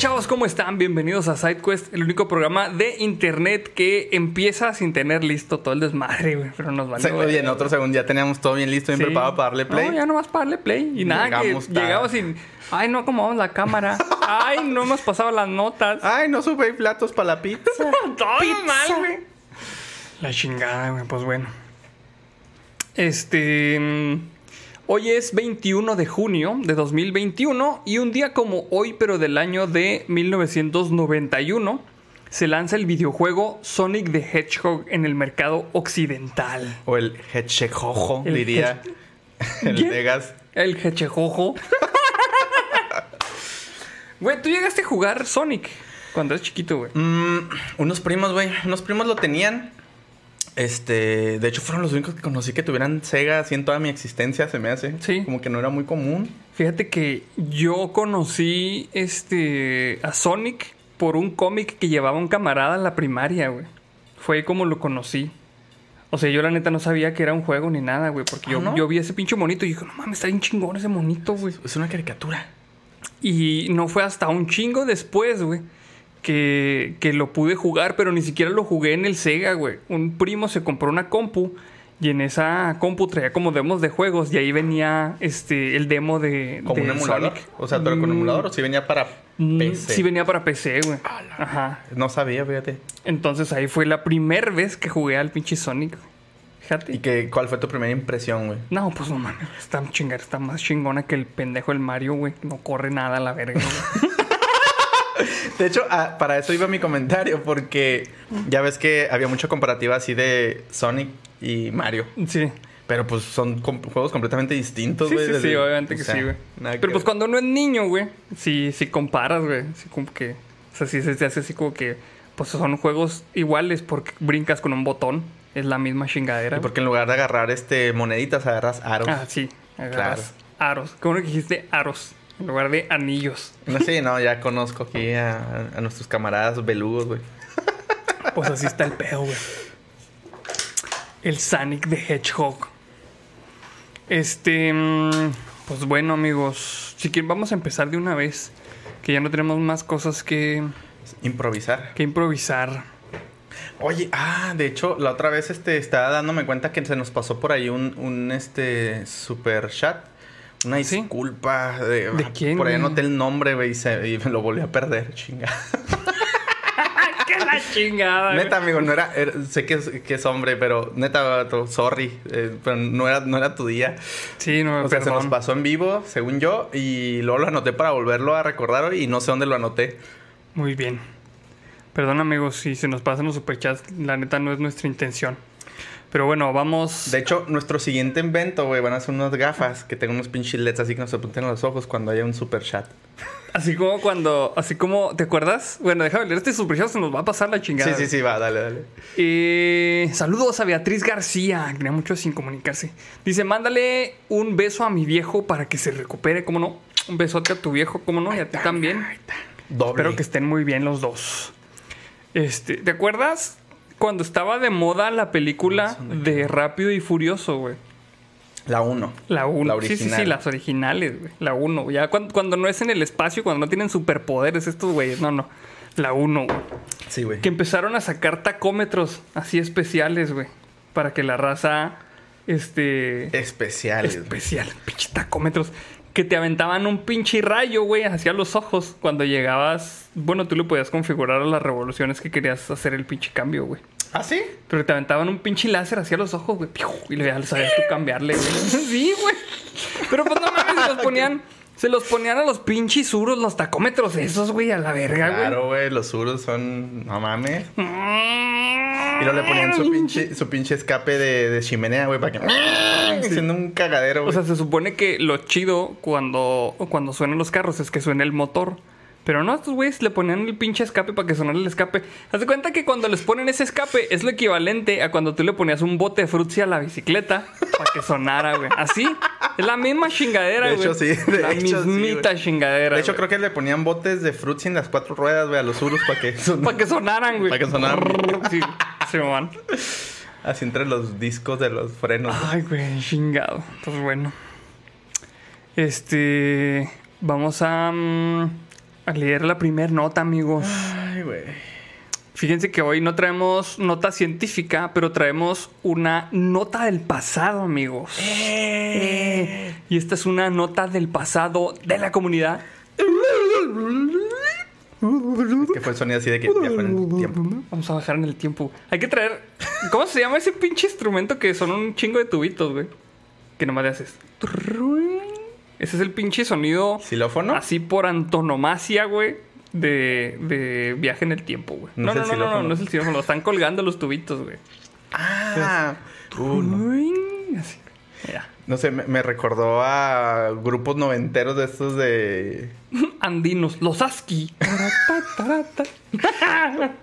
chavos? ¿Cómo están? Bienvenidos a SideQuest, el único programa de internet que empieza sin tener listo todo el desmadre, güey. Pero nos vale. Oye, en otro segundo ya teníamos todo bien listo, bien Sí. preparado para darle play. No, ya nomás para darle play. Y nada, Llegamos que llegamos sin. Ay, no acomodamos la cámara. Ay, no hemos pasado las notas. Ay, no sube platos para la pizza. Todo mal, güey. La chingada, güey. Pues bueno. Este. Hoy es 21 de junio de 2021 y un día como hoy, pero del año de 1991, se lanza el videojuego Sonic the Hedgehog en el mercado occidental. O el hechejojo, El diría el. Vegas. El Hedgehojo. Güey, ¿tú llegaste a jugar Sonic cuando eras chiquito, güey? Mm, unos primos, güey. Unos primos lo tenían. Este, de hecho, fueron los únicos que conocí que tuvieran Sega así en toda mi existencia, se me hace. Sí. Como que no era muy común. Fíjate que yo conocí este a Sonic por un cómic que llevaba un camarada en la primaria, güey. Fue como lo conocí. O sea, yo la neta no sabía que era un juego ni nada, güey. Porque ¿Ah, yo, no? yo vi ese pinche monito y dije, no mames, está bien chingón ese monito, güey. Es una caricatura. Y no fue hasta un chingo después, güey, que, que lo pude jugar, pero ni siquiera lo jugué en el Sega, güey. Un primo se compró una compu y en esa compu traía como demos de juegos y ahí venía este el demo de, Como de un emulador. Sonic. O sea, pero con Mm, emulador o si venía para mm, PC. Sí venía para PC, güey. Ajá. No sabía, fíjate. Entonces ahí fue la primera vez que jugué al pinche Sonic. Fíjate. ¿Y que, cuál fue tu primera impresión, güey? No, pues no mames. Está chingada, está más chingona que el pendejo del Mario, güey. No corre nada a la verga, güey. De hecho, ah, para eso iba mi comentario, porque ya ves que había mucha comparativa así de Sonic y Mario. Sí. Pero pues son com- juegos completamente distintos, Sí, güey. sí, sí, desde- obviamente que sea, sí, güey. que Pero pues ver. cuando uno es niño, güey, sí, sí comparas, güey. Sí, como que. O sea, sí se te hace así como que. Pues son juegos iguales porque brincas con un botón. Es la misma chingadera. Y porque en lugar de agarrar este moneditas, agarras aros. Ah, sí. Agarras aros. ¿Cómo que dijiste aros? En lugar de anillos. No, sí, no, ya conozco aquí a, a nuestros camaradas belugos, güey. Pues así está el pedo, güey. El Sonic the Hedgehog. Este. mm, Pues bueno, amigos. Si quieren, vamos a empezar de una vez. Que ya no tenemos más cosas que, Improvisar. que improvisar. Oye, ah, de hecho, la otra vez este, estaba dándome cuenta que se nos pasó por ahí un, un este, super chat. Una ¿Sí? disculpa. De, ¿De quién, Por ahí anoté el nombre, güey, y, se- y me lo volví a perder, chinga. ¡Qué la chingada! Neta, amigo, no era, era- sé que es, que es hombre, pero neta, sorry, eh, pero no era, no era tu día. Sí, no, O sea, se nos pasó en vivo, según yo, y luego lo anoté para volverlo a recordar y no sé dónde lo anoté. Muy bien. Perdón, amigos, si se nos pasan los superchats. La neta no es nuestra intención. Pero bueno, vamos. De hecho, nuestro siguiente invento, güey, van a ser unas gafas que tengan unos pinches LEDs así que nos apunten a los ojos cuando haya un super chat. Así como cuando. Así como. ¿Te acuerdas? Bueno, déjame leer este superchat, se nos va a pasar la chingada. Sí, sí, sí, va, dale, dale. Eh, saludos a Beatriz García, que tenía mucho sin comunicarse. Dice, mándale un beso a mi viejo para que se recupere, ¿cómo no? Un besote a tu viejo, ¿cómo no? Y a ti también. Doble. Espero que estén muy bien los dos. Este, ¿te acuerdas cuando estaba de moda la película de Rápido y Furioso, güey? La 1. La 1. La sí, sí, sí, las originales, güey. La 1. Ya cuando, cuando no es en el espacio, cuando no tienen superpoderes estos güeyes. No, no. La 1, güey. Sí, güey. Que empezaron a sacar tacómetros así especiales, güey. Para que la raza, este... Especiales. especial, pinche tacómetros. Que te aventaban un pinche rayo, güey, hacia los ojos. Cuando llegabas... Bueno, tú le podías configurar a las revoluciones que querías hacer el pinche cambio, güey. ¿Ah, sí? Pero te aventaban un pinche láser hacia los ojos, güey. Y le sabías tú cambiarle, güey. Sí, güey. Pero pues no mames, los ponían... Se los ponían a los pinches suros, los tacómetros esos, güey, a la verga, güey. Claro, güey, los suros son... No mames. Y luego le ponían su pinche, su pinche escape de, de chimenea, güey, para que... Haciendo un cagadero, O güey. sea, se supone que lo chido cuando, cuando suenan los carros es que suene el motor. Pero no, estos güeyes le ponían el pinche escape para que sonara el escape. Haz de cuenta que cuando les ponen ese escape es lo equivalente a cuando tú le ponías un bote de frutzi a la bicicleta para que sonara, güey. Así. Es la misma chingadera, De güey. hecho, sí, de la hecho, sí, mismita güey. chingadera. de hecho, creo que le ponían botes de fruits en las cuatro ruedas, güey, a los surus para que... son- Para que sonaran, güey. Para que sonaran. Sí, se van. Así entre los discos de los frenos. Ay, güey, chingado. Pues bueno. Este. Vamos a. mm, a leer la primera nota, amigos. Ay, güey. Fíjense que hoy no traemos nota científica, pero traemos una nota del pasado, amigos. Eh, Y esta es una nota del pasado de la comunidad. Es que fue el sonido así de que viajó en el tiempo. Vamos a bajar en el tiempo. Hay que traer. ¿Cómo se llama ese pinche instrumento que son un chingo de tubitos, güey? Que nomás le haces. Ese es el pinche sonido. ¿Xilófono? Así por antonomasia, güey. De, de viaje en el tiempo, güey. No No, no, no, no, no, es el xilófono. Lo están colgando los tubitos, güey. Ah, no. Así. Ya. No sé, me, me recordó a grupos noventeros de estos de. Andinos, los ASCII.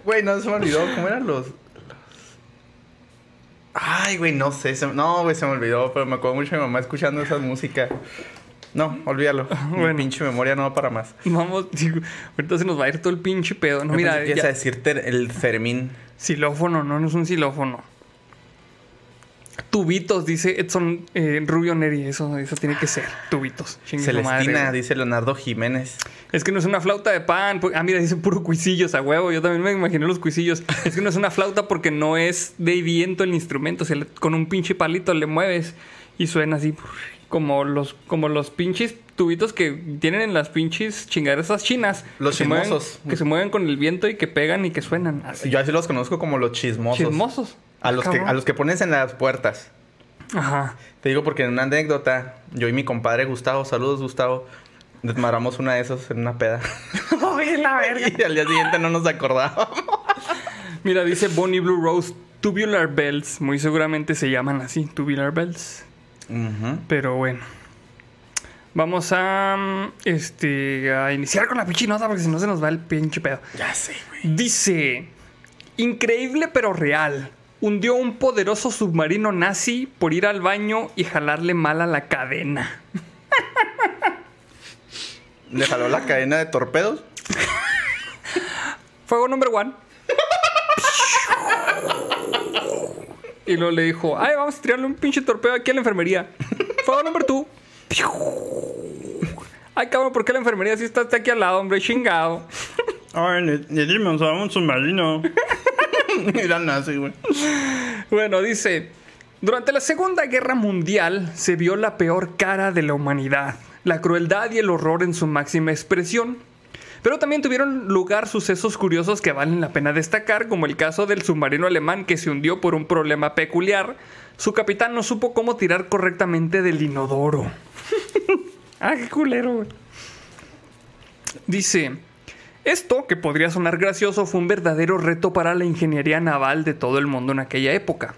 Güey, no se me olvidó. ¿Cómo eran los.? los- Ay, güey, no sé. se- No, güey, se me olvidó. Pero me acuerdo mucho de mi mamá escuchando esa música. No, olvídalo. Mi pinche memoria no va para más. Vamos, digo, ahorita se nos va a ir todo el pinche pedo. No, mira, ya- a decirte el Fermín. Xilófono, no, no es un xilófono. Tubitos, dice Edson eh, Rubio Neri. Eso, eso tiene que ser. Tubitos. Chingue madre, Celestina, güey. dice Leonardo Jiménez. Es que no es una flauta de pan. Ah, mira, dice puro cuisillos a huevo. Yo también me imaginé los cuisillos. Es que no es una flauta porque no es de viento el instrumento. O sea, con un pinche palito le mueves y suena así como los, como los pinches tubitos que tienen en las pinches chingaderas chinas. Los que se mueven- chismosos. que se mueven con el viento y que pegan y que suenan. Así. Yo así los conozco como los chismosos. Chismosos. A los, que, a los que pones en las puertas. Ajá. Te digo porque en una anécdota, yo y mi compadre Gustavo, saludos Gustavo, desmadramos una de esos en una peda. Oye, la verga. y al día siguiente no nos acordábamos. Mira, dice Bonnie Blue Rose, Tubular Bells. Muy seguramente se llaman así, Tubular Bells. Pero bueno. Vamos a mm, este a iniciar con la pinche nota porque si no se nos va el pinche pedo. Ya sé, güey. Dice, increíble pero real. Hundió un poderoso submarino nazi por ir al baño y jalarle mal a la cadena. Le jaló la cadena de torpedos. Fuego number one. Y luego le dijo, ay, vamos a tirarle un pinche torpedo aquí a la enfermería. Fuego number two. Ay, cabrón, ¿por qué la enfermería sí está aquí al lado, hombre? Chingado. Ay, le, le dimos a un submarino. Era nazi, güey. Bueno, dice, durante la Segunda Guerra Mundial se vio la peor cara de la humanidad, la crueldad y el horror en su máxima expresión. Pero también tuvieron lugar sucesos curiosos que valen la pena destacar, como el caso del submarino alemán que se hundió por un problema peculiar. Su capitán no supo cómo tirar correctamente del inodoro. ah, qué culero. Dice, esto, que podría sonar gracioso, fue un verdadero reto para la ingeniería naval de todo el mundo en aquella época.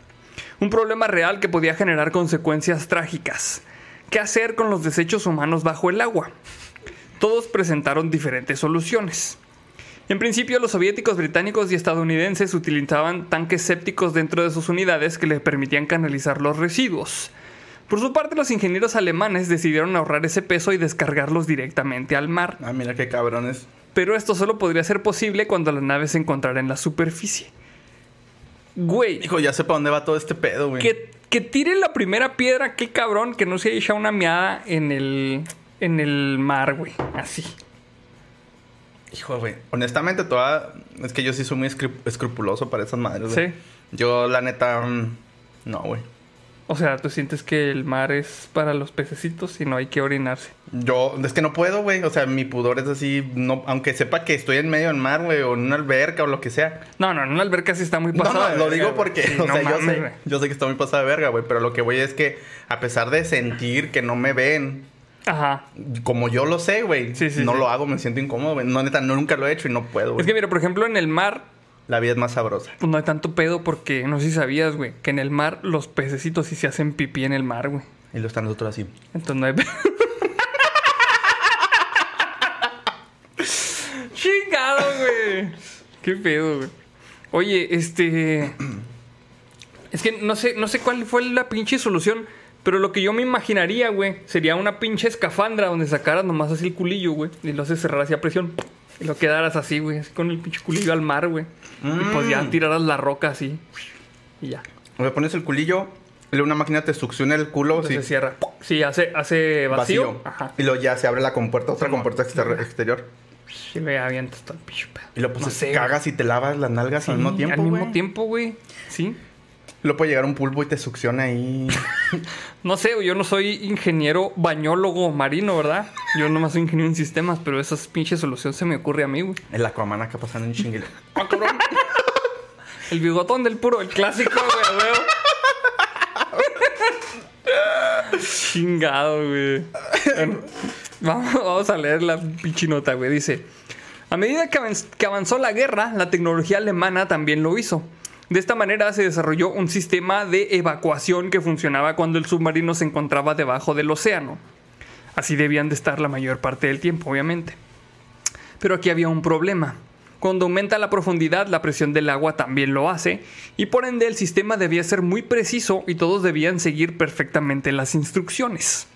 Un problema real que podía generar consecuencias trágicas. ¿Qué hacer con los desechos humanos bajo el agua? Todos presentaron diferentes soluciones. En principio, los soviéticos, británicos y estadounidenses utilizaban tanques sépticos dentro de sus unidades que les permitían canalizar los residuos. Por su parte, los ingenieros alemanes decidieron ahorrar ese peso y descargarlos directamente al mar. Ah, mira qué cabrones. Pero esto solo podría ser posible cuando la nave se encontrara en la superficie. Güey, Hijo, ya sé para dónde va todo este pedo, güey. que, que tire la primera piedra, qué cabrón, que no se haya una meada en el, en el mar, güey. Así. Hijo, güey. Honestamente, toda... Es que yo sí soy muy escru- escrupuloso para esas madres, güey. Sí. Yo, la neta... mm, No, güey. O sea, tú sientes que el mar es para los pececitos y no hay que orinarse. Yo... Es que no puedo, güey. O sea, mi pudor es así... No... Aunque sepa que estoy en medio del mar, güey. O en una alberca o lo que sea. No, no, en una alberca sí está muy No, pasado. no, de lo verga, digo porque... Sí, o no sea, yo sé... Yo sé que está muy pasada de verga, güey. Pero lo que voy es que... A pesar de sentir que no me ven... Ajá. Como yo lo sé, güey. Sí, sí, no sí. lo hago, me siento incómodo, güey. No, neta, no, nunca lo he hecho y no puedo, güey. Es que mira, por ejemplo, en el mar La vida es más sabrosa. pues no hay tanto pedo porque no sé si sabías, güey, que en el mar los pececitos sí se hacen pipí en el mar, güey. Y lo están los otros así. Entonces no hay pedo. Chingado, güey. Qué pedo, güey. Oye, este. Es que no sé, no sé cuál fue la pinche solución. Pero lo que yo me imaginaría, güey, sería una pinche escafandra donde sacaras nomás así el culillo, güey. Y lo haces cerrar así a presión. Y lo quedaras así, güey. Así con el pinche culillo al mar, güey. Y pues ya Mm. tiraras la roca así. Y ya. Le pones el culillo, una máquina te succiona el culo, Entonces sí, se cierra. Sí, hace, hace vacío. vacío. Ajá. Y luego ya se abre la compuerta, otra compuerta exter- exterior. Y le avientas todo el pinche pedo. Y lo pues No sé, cagas y te lavas las nalgas al mismo tiempo, Al mismo güey. tiempo, güey. Sí. Luego puede llegar un pulpo y te succiona ahí. No sé, yo no soy ingeniero bañólogo marino, ¿verdad? Yo nomás soy ingeniero en sistemas, pero esa pinche solución se me ocurre a mí, güey. El Aquaman acá pasando en chinguil. Ah, cabrón. El bigotón del puro, el clásico, güey, güey. Chingado, güey. Bueno, vamos, vamos a leer la pinche nota, güey. Dice: A medida que avanzó la guerra, la tecnología alemana también lo hizo. De esta manera se desarrolló un sistema de evacuación que funcionaba cuando el submarino se encontraba debajo del océano. Así debían de estar la mayor parte del tiempo, obviamente. Pero aquí había un problema. Cuando aumenta la profundidad, la presión del agua también lo hace, y por ende el sistema debía ser muy preciso y todos debían seguir perfectamente las instrucciones.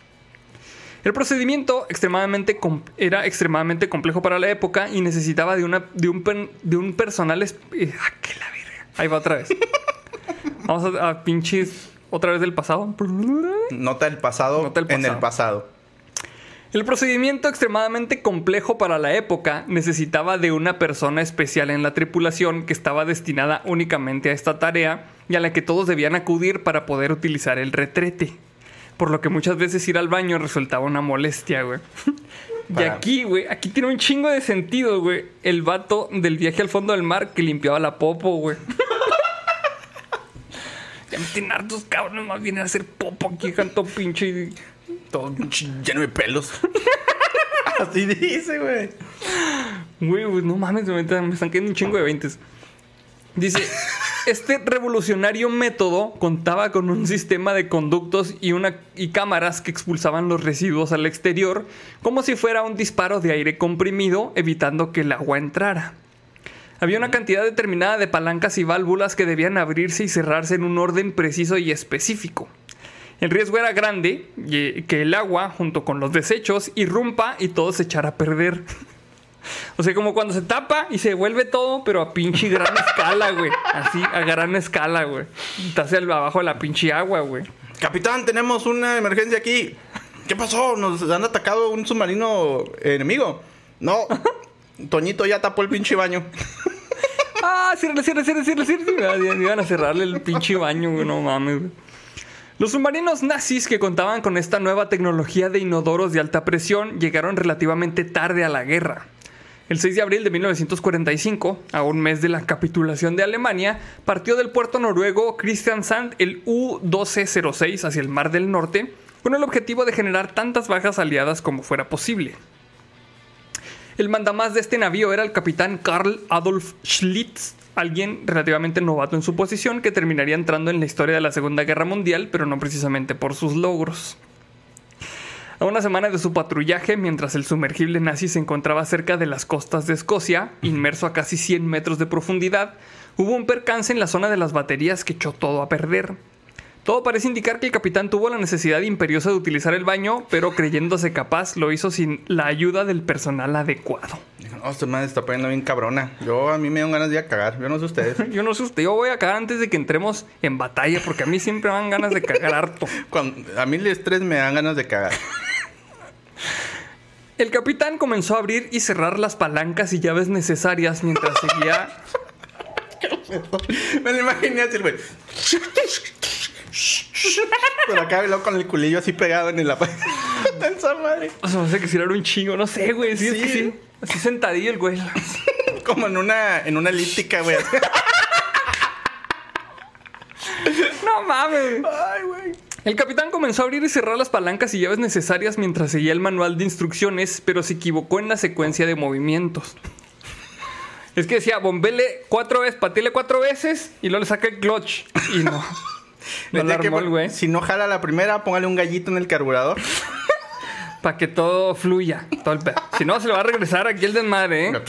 El procedimiento extremadamente era extremadamente complejo para la época y necesitaba de, una, de, un, de un personal... eh, ah. Ahí va otra vez. Vamos a, a pinches... Otra vez del pasado. Nota el pasado, Nota el en el pasado. pasado. El procedimiento extremadamente complejo para la época necesitaba de una persona especial en la tripulación que estaba destinada únicamente a esta tarea y a la que todos debían acudir para poder utilizar el retrete. Por lo que muchas veces ir al baño resultaba una molestia, güey. Y Para- aquí, güey, aquí tiene un chingo de sentido, güey. El vato del viaje al fondo del mar que limpiaba la popo, güey. ya me tienen hartos cabrones, más vienen a hacer popo aquí, canto pinche. y- Todo Lleno de pelos. Así dice, güey. Güey, güey, no mames, me están, me están cayendo un chingo de veintes. Dice, este revolucionario método contaba con un sistema de conductos y, una, y cámaras que expulsaban los residuos al exterior, como si fuera un disparo de aire comprimido, evitando que el agua entrara. Había una cantidad determinada de palancas y válvulas que debían abrirse y cerrarse en un orden preciso y específico. El riesgo era grande y- que el agua, junto con los desechos, irrumpa y todo se echara a perder. O sea, como cuando se tapa y se vuelve todo, pero a pinche gran escala, güey. Así, a gran escala, güey. Estás abajo de la pinche agua, güey. Capitán, tenemos una emergencia aquí. ¿Qué pasó? Nos han atacado un submarino enemigo. No, Toñito ya tapó el pinche baño. Ah, cierra, cierra, cierra. Ya- ya Iban a cerrarle el pinche baño, güey. No mames, güey. Los submarinos nazis que contaban con esta nueva tecnología de inodoros de alta presión llegaron relativamente tarde a la guerra. El 6 de abril de 1945, a un mes de la capitulación de Alemania, partió del puerto noruego Kristiansand el U-1206 hacia el Mar del Norte, con el objetivo de generar tantas bajas aliadas como fuera posible. El mandamás de este navío era el capitán Karl Adolf Schlitz, alguien relativamente novato en su posición que terminaría entrando en la historia de la Segunda Guerra Mundial, pero no precisamente por sus logros. A una semana de su patrullaje, mientras el sumergible nazi se encontraba cerca de las costas de Escocia, inmerso a casi 100 metros de profundidad, hubo un percance en la zona de las baterías que echó todo a perder. Todo parece indicar que el capitán tuvo la necesidad imperiosa de utilizar el baño, pero creyéndose capaz lo hizo sin la ayuda del personal adecuado. No, esta madre está poniendo bien cabrona. Yo a mí me dan ganas de ir a cagar. Yo no sé ustedes. Yo no sé usted, yo voy a cagar antes de que entremos en batalla, porque a mí siempre me dan ganas de cagar harto. Cuando, a mí el estrés me dan ganas de cagar. El capitán comenzó a abrir y cerrar las palancas y llaves necesarias mientras seguía me lo imaginé así, el güey. Pero acá luego con el culillo así pegado en la Esa madre. O sea, que si era un chingo, no sé, güey. Sí, es que Sí. sí. Así sentadillo el güey. Como en una, en una elíptica, güey. No mames. Ay, güey. El capitán comenzó a abrir y cerrar las palancas y llaves necesarias mientras seguía el manual de instrucciones, pero se equivocó en la secuencia de movimientos. Es que decía, bombele cuatro veces, patele cuatro veces y luego le saca el clutch. Y no. No la que armó pon- güey. Si no jala la primera, póngale un gallito en el carburador. Para que todo fluya. Todo el pedo. Si no, se le va a regresar aquí el desmadre, ¿eh?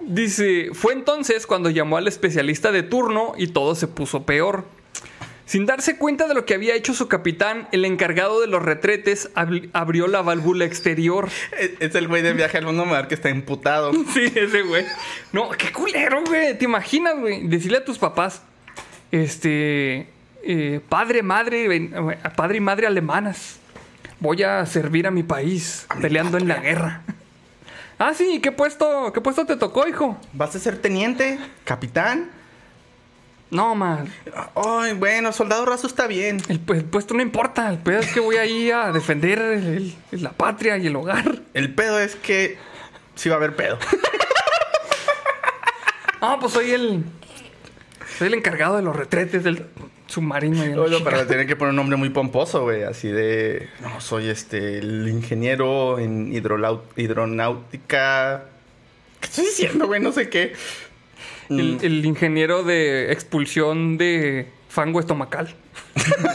Dice, fue entonces cuando llamó al especialista de turno y todo se puso peor. Sin darse cuenta de lo que había hecho su capitán, el encargado de los retretes abri- abrió la válvula exterior. Es, es el güey de viaje al mundo mar que está emputado. Sí, ese güey. No, qué culero, güey. ¿Te imaginas, güey? Decirle a tus papás, este, eh, padre, madre, ven- eh, padre y madre alemanas, voy a servir a mi país peleando en la guerra. Ah, sí, ¿qué puesto, qué puesto te tocó, hijo? ¿Vas a ser teniente? ¿Capitán? No, man. Ay, bueno, soldado raso está bien. El, el puesto no importa. El pedo es que voy ahí a defender el- el- la patria y el hogar. El pedo es que sí va a haber pedo. No, pues soy el. Soy el encargado de los retretes del submarino. y Oye, para tener que poner un nombre muy pomposo, güey. Así de. No, soy este. El ingeniero en hidronáutica. ¿Qué estoy diciendo, güey? No sé qué. Mm. El, el ingeniero de expulsión de fango estomacal.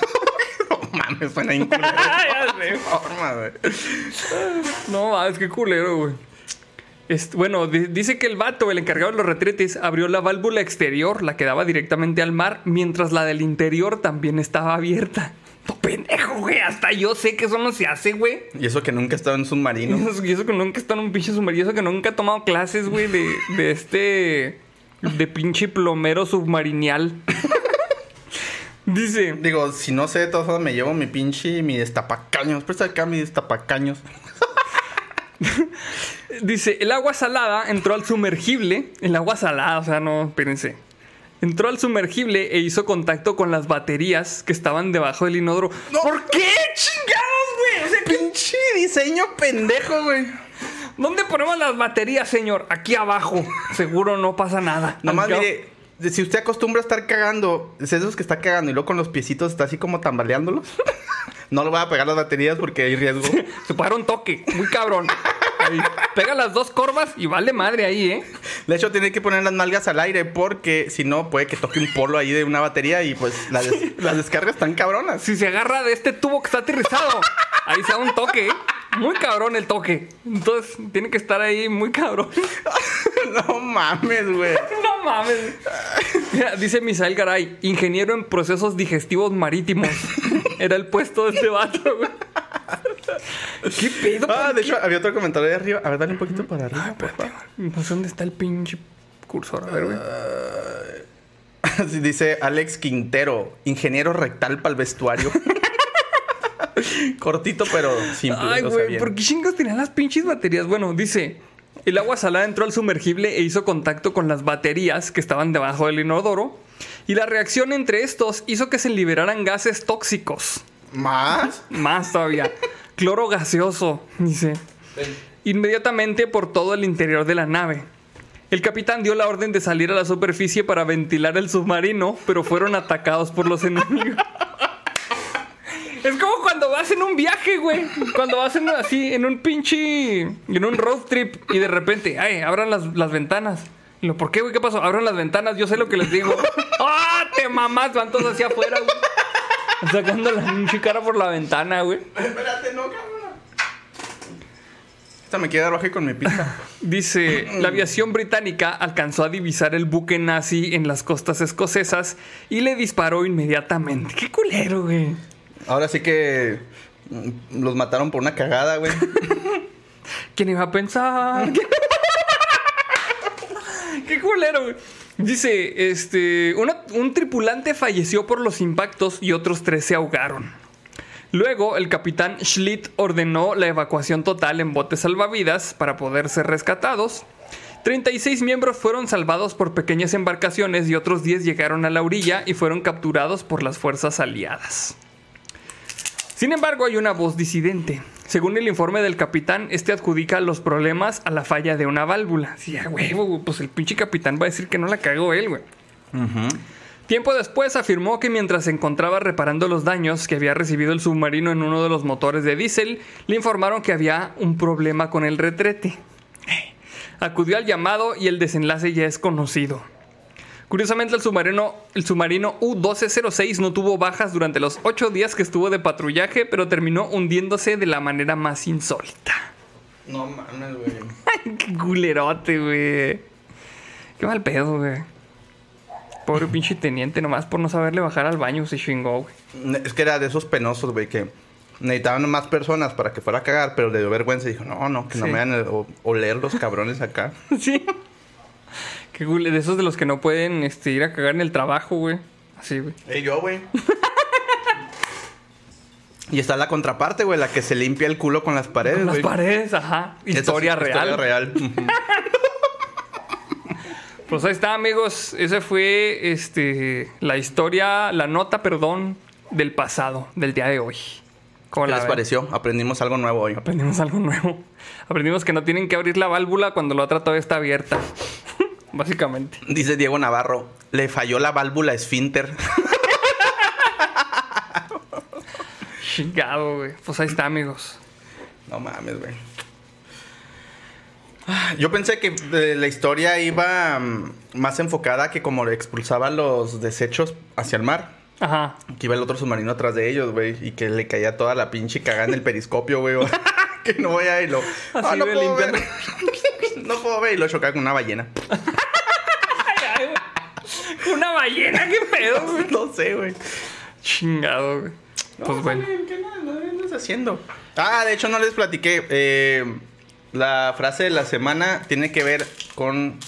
No mames, suena inculero. No, ah, es que culero, güey. Este, bueno, di- dice que el vato, el encargado de los retretes, abrió la válvula exterior, la que daba directamente al mar, mientras la del interior también estaba abierta. ¡No pendejo, güey! Hasta yo sé que eso no se hace, güey. Y eso que nunca he estado en Y submarino. eso, y eso que nunca está en un pinche submarino, y eso que nunca ha tomado clases, güey, de, de este. De pinche plomero submarinial. Dice. Digo, si no sé, de todas formas me llevo mi pinche mi destapacaños. Presta acá mi destapacaños. Dice, el agua salada entró al sumergible. El agua salada, o sea, no, espérense. Entró al sumergible e hizo contacto con las baterías que estaban debajo del inodoro. ¿Por qué chingados, güey? O sea, pinche diseño pendejo, güey. ¿Dónde ponemos las baterías, señor? Aquí abajo. Seguro no pasa nada. Nomás mire, si usted acostumbra a estar cagando, es esos que está cagando y luego con los piecitos está así como tambaleándolos. no le voy a pegar las baterías porque hay riesgo. Se puede dar un toque, muy cabrón. Ahí, pega las dos corvas y vale madre ahí, ¿eh? De hecho, tiene que poner las nalgas al aire porque si no, puede que toque un polo ahí de una batería y pues las, des- las descargas están cabronas. Si se agarra de este tubo que está aterrizado, ahí se da un toque, ¿eh? Muy cabrón el toque. Entonces, tiene que estar ahí muy cabrón. no mames, güey. No mames. Mira, dice Misael Garay, ingeniero en procesos digestivos marítimos. Era el puesto de este vato, güey. ¿Qué pedo? Ah, ¿Por de qué? hecho, había otro comentario de arriba. A ver, dale un poquito para arriba. Ay, espérate, güey. No sé dónde está el pinche cursor. A ver, güey. Así dice Alex Quintero, ingeniero rectal para el vestuario. Cortito, pero simple. Ay, o sea, güey. ¿por qué chingos tenían las pinches baterías? Bueno, dice, el agua salada entró al sumergible e hizo contacto con las baterías que estaban debajo del inodoro. Y la reacción entre estos hizo que se liberaran gases tóxicos. ¿Más? Más todavía. Cloro gaseoso, dice. Inmediatamente por todo el interior de la nave. El capitán dio la orden de salir a la superficie para ventilar el submarino, pero fueron atacados por los enemigos. Es como cuando vas en un viaje, güey. Cuando vas en, así, en un pinche. En un road trip y de repente, ay, abran las, las ventanas. Y lo, ¿por qué, güey? ¿Qué pasó? Abran las ventanas, yo sé lo que les digo. ¡Ah! te mamás! Van todos hacia afuera, güey. Sacando la pinche cara por la ventana, güey. Espérate, no, cabrón. Esta me queda roja con mi pizza. Dice, la aviación británica alcanzó a divisar el buque nazi en las costas escocesas y le disparó inmediatamente. ¡Qué culero, güey! Ahora sí que mm, los mataron por una cagada, güey. ¿Quién iba a pensar? ¡Qué culero, güey! Dice, este, un tripulante falleció por los impactos y otros tres se ahogaron. Luego, el capitán Schlitt ordenó la evacuación total en botes salvavidas para poder ser rescatados. 36 miembros fueron salvados por pequeñas embarcaciones y otros 10 llegaron a la orilla y fueron capturados por las fuerzas aliadas. Sin embargo, hay una voz disidente. Según el informe del capitán, este adjudica los problemas a la falla de una válvula. Sí, a huevo, pues el pinche capitán va a decir que no la cagó él, güey. Tiempo después afirmó que mientras se encontraba reparando los daños que había recibido el submarino en uno de los motores de diésel, le informaron que había un problema con el retrete. Acudió al llamado y el desenlace ya es conocido. Curiosamente, el submarino, el submarino U-1206 no tuvo bajas durante los ocho días que estuvo de patrullaje, pero terminó hundiéndose de la manera más insólita. No mames, güey. Ay, qué culerote, güey. Qué mal pedo, güey. Pobre pinche teniente, nomás por no saberle bajar al baño se chingó, güey. Es que era de esos penosos, güey, que necesitaban más personas para que fuera a cagar, pero le dio vergüenza y dijo, no, no, que no me van a oler los cabrones acá. Sí. Qué de esos de los que no pueden este, ir a cagar en el trabajo, güey. Así, güey. Ey, yo, güey. Y está la contraparte, güey, la que se limpia el culo con las paredes, Con las güey. paredes, ajá. Historia real. Historia real. Pues ahí está, amigos. Esa fue este la historia, la nota, perdón, del pasado, del día de hoy. ¿Cómo ¿Qué la les ven? pareció? Aprendimos algo nuevo hoy. Aprendimos algo nuevo. Aprendimos que no tienen que abrir la válvula cuando la otra todavía está abierta. Básicamente. Dice Diego Navarro, le falló la válvula esfínter. Chingado, güey. Pues ahí está, amigos. No mames, güey. Ah, Yo pensé que eh, la historia iba mm, más enfocada que como le expulsaba los desechos hacia el mar. Ajá. Que iba el otro submarino atrás de ellos, güey. Y que le caía toda la pinche cagada en el periscopio, güey. que no voy a irlo. Así, Ah, no güey, puedo ver. no puedo ver. Y lo chocaba con una ballena. Una ballena, qué pedo, no sé, güey. Chingado, güey. Pues bueno. ¿Qué andas haciendo? Ah, de hecho no les platiqué. Eh, la frase de la semana tiene que ver con,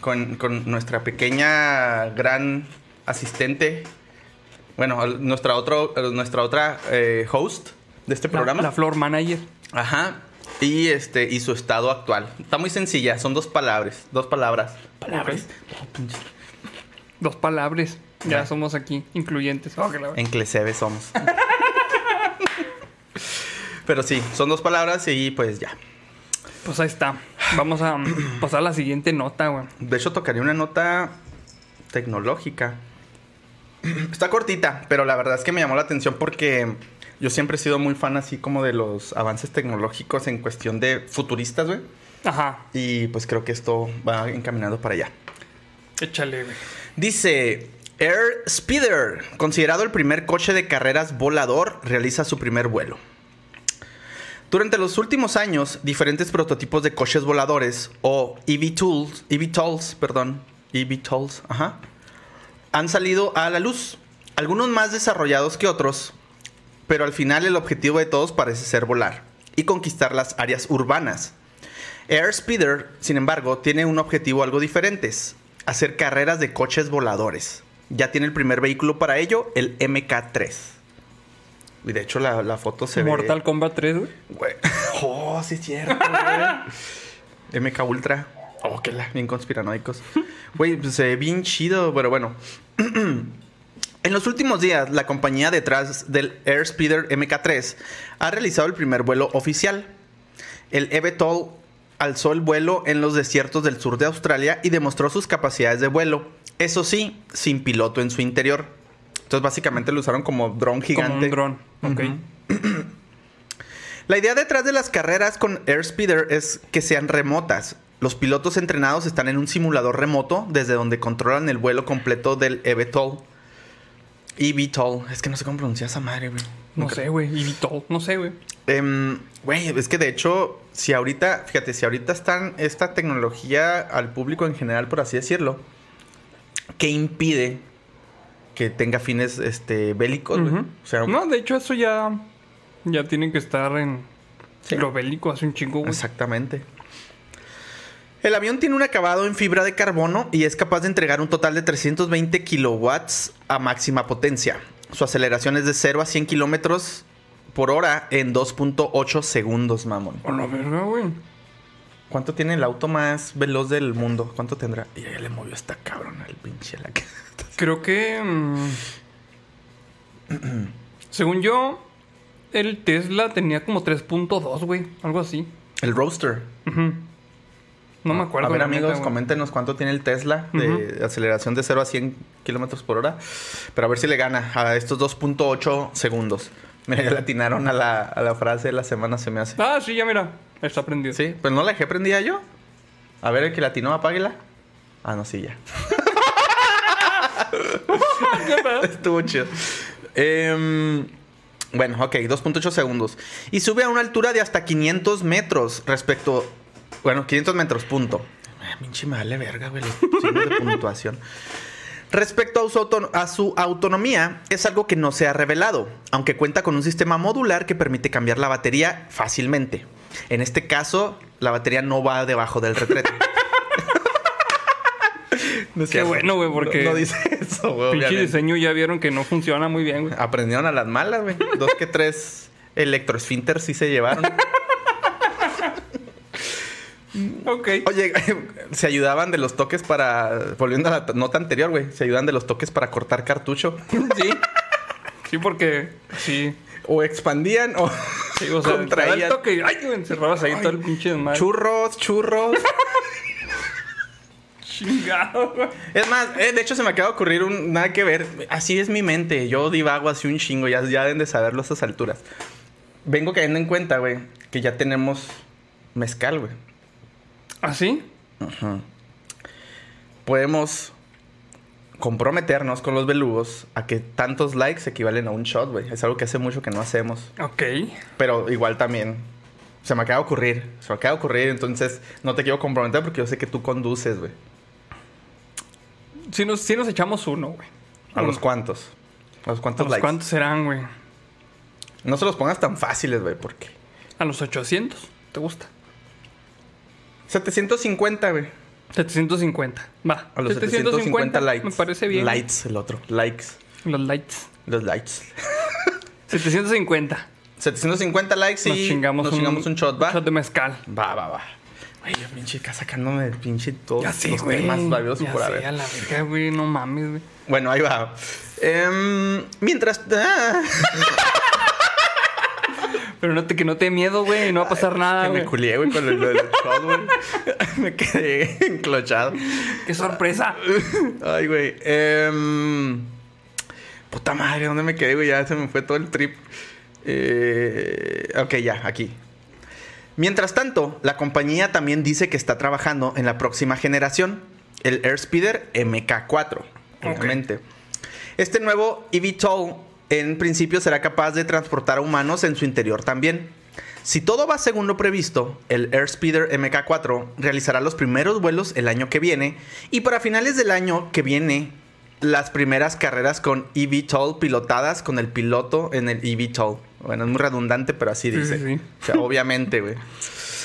con, con nuestra pequeña gran asistente. Bueno, nuestra, otro, nuestra otra eh, host de este La, programa. la floor manager. Ajá. Y este, y su estado actual. Está muy sencilla, son dos palabras. Dos palabras. Palabras. Dos palabras. Ya Ya. somos aquí incluyentes. Oh, En Clesebe somos. Pero sí, son dos palabras y pues ya. Pues ahí está. Vamos a pasar a la siguiente nota, güey. De hecho, tocaría una nota tecnológica. Está cortita, pero la verdad es que me llamó la atención porque yo siempre he sido muy fan así como de los avances tecnológicos en cuestión de futuristas, güey. Ajá. Y pues creo que esto va encaminado para allá. Échale, güey. Dice, Air Speeder, considerado el primer coche de carreras volador, realiza su primer vuelo. Durante los últimos años, diferentes prototipos de coches voladores o eVTOLs, eVTOLs, perdón, eVTOLs, ajá, han salido a la luz. Algunos más desarrollados que otros, pero al final el objetivo de todos parece ser volar y conquistar las áreas urbanas. Airspeeder, sin embargo, tiene un objetivo algo diferente, hacer carreras de coches voladores. Ya tiene el primer vehículo para ello, el MK3. Y de hecho la, la foto se Mortal ve... Kombat 3, güey. Güey. Oh, sí es cierto, güey. MK Ultra. Oh, qué la... Bien conspiranoicos. Güey, pues, se ve bien chido, pero bueno. En los últimos días, la compañía detrás del Airspeeder MK3 ha realizado el primer vuelo oficial. El eVTOL alzó el vuelo en los desiertos del sur de Australia y demostró sus capacidades de vuelo. Eso sí, sin piloto en su interior. Entonces, básicamente lo usaron como dron gigante. Como un dron. Ok. La idea detrás de las carreras con Airspeeder es que sean remotas. Los pilotos entrenados están en un simulador remoto desde donde controlan el vuelo completo del eVTOL. eVTOL. Es que no sé cómo pronunciar esa madre, güey. No sé, güey. Todo. No sé, güey. Em, Güey, es que de hecho, si ahorita, fíjate, si ahorita están esta tecnología al público en general, por así decirlo, ¿qué impide que tenga fines este, bélicos? O sea, No, de hecho, eso ya. Ya tienen que estar en. Sí. Lo bélico hace un chingo, güey. Exactamente. El avión tiene un acabado en fibra de carbono y es capaz de entregar un total de 320 kilowatts a máxima potencia. Su aceleración es de 0 a 100 kilómetros por hora en 2.8 segundos, mamón. A la verga, güey. ¿Cuánto tiene el auto más veloz del mundo? ¿Cuánto tendrá? Y ya le movió esta cabrona el pinche la que... Creo que. mm, según yo, el Tesla tenía como 3.2, güey. Algo así. El Roadster. Ujú. No me acuerdo. A ver, amigos, coméntenos cuánto tiene el Tesla de aceleración de 0 a 100 kilómetros por hora. Pero a ver si le gana a estos 2.8 segundos. Mira, ya le atinaron a la, a la frase de la semana, se me hace. Ah, sí, ya mira. Está prendido. Sí, pues no la dejé prendida yo. A ver, el que la atinó, apáguela. Ah, no, sí, ya. Estuvo chido. Em, bueno, ok, 2.8 segundos. Y sube a una altura de hasta 500 metros respecto. Bueno, 500 metros, punto. Ay, Pinche me vale verga, güey, los signos de puntuación. Respecto a su, auto- a su autonomía, es algo que no se ha revelado, aunque cuenta con un sistema modular que permite cambiar la batería fácilmente. En este caso, la batería no va debajo del retrete. No Qué bueno, güey, porque- No, no dice eso. güey. Pinche obviamente. diseño ya vieron que no funciona muy bien, güey. Aprendieron a las malas, güey. Dos que tres electroesfínter sí se llevaron. Ok. Oye, se ayudaban de los toques para. Volviendo a la nota anterior, güey. Se ayudan de los toques para cortar cartucho. Sí. Sí, porque sí. O expandían o, Sí, o sea, te da el contraían. toque ay, güey, encerrabas ahí todo el pinche desmadre. Churros, churros. Chingado, güey. Es más, eh, de hecho se me acaba de ocurrir un nada que ver. Así es mi mente. Yo divago así un chingo. Ya, ya deben de saberlo a estas alturas. Vengo cayendo en cuenta, güey, que ya tenemos mezcal, güey. ¿Ah, sí? Podemos comprometernos con los belugos a que tantos likes equivalen a un shot, güey. Es algo que hace mucho que no hacemos. Ok. Pero igual también se me acaba de ocurrir. Se me acaba de ocurrir. Entonces no te quiero comprometer porque yo sé que tú conduces, güey. Sí nos, sí nos echamos uno, güey. ¿A los cuantos? ¿A los ¿A cuantos los likes? cuántos serán, güey? No se los pongas tan fáciles, güey, porque... A los 800. ¿Te gusta? 750, güey. 750. Va. A los 750, likes. Me parece bien. Lights, el otro. Likes. Los likes. Los likes. 750. 750 likes y nos chingamos, nos chingamos un, shot, ¿va? shot de mezcal. Va, va, va. Güey, yo pinche acá sacándome el pinche todo. Ya sé, los güey. temas valiosos Ya por sé, haber. a la verga, güey. No mames, güey. Bueno, ahí va. Em, mientras... Pero no te, que no te dé miedo, güey. No va a pasar nada, que me culié, güey, con el, lo del shot, güey. me quedé enclochado. ¡Qué sorpresa! Ay, güey. Em, puta madre, ¿dónde me quedé, güey? Ya se me fue todo el trip. Eh, ok, ya, aquí. Mientras tanto, la compañía también dice que está trabajando en la próxima generación, el Airspeeder MK4, obviamente. Este nuevo eVTOL en principio será capaz de transportar a humanos en su interior también. Si todo va según lo previsto, el Airspeeder MK4 realizará los primeros vuelos el año que viene y para finales del año que viene las primeras carreras con eVTOL pilotadas con el piloto en el eVTOL. Bueno, es muy redundante, pero así Sí, dice. sí, sí. O sea, obviamente, güey.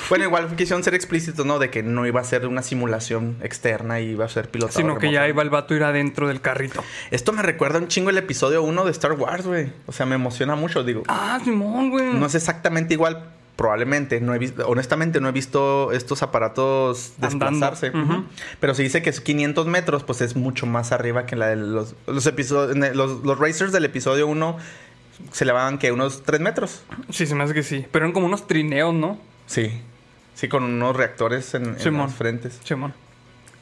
Bueno, igual quisieron ser explícitos, ¿no? De que no iba a ser una simulación externa y iba a ser pilotado. Sino que ya iba el vato a ir adentro del carrito. Esto me recuerda un chingo el episodio 1 de Star Wars, güey. O sea, me emociona mucho, digo. Ah, Simón, güey. No es exactamente igual, probablemente. No he visto, honestamente, no he visto estos aparatos desplazarse. Pero si dice que es 500 metros, pues es mucho más arriba que la de los, los episodios. Los, los racers del episodio 1 se elevaban que unos 3 metros. Sí, se me hace que sí. Pero eran como unos trineos, ¿no? Sí. Sí, con unos reactores en, en las frentes. Simón.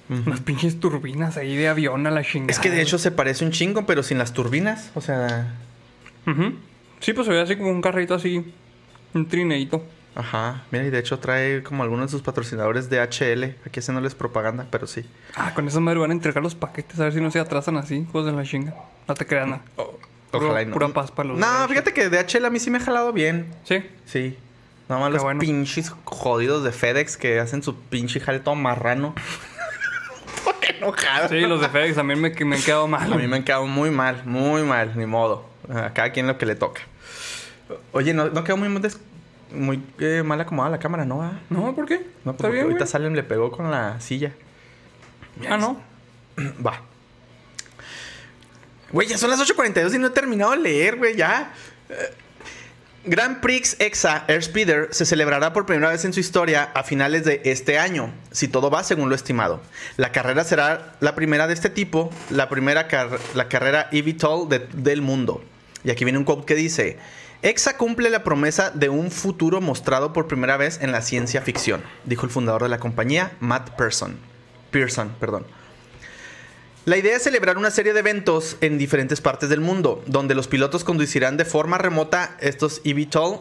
Unas pinches turbinas ahí de avión a la chingada. Es que de hecho se parece un chingo, pero sin las turbinas. O sea. Sí, pues se ve así como un carrito así. Un trineito. Ajá. Mira, y de hecho trae como algunos de sus patrocinadores de HL. Aquí haciéndoles propaganda, pero sí. Ah, con esa madre van a entregar los paquetes a ver si no se atrasan así. Cosas de la chinga. No te creas nada. O- Puro- ojalá y no. pura paz para los No, de fíjate que DHL a mí sí me ha jalado bien. Sí. Sí. Nada más Qué los bueno. pinches jodidos de FedEx que hacen su pinche jale todo marrano. Qué enojado. Sí, los de FedEx también me, me han quedado mal. A mí me han quedado muy mal, muy mal, ni modo. A cada quien lo que le toca. Oye, no, no quedó muy, des- muy eh, mal acomodada la cámara, ¿no? va? No, ¿por qué? No, pues Está porque bien, ahorita. Salem le pegó con la silla. Ah, no. Va. Güey, ya son las 8.42 y no he terminado de leer, güey, ya. Eh, Grand Prix Exa Airspeeder se celebrará por primera vez en su historia a finales de este año, si todo va según lo estimado. La carrera será la primera de este tipo, la primera car- la carrera eVTOL de- del mundo. Y aquí viene un quote que dice: Exa cumple la promesa de un futuro mostrado por primera vez en la ciencia ficción, dijo el fundador de la compañía, Matt Pearson. Pearson, perdón. La idea es celebrar una serie de eventos en diferentes partes del mundo, donde los pilotos conducirán de forma remota estos eVTOL.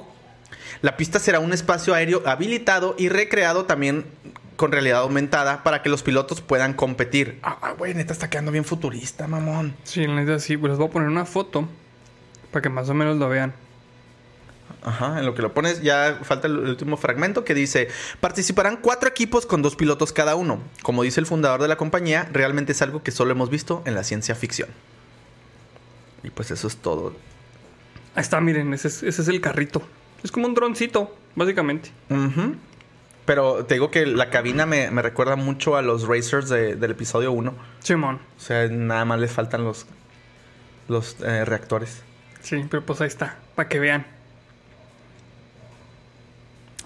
La pista será un espacio aéreo habilitado y recreado también con realidad aumentada para que los pilotos puedan competir. Ah, güey, neta está quedando bien futurista, mamón. Sí, la neta sí. Pues les voy a poner una foto para que más o menos lo vean. Ajá, en lo que lo pones ya falta el último fragmento que dice, participarán cuatro equipos con dos pilotos cada uno. Como dice el fundador de la compañía, realmente es algo que solo hemos visto en la ciencia ficción. Y pues eso es todo. Ahí está, miren, ese es, ese es el carrito. Es como un droncito, básicamente. Ujú. Pero te digo que la cabina me, me recuerda mucho a los racers de- del episodio 1. Simón. O sea, nada más les faltan los, los eh, reactores. Sí, pero pues ahí está, para que vean.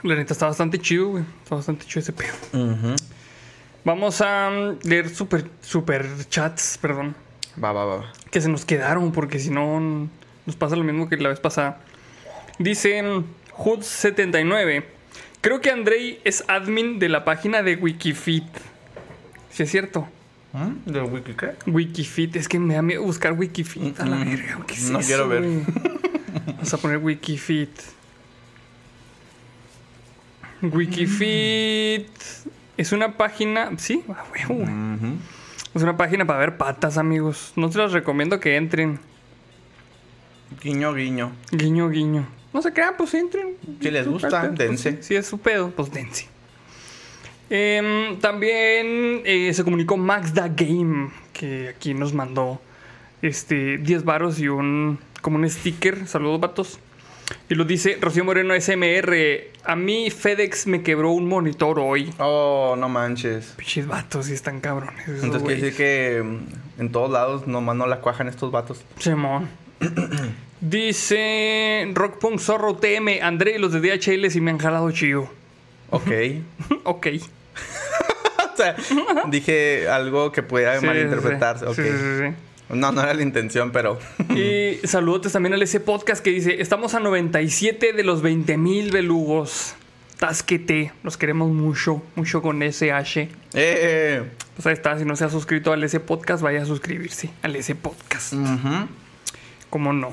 La neta está bastante chido, güey. Está bastante chido ese pedo. Vamos a mm, leer super, super chats, perdón, Va, va, va. que se nos quedaron, porque si no nos pasa lo mismo que la vez pasada. Dicen Hood79. Creo que Andrei es admin de la página de Wikifit. Si es cierto. ¿Mm? ¿De Wiki qué? Wikifit, es que me da miedo buscar Wikifit a la verga. ¿Qué es no eso, quiero ver. Vamos a poner Wikifit. Wikifit es una página, sí, güey. Es una página para ver patas, amigos. No se los recomiendo que entren. Guiño, guiño. Guiño, guiño. No se crean, pues entren. Si les gusta, Pues, dense. Si es su pedo, pues dense. Em, también eh, se comunicó Max Da Game, que aquí nos mandó este 10 varos y un como un sticker. Saludos, vatos. Y lo dice Rocío Moreno SMR. A mí FedEx me quebró un monitor hoy. Oh, no manches. Pinches vatos, y están cabrones. esos Entonces quiere decir que mm, en todos lados nomás no la cuajan estos vatos. Simón. Dice Rock Punk Zorro TM, André y los de DHL sí me han jalado chido. Ok. ok. o sea, dije algo que pudiera Sí, malinterpretarse. sí, sí, sí, sí. No, no era la intención, pero. Y saludos también al ese podcast que dice, estamos a 97 de los 20 mil belugos. Tasquete, los queremos mucho, mucho con SH. ¡Eh! Pues ahí está, si no se ha suscrito al ese podcast, vaya a suscribirse al ese podcast. ¿Cómo no?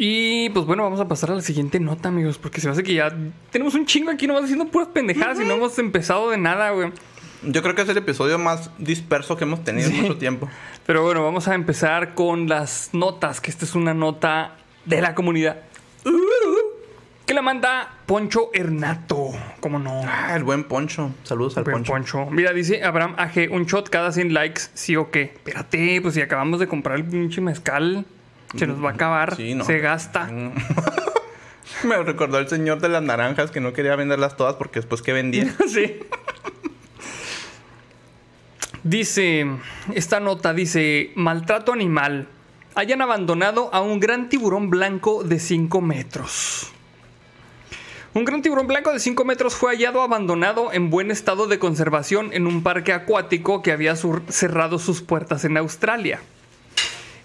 Y pues bueno, vamos a pasar a la siguiente nota, amigos, porque se me hace que ya tenemos un chingo aquí nomás haciendo puras pendejadas y no hemos empezado de nada, güey. Yo creo que es el episodio más disperso que hemos tenido Sí. en mucho tiempo. Pero bueno, vamos a empezar con las notas, que esta es una nota de la comunidad. Que la manda Poncho Hernato. ¿Cómo no? Ah, el buen Poncho. Saludos al Buen Poncho. Poncho. Mira, dice Abraham AG, un shot cada 100 likes, sí o qué. Espérate, pues si acabamos de comprar el pinche mezcal, se nos va a acabar, Sí, no. se gasta. Me recordó el señor de las naranjas que no quería venderlas todas porque después que vendía. sí. Dice, esta nota dice, maltrato animal. Hayan abandonado a un gran tiburón blanco de 5 metros. Un gran tiburón blanco de 5 metros fue hallado abandonado en buen estado de conservación en un parque acuático que había cerrado sus puertas en Australia.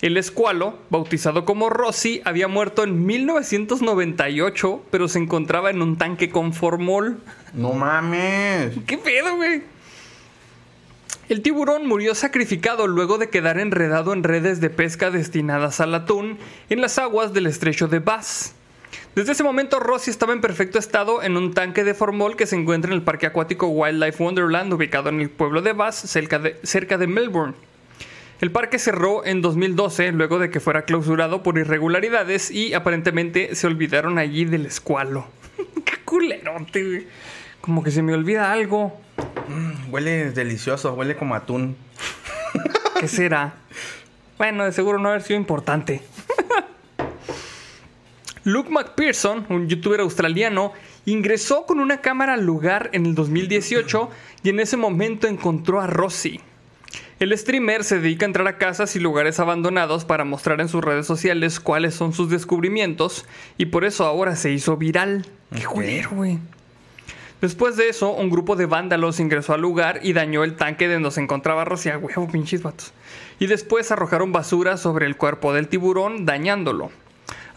El escualo, bautizado como Rossi, había muerto en 1998, pero se encontraba en un tanque con formol. no mames. ¿Qué pedo, güey? El tiburón murió sacrificado luego de quedar enredado en redes de pesca destinadas al atún en las aguas del estrecho de Bass. Desde ese momento, Rossi estaba en perfecto estado en un tanque de formol que se encuentra en el parque acuático Wildlife Wonderland, ubicado en el pueblo de Bass, cerca de, Melbourne. El parque cerró en 2012 luego de que fuera clausurado por irregularidades y aparentemente se olvidaron allí del escualo. ¡Qué culerote! Como que se me olvida algo. Huele delicioso, huele como atún. ¿Qué será? Bueno, de seguro no haber sido importante. Luke McPherson, un youtuber australiano, ingresó con una cámara al lugar en el 2018 y en ese momento encontró a Rossi. El streamer se dedica a entrar a casas y lugares abandonados para mostrar en sus redes sociales cuáles son sus descubrimientos y por eso ahora se hizo viral. Qué Ok. culero, güey. Después de eso, un grupo de vándalos ingresó al lugar y dañó el tanque de donde se encontraba Rossi. Ah, huevo, pinches vatos. Y después arrojaron basura sobre el cuerpo del tiburón, dañándolo.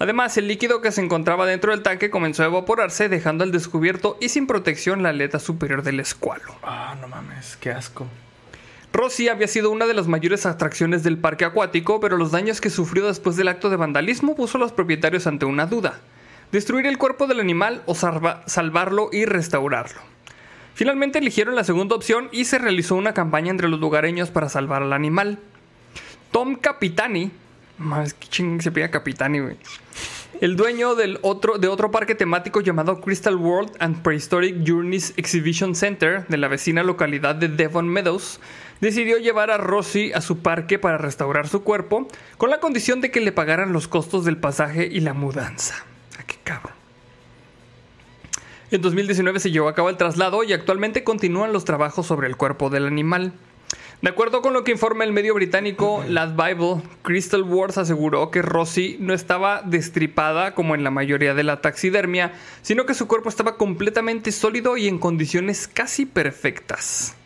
Además, el líquido que se encontraba dentro del tanque comenzó a evaporarse, dejando al descubierto y sin protección la aleta superior del escualo. Ah, no mames, qué asco. Rossi había sido una de las mayores atracciones del parque acuático, pero los daños que sufrió después del acto de vandalismo puso a los propietarios ante una duda. Destruir el cuerpo del animal o salva- salvarlo y restaurarlo. Finalmente eligieron la segunda opción y se realizó una campaña entre los lugareños para salvar al animal. Tom Capitani, más ching se Capitani. El dueño del otro, de otro parque temático llamado Crystal World and Prehistoric Journeys Exhibition Center de la vecina localidad de Devon Meadows, decidió llevar a Rossi a su parque para restaurar su cuerpo, con la condición de que le pagaran los costos del pasaje y la mudanza. Qué cabrón. En 2019 se llevó a cabo el traslado y actualmente continúan los trabajos sobre el cuerpo del animal. De acuerdo con lo que informa el medio británico Lad Bible, Crystal Wars aseguró que Rosie no estaba destripada como en la mayoría de la taxidermia, sino que su cuerpo estaba completamente sólido y en condiciones casi perfectas.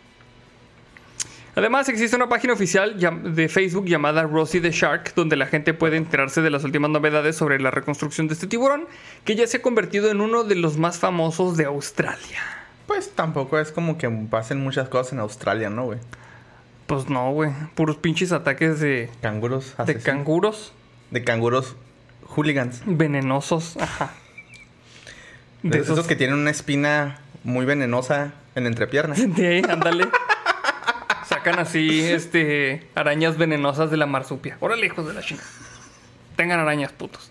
Además, existe una página oficial de Facebook llamada Rosie the Shark, donde la gente puede enterarse de las últimas novedades sobre la reconstrucción de este tiburón, que ya se ha convertido en uno de los más famosos de Australia. Pues tampoco es como que pasen muchas cosas en Australia, ¿no, güey? Pues no, güey. Puros pinches ataques de, Canguros de canguros de canguros hooligans. venenosos. Ajá. De, esos... que tienen una espina muy venenosa en la entrepierna. De ahí, ándale. Sacan así, este, arañas venenosas de la marsupia. Órale, hijos de la chinga. Tengan arañas, putos.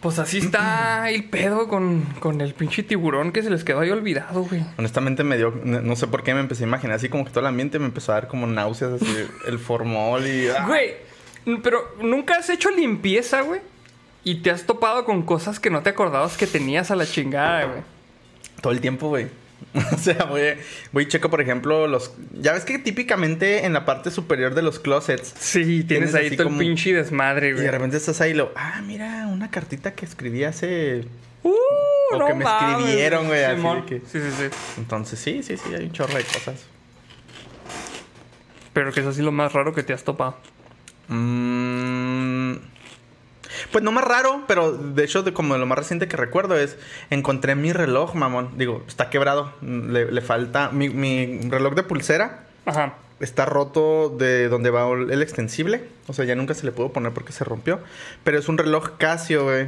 Pues así está el pedo con, con el pinche tiburón que se les quedó ahí olvidado, güey. Honestamente me dio, no no sé por qué me empecé a imaginar así como que todo el ambiente me empezó a dar como náuseas, así el formol y... ¡ah! Güey, pero nunca has hecho limpieza, güey. Y te has topado con cosas que no te acordabas que tenías a la chingada, güey. Todo el tiempo, güey. o sea, voy, voy y checo, por ejemplo, los... Ya ves que típicamente en la parte superior de los closets... Sí, tienes, Tienes ahí todo como- el pinche desmadre, Y güey. de repente estás ahí y lo... Ah, mira, una cartita que escribí hace... Uh, O no que me mames, escribieron, güey, así de Simón. que- Sí, sí, sí. Entonces, sí, sí, sí, hay un chorro de cosas. Pero que es así lo más raro que te has topado. Mm, pues no más raro, pero de hecho, de como de lo más reciente que recuerdo es... Encontré mi reloj, mamón. Digo, está quebrado. Le, le falta... Mi, mi reloj de pulsera Ajá. está roto de donde va el extensible. O sea, ya nunca se le pudo poner porque se rompió. Pero es un reloj Casio, güey.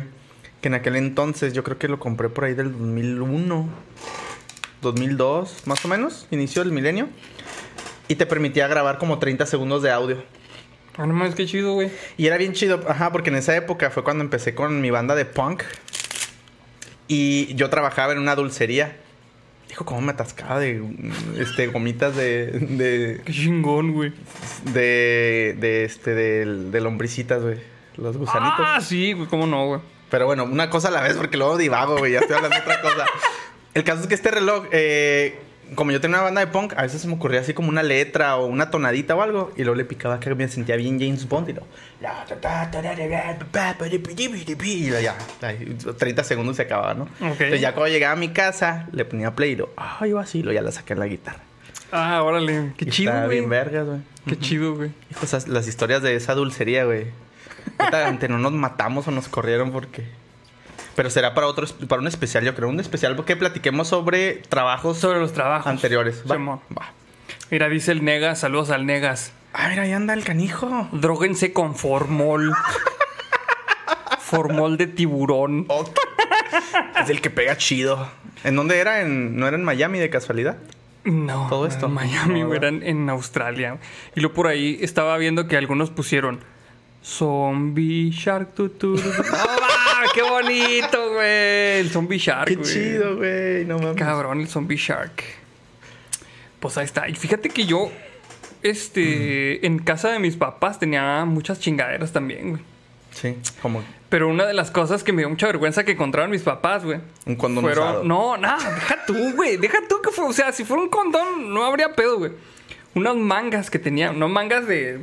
Que en aquel entonces yo creo que lo compré por ahí del 2001. 2002, más o menos. Inicio del milenio. Y te permitía grabar como 30 segundos de audio. Ah, no mames, qué chido, güey. Y era bien chido, ajá, porque en esa época fue cuando empecé con mi banda de punk. Y yo trabajaba en una dulcería. Hijo, cómo me atascaba de este, gomitas de, de, Qué chingón, güey. de, de este, de, de lombricitas, güey. Los gusanitos. Ah, sí, güey, cómo no, güey. Pero bueno, una cosa a la vez, porque luego divago, güey. Ya estoy hablando de otra cosa. El caso es que este reloj, eh, como yo tenía una banda de punk, a veces se me ocurría así como una letra o una tonadita o algo. Y luego le picaba que me sentía bien James Bond y lo. Y ya, ahí, 30 segundos se acababa, ¿no? Entonces ya cuando llegaba a mi casa, le ponía play y lo. Ah, iba así, lo ya la saqué en la guitarra. Ah, órale. Qué Y chido, güey. bien vergas, güey. Qué chido, güey. Hijo, esas- las historias de esa dulcería, güey. Ante no nos matamos o nos corrieron porque. Pero será para otro, para un especial, yo creo. Un especial porque platiquemos sobre trabajos Sobre los trabajos. anteriores. ¿va? Mira, dice el Negas, saludos al Negas. Ah, mira, ahí anda el canijo. Dróguense con formol. formol de tiburón. Es el que pega chido. ¿En dónde era? ¿En, ¿No era en Miami de casualidad? No, Todo esto. En Miami, No, eran en Australia. Y luego por ahí estaba viendo que algunos pusieron Zombie Shark. Tu, ¡Qué bonito, güey! El Zombie Shark, Qué güey. chido, güey. No mames. Cabrón, el Zombie Shark. Pues ahí está. Y fíjate que yo, este, en casa de mis papás tenía muchas chingaderas también, güey. Sí, como Pero una de las cosas que me dio mucha vergüenza que encontraron mis papás, güey. un condón usado. Fueron, no, nada, deja tú, güey. Deja tú que fue. O sea, si fuera un condón, no habría pedo, güey. Unas mangas que tenía, no mangas de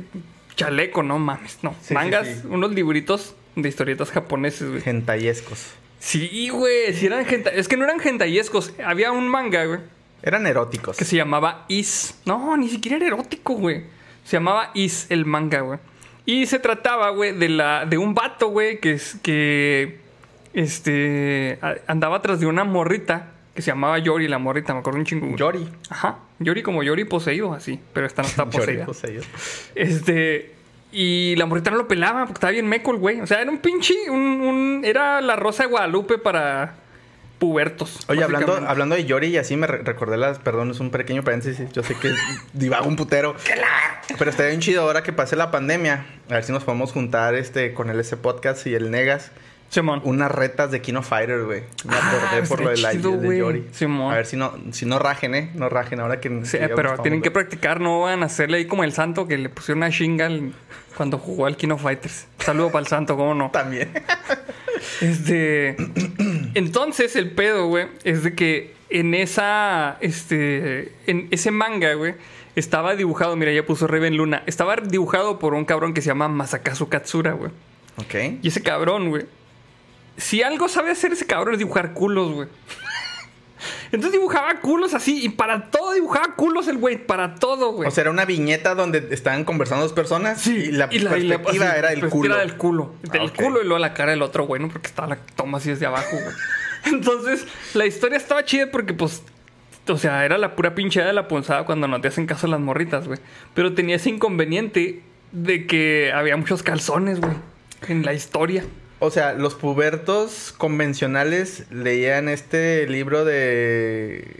chaleco, no mames, no. Sí, sí, mangas, sí. unos libritos de historietas japoneses, güey. Gentayescos. Sí, güey, sí eran genta- Es que no eran gentayescos. Había un manga, güey, Eran eróticos. que se llamaba Is. No, ni siquiera era erótico, güey. Se llamaba Is el manga, güey. Y se trataba, güey, de la de un vato, güey, que es que este a- andaba atrás de una morrita que se llamaba Yori, la morrita, me acuerdo un chingo. Yori. Ajá, Yori como Yori poseído, así, pero esta no está Yori poseída. poseído. Este. Y la morrita no lo pelaba porque estaba bien meco el güey. O sea, era un pinche. Un, un- era la rosa de Guadalupe para pubertos. Oye, hablando, hablando de Yori y así me re- recordé las, perdón, es un pequeño paréntesis, yo sé que divago un putero. Pero estaría bien chido ahora que pase la pandemia, a ver si nos podemos juntar este con el ese podcast y el Negas, Simón. unas retas de Kino Fighter, güey. Me Ah, acordé por lo de la chido, de. Yori. Simón. A ver si no, si no rajen, eh, no rajen ahora que Sí, que pero tienen que practicar, no van a hacerle ahí como el santo que le pusieron una chinga al- cuando jugó al Kino Fighters. Saludo para el santo, cómo no. a- También. Este. Entonces, el pedo, güey, es de que en esa. Este. En ese manga, güey. Estaba dibujado, mira, ya puso Raven Luna. Estaba dibujado por un cabrón que se llama Masakazu Katsura, güey. Ok. Y ese cabrón, güey. Si algo sabe hacer ese cabrón es dibujar culos, güey. Entonces dibujaba culos así. Y para todo dibujaba culos el güey. Para todo, güey. O sea, era una viñeta donde estaban conversando dos personas y la y la- y la- perspectiva así, era el culo. Era del culo. Del Ah, ok. culo y luego la cara del otro güey, ¿no? Porque estaba la toma así desde abajo, güey. Entonces, la historia estaba chida porque, pues, o sea, era la pura pinchada de la punzada cuando no te hacen caso las morritas, güey. Pero tenía ese inconveniente de que había muchos calzones, güey, en la historia. O sea, los pubertos convencionales leían este libro de...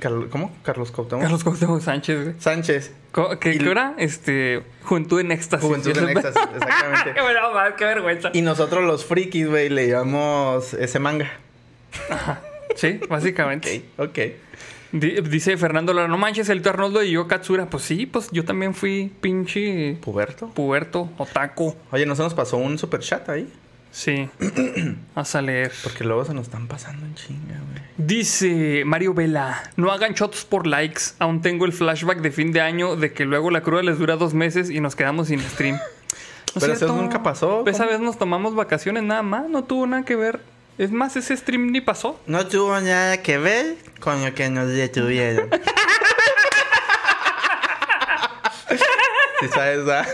Carl- ¿Cómo? Carlos Cuauhtémoc. Carlos Cuauhtémoc Sánchez, güey. Sánchez. ¿Qué, Y- qué era? Este, Juventud en Éxtasis. Juventud en éxtasis, exactamente. qué, vergüenza. Y nosotros los frikis, güey, leíamos ese manga. Sí, básicamente. Ok, ok. Di- Dice Fernando Lara, no manches, el Arnoldo y yo Katsura. Pues sí, pues yo también fui pinche ¿Puberto? puberto, otaku. Oye, ¿no se nos pasó un super chat ahí? Sí. Vas a leer. Porque luego se nos están pasando en chinga, güey. Dice Mario Vela, no hagan shots por likes. Aún tengo el flashback de fin de año de que luego la cruda les dura dos meses y nos quedamos sin stream. ¿No Pero eso nunca pasó, Esa ¿cómo? vez nos tomamos vacaciones nada más, no tuvo nada que ver. Es más, ese stream ni pasó. No tuvo nada que ver con lo que nos detuvieron. ¿Sí sabes, ah?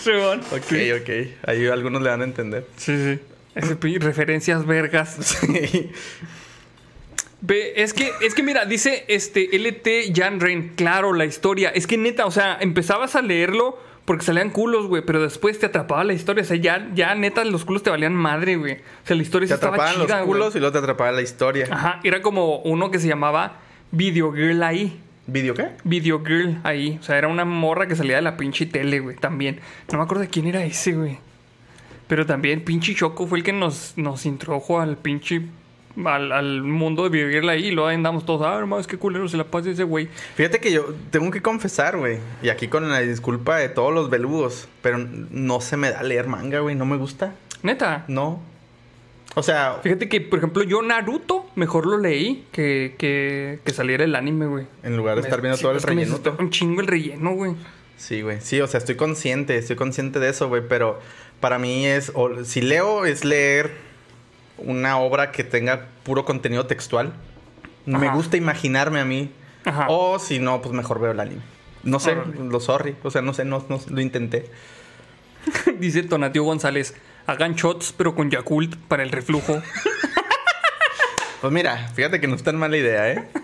Simón. ok, ok. Ahí algunos le van a entender. Sí, sí. Referencias vergas. Sí. Ve, es que, es que mira, dice este LT Jan Rain, claro, la historia. Es que neta, o sea, empezabas a leerlo porque salían culos, güey, pero después te atrapaba la historia. O sea, ya, ya neta, los culos te valían madre, güey. O sea, la historia Te sí estaba atrapaban chida, los culos y luego te atrapaba la historia. Ajá, era como uno que se llamaba Video Girl ahí. ¿Video qué? Video Girl ahí. O sea, era una morra que salía de la pinche tele, güey, también. No me acuerdo de quién era ese, güey. Pero también pinche Choco fue el que nos, nos introdujo al pinche... Al, al mundo de Girl ahí. Y luego andamos todos, ah, hermano, es que culero se la pasa ese güey. Fíjate que yo tengo que confesar, güey. Y aquí con la disculpa de todos los beludos. Pero no se me da leer manga, güey. No me gusta. Neta. No. O sea, Fíjate que, por ejemplo, yo Naruto mejor lo leí que, que, que saliera el anime, güey. en lugar de estar viendo Sí, todo el es que me relleno. Un chingo el relleno, güey. Sí, güey. Sí, o sea, estoy consciente, estoy consciente de eso, güey. Pero para mí es, o- si leo, es leer una obra que tenga puro contenido textual. Me gusta imaginarme a mí. Ajá. O si no, pues mejor veo el anime. No sé, lo sorry. O sea, no sé, no, no- lo intenté. Dice Tonatio González, hagan shots pero con Yakult para el reflujo. Pues mira, fíjate que no es tan mala idea, ¿eh?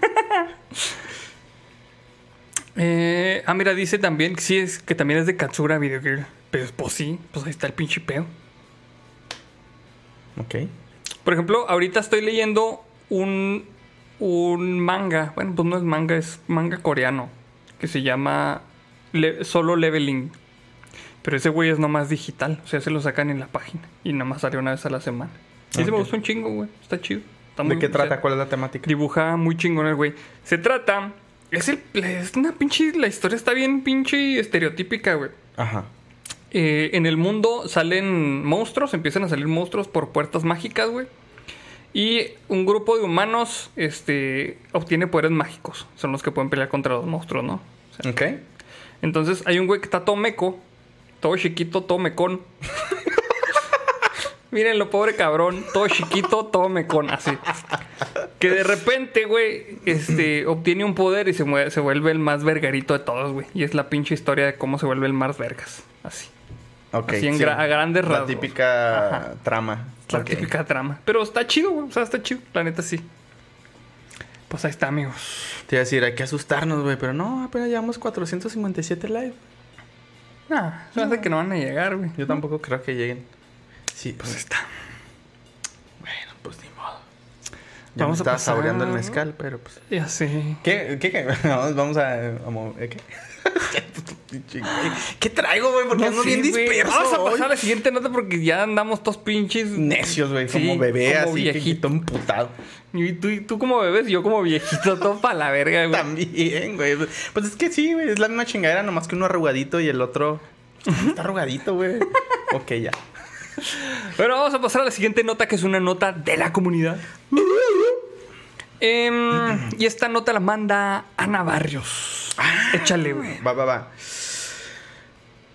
Eh, ah, mira, dice también que sí es que también es de Katsura Video Girl. Pero pues sí, pues ahí está el pinche peo. Ok. Por ejemplo, ahorita estoy leyendo un, un manga. Bueno, pues no es manga, es manga coreano. Que se llama Le- Solo Leveling. Pero ese güey es nomás digital. O sea, se lo sacan en la página. Y nomás sale una vez a la semana. Y ese me Ok. gusta un chingo, güey. Está chido. Está ¿De qué o trata? sea, ¿Cuál es la temática? Dibuja muy chingón el güey. Se trata. Es, el, es una pinche. La historia está bien pinche estereotípica, güey. Ajá. Eh, en el mundo salen monstruos, empiezan a salir monstruos por puertas mágicas, güey. Y un grupo de humanos este, obtiene poderes mágicos. Son los que pueden pelear contra los monstruos, ¿no? O sea, Ok. entonces hay un güey que está todo meco, todo chiquito, todo mecón. Mírenlo, pobre cabrón, todo chiquito, todo mecón, así. Que de repente, güey, este, obtiene un poder y se, mue- se vuelve el más vergarito de todos, güey. Y es la pinche historia de cómo se vuelve el más vergas, así. Ok. Así en gra- a grandes La rasgos. típica Ajá. trama. La típica trama. Pero está chido, güey. O sea, está chido. La neta sí. Pues ahí está, amigos. Te iba a decir, hay que asustarnos, güey. Pero no, apenas llevamos 457 live. Nah, me hace que no van a llegar, güey. Yo tampoco creo que lleguen. Sí, Pues está. Bueno, pues ni modo. Ya Vamos me a estaba pasar- saboreando el mezcal, pero pues. Ya sé. ¿Qué? ¿Qué? qué? Vamos, vamos a. mo- ¿eh, ¿Qué? ¿Qué, ¿Qué traigo, güey? Porque ando sé, bien disperso. Vamos a pasar a la siguiente nota porque ya andamos todos pinches. Necios, güey. Sí, como bebé, como así, viejito. viejito emputado. Y tú, y tú como bebés y yo como viejito, todo para la verga, güey. También, güey. Pues es que sí, güey. Es la misma chingadera, nomás que uno arrugadito y el otro. pues, Está arrugadito, güey. ok, ya. Pero vamos a pasar a la siguiente nota, que es una nota de la comunidad. Em, y esta nota la manda Ana Barrios. Échale, güey. Va, va, va.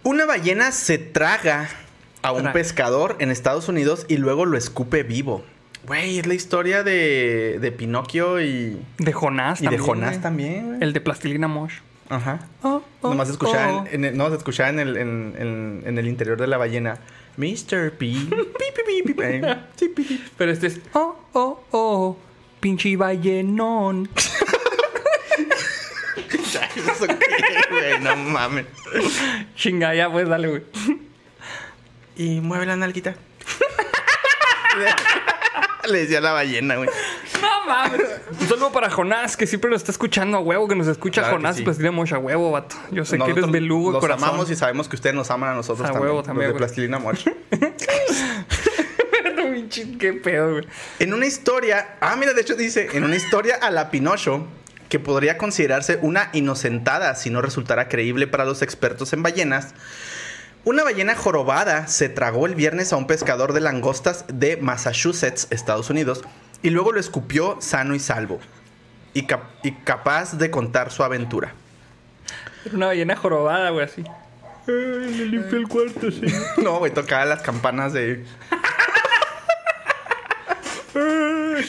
Una ballena se traga a un Traga. pescador en Estados Unidos y luego lo escupe vivo. Güey, es la historia de, de Pinocchio y, De Jonás y de. Jonás güey. también, güey. El de Plastilina Mosh. Ajá. Oh, oh, Nomás escuchaba, oh. en, en el- nomás escuchaba en, el, en, en- en el interior de la ballena. Mr. P. pi, pi, pi. Pero este es. Oh, oh, oh. Pinche ballenón. ¿Eso qué, güey? No mames. Chinga, ya pues, dale, güey. Y mueve la nalguita. Le decía a la ballena, güey. No mames. Un saludo para Jonás, que siempre lo está escuchando a huevo, que nos escucha Claro Jonás sí. y Plastilina Mosh a huevo, vato. Yo sé que eres belugo los corazón. amamos y sabemos que ustedes nos aman a nosotros A también. huevo también, los de. Plastilina qué pedo, güey. En una historia, ah, mira, de hecho dice, en una historia a la Pinocho, que podría considerarse una inocentada si no resultara creíble para los expertos en ballenas, una ballena jorobada se tragó el viernes a un pescador de langostas de Massachusetts, Estados Unidos, y luego lo escupió sano y salvo, y, cap- y capaz de contar su aventura. Una ballena jorobada, güey, así. Le limpié el cuarto, sí. No, güey, tocaba las campanas de...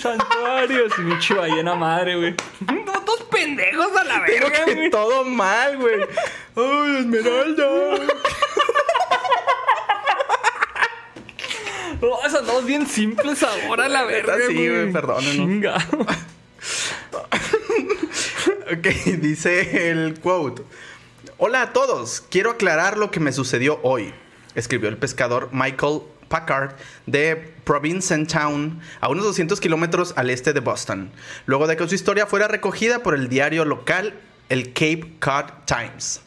Santuarios. Pinche ballena madre, güey. Dos, pendejos a la Pero verga, que güey. todo mal, güey. ¡Ay, Esmeralda! No, esas bien simples ahora, la verga, Sí, güey, perdónenos. Chinga. Ok, dice el quote. Hola a todos, quiero aclarar lo que me sucedió hoy, escribió el pescador Michael Packard de Provincetown, a unos 200 kilómetros al este de Boston, luego de que su historia fuera recogida por el diario local, el Cape Cod Times.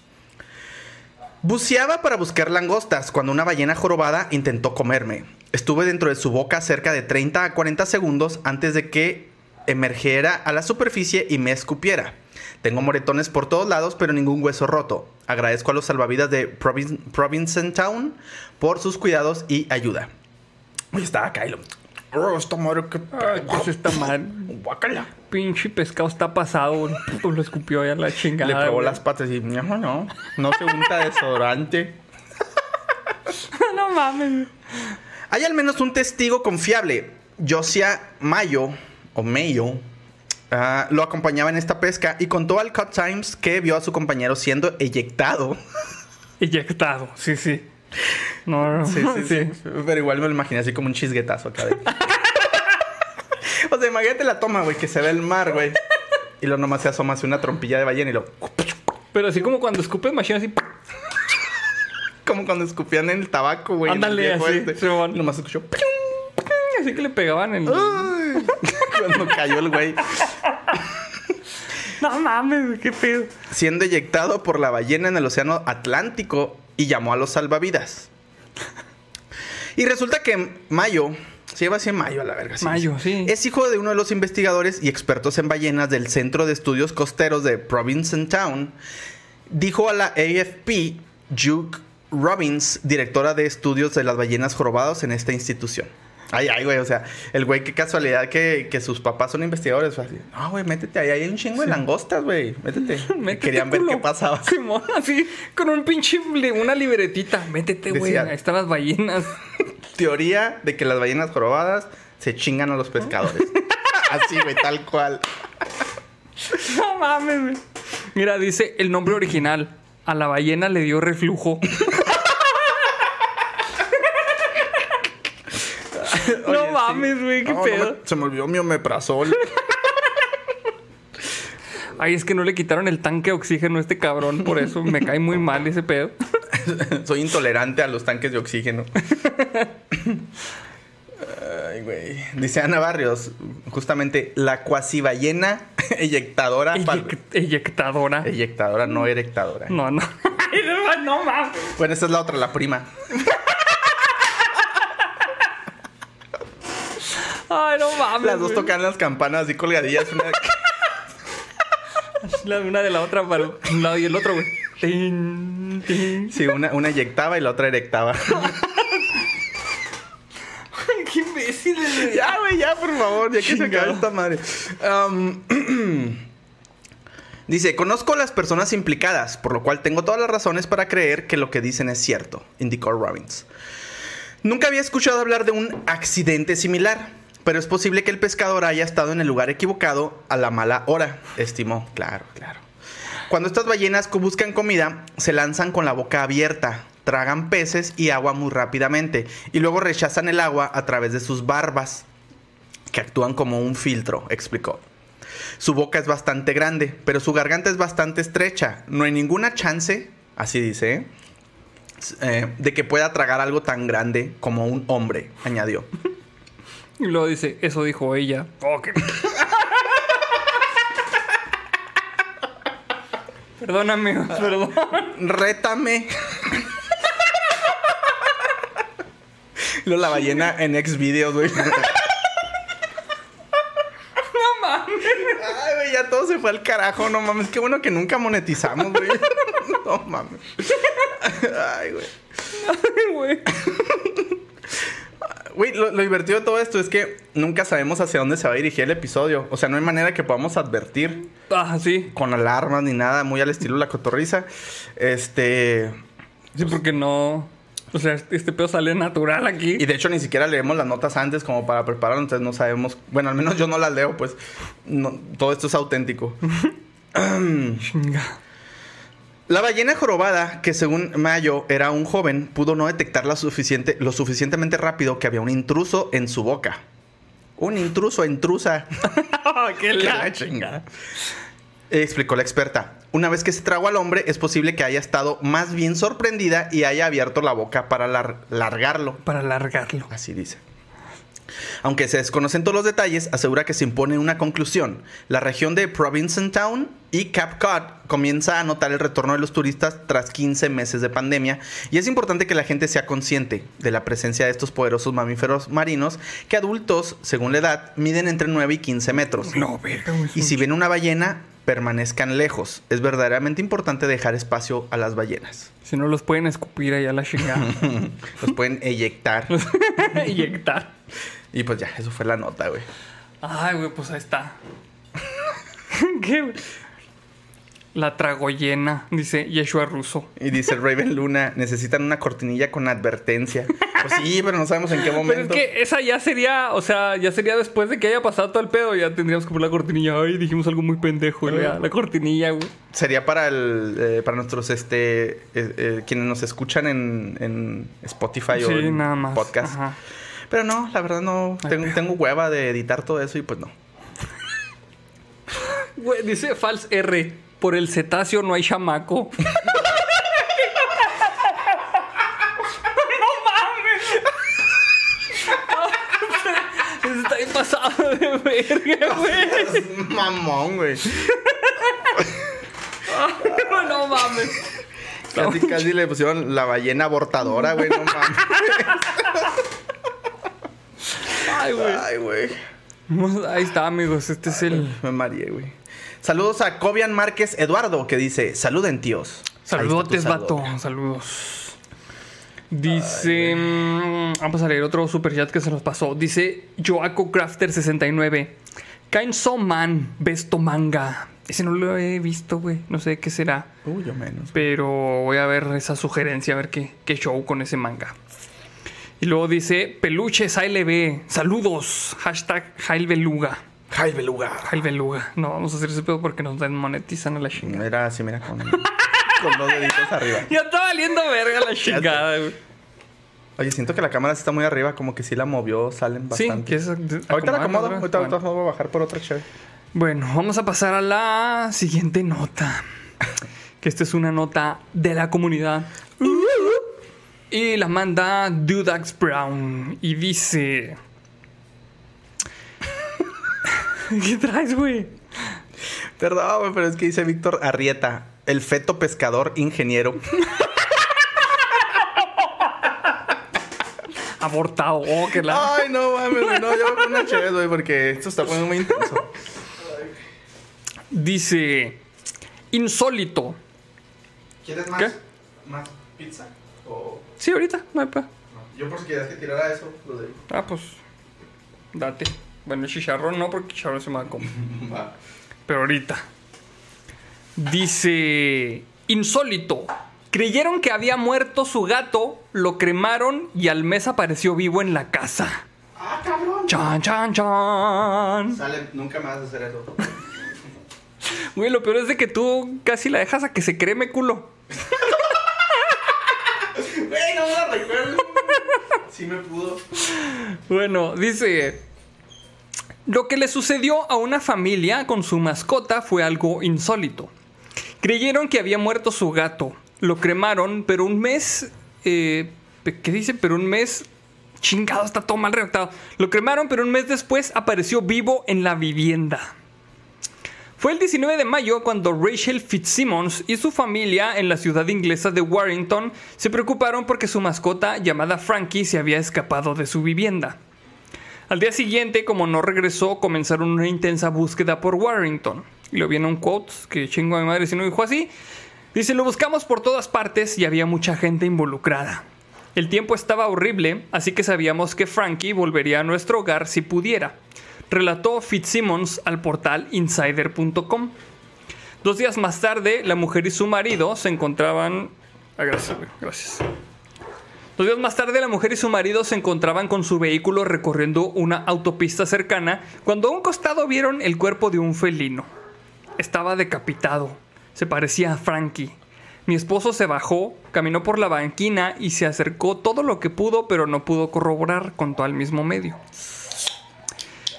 Buceaba para buscar langostas cuando una ballena jorobada intentó comerme. Estuve dentro de su boca cerca de 30 a 40 segundos antes de que emergiera a la superficie y me escupiera. Tengo moretones por todos lados, pero ningún hueso roto. Agradezco a los salvavidas de Provin- Provincetown por sus cuidados y ayuda. Oye, estaba acá y lo... Oh, esta madre, qué Ay, ¿qué es esta madre? Guácala. Pinche pescado está pasado, lo escupió ya la chingada. Le probó güey. las patas y... No, no, no se unta desodorante. no mames. Hay al menos un testigo confiable. Josia Mayo, o Mayo, ah, lo acompañaba en esta pesca y contó al Cut Times que vio a su compañero siendo eyectado. Eyectado, sí, sí. No, no, Sí, sí, sí. Pero igual me lo imaginé así como un chisguetazo acá de... o sea, imagínate la toma, güey, que se ve el mar, güey. Y luego nomás se asoma así una trompilla de ballena y lo... Pero así como cuando escupes machine así. Como cuando escupían en el tabaco, güey. en Ándale, así, este. Nomás escuchó... Así que le pegaban en. Ay. Cuando cayó el güey. No mames, qué pedo. siendo eyectado por la ballena en el océano Atlántico y llamó a los salvavidas. Y resulta que Mayo, se lleva así Mayo a la verga. Mayo, sí. Es hijo de uno de los investigadores y expertos en ballenas del Centro de Estudios Costeros de Provincetown. Dijo a la AFP Duke Robbins, directora de estudios de las ballenas jorobadas en esta institución. Ay, ay, güey, o sea, el güey, qué casualidad que, que sus papás son investigadores. No, güey, métete ahí, hay un chingo de langostas, güey, métete. Métete, Querían ver qué pasaba. Simón, así, con un pinche. Una libretita. Métete, güey. Ahí están las ballenas. Teoría de que las ballenas jorobadas se chingan a los pescadores. así, güey, tal cual. No mames, güey. Mira, dice el nombre original. A la ballena le dio reflujo. no sí. mames, güey, qué No, no pedo. me- se me olvidó mi omeprazol. Ay, es que no le quitaron el tanque de oxígeno a este cabrón, por eso me cae muy mal ese pedo. Soy intolerante a los tanques de oxígeno. Ay, güey. Dice Ana Barrios, justamente la cuasi ballena eyectadora. eyectadora. Eyectadora, no erectadora. No, no, no mames. Bueno, esta es la otra, la prima. Ay, no mames. Las dos tocan las campanas así colgadillas. Una... La una de la otra para un lado y el otro, güey. Tin, tin. Sí, una, una eyectaba y la otra erectaba. imbéciles, güey. Ya, güey, ya, por favor, ya que se acaba esta madre. Dice, conozco a las personas implicadas, por lo cual tengo todas las razones para creer que lo que dicen es cierto, indicó Robbins. Nunca había escuchado hablar de un accidente similar, pero es posible que el pescador haya estado en el lugar equivocado a la mala hora, estimó. Claro, claro. Cuando estas ballenas buscan comida, se lanzan con la boca abierta, tragan peces y agua muy rápidamente, y luego rechazan el agua a través de sus barbas, que actúan como un filtro, explicó. Su boca es bastante grande, pero su garganta es bastante estrecha. No hay ninguna chance, así dice, eh, de que pueda tragar algo tan grande como un hombre, añadió. Y luego dice, eso dijo ella. Qué- Perdón, amigos, perdón. Rétame. Luego la ballena en ex videos, güey. No mames. Ay, güey, ya todo se fue al carajo, no mames. Qué bueno que nunca monetizamos, güey. No mames. Ay, güey. Güey. Güey, lo, lo divertido de todo esto es que nunca sabemos hacia dónde se va a dirigir el episodio. O sea, no hay manera que podamos advertir Ah, sí. con alarmas ni nada, muy al estilo la cotorriza. Este. Sí, porque no. O sea, este pedo sale natural aquí. Y de hecho ni siquiera leemos las notas antes como para prepararnos, entonces no sabemos. Bueno, al menos yo no las leo, pues. no- todo esto es auténtico. Chinga. La ballena jorobada, que según Mayo era un joven, pudo no detectar la suficiente, lo suficientemente rápido que había un intruso en su boca. Un intruso, intrusa. ¡Qué la chingada. Explicó la experta. Una vez que se tragó al hombre, es posible que haya estado más bien sorprendida y haya abierto la boca para lar- largarlo. Para alargarlo. Así dice. Aunque se desconocen todos los detalles, asegura que se impone una conclusión. La región de Provincetown y Cape Cod comienza a notar el retorno de los turistas tras 15 meses de pandemia y es importante que la gente sea consciente de la presencia de estos poderosos mamíferos marinos que adultos, según la edad, miden entre 9 y 15 metros. No. Y si ven una ballena, permanezcan lejos. Es verdaderamente importante dejar espacio a las ballenas. Si no los pueden escupir ahí a la chingada. Los pueden eyectar. Inyectar. Y pues ya, eso fue la nota, güey. Ay, güey, pues ahí está. ¿Qué? La tragoyena, dice Yeshua Russo. Y dice Raven Luna, necesitan una cortinilla con advertencia. Pues sí, pero no sabemos en qué Pero es momento. que esa ya sería, o sea, ya sería después de que haya pasado todo el pedo. Ya tendríamos que poner la cortinilla. Ay, dijimos algo muy pendejo. ya, la cortinilla, güey. Sería para el eh, para nuestros este eh, eh, quienes nos escuchan en, en Spotify o Sí, en nada más. podcast. Ajá. Pero no, la verdad no. Tengo, tengo hueva de editar todo eso y pues no. Güey, dice Fals R. Por el cetáceo no hay chamaco. no mames. Está bien pasado de verga, güey. Mamón, güey. No mames. Casi, casi le pusieron la ballena abortadora, güey. No mames. Ay, güey. Ay, güey. Ahí está, amigos. Este es el. Me mareé, güey. Saludos a Cobian Márquez Eduardo, que dice: Saluden, tíos. Saludotes, saludo. vato. Saludos. Dice. mm, vamos a leer otro superchat que se nos pasó. Dice Joaco Crafter 69. Kainso Man, Besto Manga. Ese no lo he visto, güey. No sé qué será. Uy, yo menos. Pero voy a ver esa sugerencia, a ver qué, qué show con ese manga. Y luego dice Peluches ALB. Saludos. Hashtag Jail Beluga. Jai Beluga. Jail Beluga. No vamos a hacer ese pedo porque nos desmonetizan a la chingada. Mira, así, mira, con, con dos deditos arriba. Ya está valiendo verga la chingada, güey. Oye, siento que la cámara está muy arriba, como que sí la movió, salen Sí, bastante. que es. Ahorita la acomodo, ahorita, voy a bajar por otra chévere. Bueno, vamos a pasar a la siguiente nota. Que esta es una nota de la comunidad. Y la manda Dudax Brown. Y dice. ¿Qué traes, güey? Perdón, güey, pero es que dice Víctor Arrieta, el feto pescador ingeniero. Abortado. Oh, que la. Ay, no mames, no, yo voy a poner una chévere, güey, porque esto está poniendo muy intenso. Dice. Insólito. ¿Quieres más- ¿Qué? más pizza? O Sí, ahorita. No hay pe- yo por si quieres que tirara eso, lo de Ah, pues. Date. Bueno, el chicharrón no, porque el chicharrón se me va a comer. Pero ahorita. Dice. Insólito. Creyeron que había muerto su gato, lo cremaron y al mes apareció vivo en la casa. ¡Ah, cabrón! Chan, chan, chan. Sale, nunca me vas a hacer eso. Güey, lo peor es de que tú casi la dejas a que se creme, culo. Güey, no me la recuerdo. Sí me pudo. Bueno, dice. Lo que le sucedió a una familia con su mascota fue algo insólito. Creyeron que había muerto su gato. Lo cremaron, pero un mes. eh, ¿Qué dice? Pero un mes. Chingado, está todo mal redactado. Lo cremaron, pero un mes después apareció vivo en la vivienda. Fue el 19 de mayo cuando Rachel Fitzsimmons y su familia en la ciudad inglesa de Warrington se preocuparon porque su mascota llamada Frankie se había escapado de su vivienda. Al día siguiente, como no regresó, comenzaron una intensa búsqueda por Warrington. Y lo viene un quote que chingo a mi madre si no dijo así. Dice, lo buscamos por todas partes y había mucha gente involucrada. El tiempo estaba horrible, así que sabíamos que Frankie volvería a nuestro hogar si pudiera. Relató Fitzsimmons al portal insider.com. Dos días más tarde, la mujer y su marido se encontraban... Ah, gracias, gracias. Dos días más tarde, la mujer y su marido se encontraban con su vehículo recorriendo una autopista cercana cuando a un costado vieron el cuerpo de un felino. Estaba decapitado. Se parecía a Frankie. Mi esposo se bajó, caminó por la banquina y se acercó todo lo que pudo, pero no pudo corroborar, contó al mismo medio.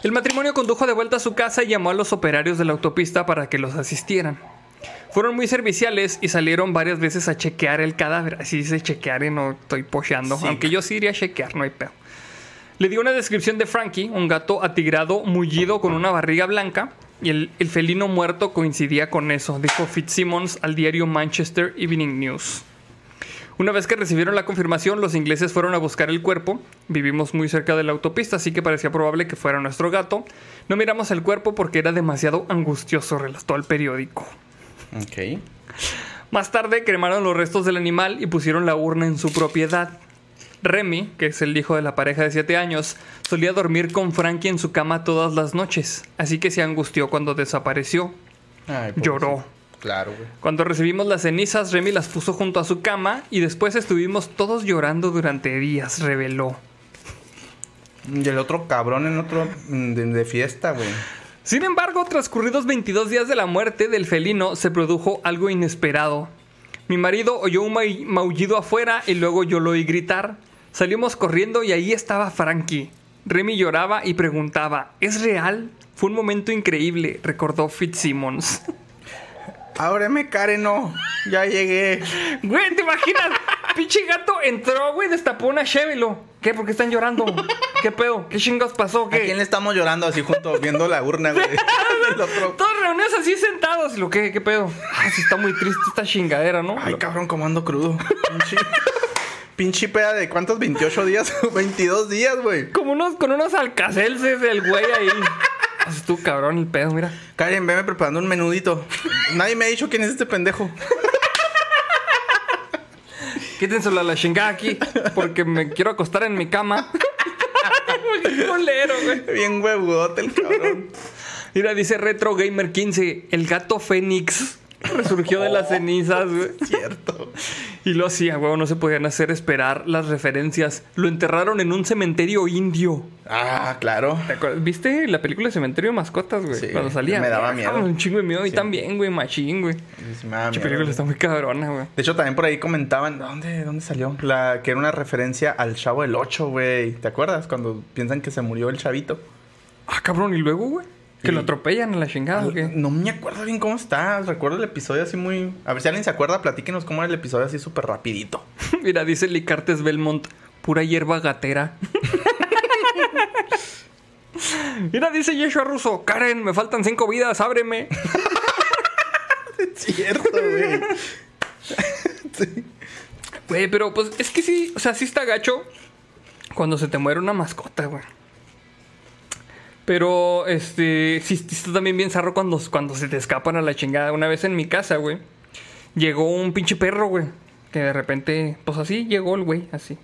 El matrimonio condujo de vuelta a su casa y llamó a los operarios de la autopista para que los asistieran. Fueron muy serviciales y salieron varias veces a chequear el cadáver. Así dice chequear y no estoy pocheando. Sí. Aunque yo sí iría a chequear, no hay pedo. Le dio una descripción de Frankie, un gato atigrado, mullido con una barriga blanca. Y el, el felino muerto coincidía con eso, dijo Fitzsimmons al diario Manchester Evening News. Una vez que recibieron la confirmación, los ingleses fueron a buscar el cuerpo. Vivimos muy cerca de la autopista, así que parecía probable que fuera nuestro gato. No miramos el cuerpo porque era demasiado angustioso, relató al periódico. Ok. Más tarde cremaron los restos del animal y pusieron la urna en su propiedad. Remy, que es el hijo de la pareja de 7 años, solía dormir con Frankie en su cama todas las noches, así que se angustió cuando desapareció. Ay, Lloró. Claro, güey. Cuando recibimos las cenizas, Remy las puso junto a su cama y después estuvimos todos llorando durante días, reveló. Y el otro cabrón en otro mm, de, de fiesta, güey. Sin embargo, transcurridos 22 días de la muerte del felino, se produjo algo inesperado. Mi marido oyó un ma- maullido afuera y luego yo lo oí gritar. Salimos corriendo y ahí estaba Frankie. Remy lloraba y preguntaba, ¿es real? Fue un momento increíble, recordó Fitzsimmons. Ábreme, Karen, no. Ya llegué. Güey, ¿te imaginas? Pinche gato entró, güey, destapó una Chevy, lo. ¿Qué? ¿Por qué están llorando? ¿Qué pedo? ¿Qué chingados pasó? ¿A quién le estamos llorando así juntos viendo la urna, güey? Todos reunidos así sentados. y Lo que, ¿qué pedo? Ay, sí está muy triste esta chingadera, ¿no? Ay, cabrón, cómo ando crudo. Pinche, peda de cuántos 28 días, 22 días, güey. Como unos, con unos alcacelces del güey ahí. Así tú, cabrón, el pedo, mira. Karen, veme preparando un menudito. Nadie me ha dicho quién es este pendejo. Quítenselo a la chingada aquí. Porque me quiero acostar en mi cama. Qué culero, güey. Bien huevudote el cabrón. Mira, dice Retro Gamer 15. El gato Fénix resurgió de las cenizas, güey. Cierto. Y lo hacía, güey. No se podían hacer esperar las referencias. Lo enterraron en un cementerio indio. Ah, claro. ¿Te acuerdas? ¿Viste la película Cementerio de Mascotas, güey? Sí, Cuando salía. me daba miedo. Un chingo de miedo. Y Sí. también, güey, machín, güey. Miedo, película está muy cabrona, güey. De hecho, también por ahí comentaban, ¿dónde, dónde salió? La que era una referencia al Chavo del 8, güey. ¿Te acuerdas? Cuando piensan que se murió el chavito. Ah, cabrón, ¿y luego, güey? Que lo atropellan a la chingada, ¿o qué? No me acuerdo bien cómo está. Recuerdo el episodio así muy... A ver si alguien se acuerda, platíquenos cómo era el episodio así súper rapidito. Mira, dice Licartes Belmont, pura hierba gatera. Mira, dice Yeshua Russo, Karen, me faltan cinco vidas, ábreme. Cierto, güey. sí. Güey, pero pues es que sí, o sea, sí está gacho cuando se te muere una mascota, güey. Pero, este, sí, está también bien zarro cuando, cuando se te escapan a la chingada. Una vez en mi casa, güey, llegó un pinche perro, güey. Que de repente, pues así llegó el güey, así.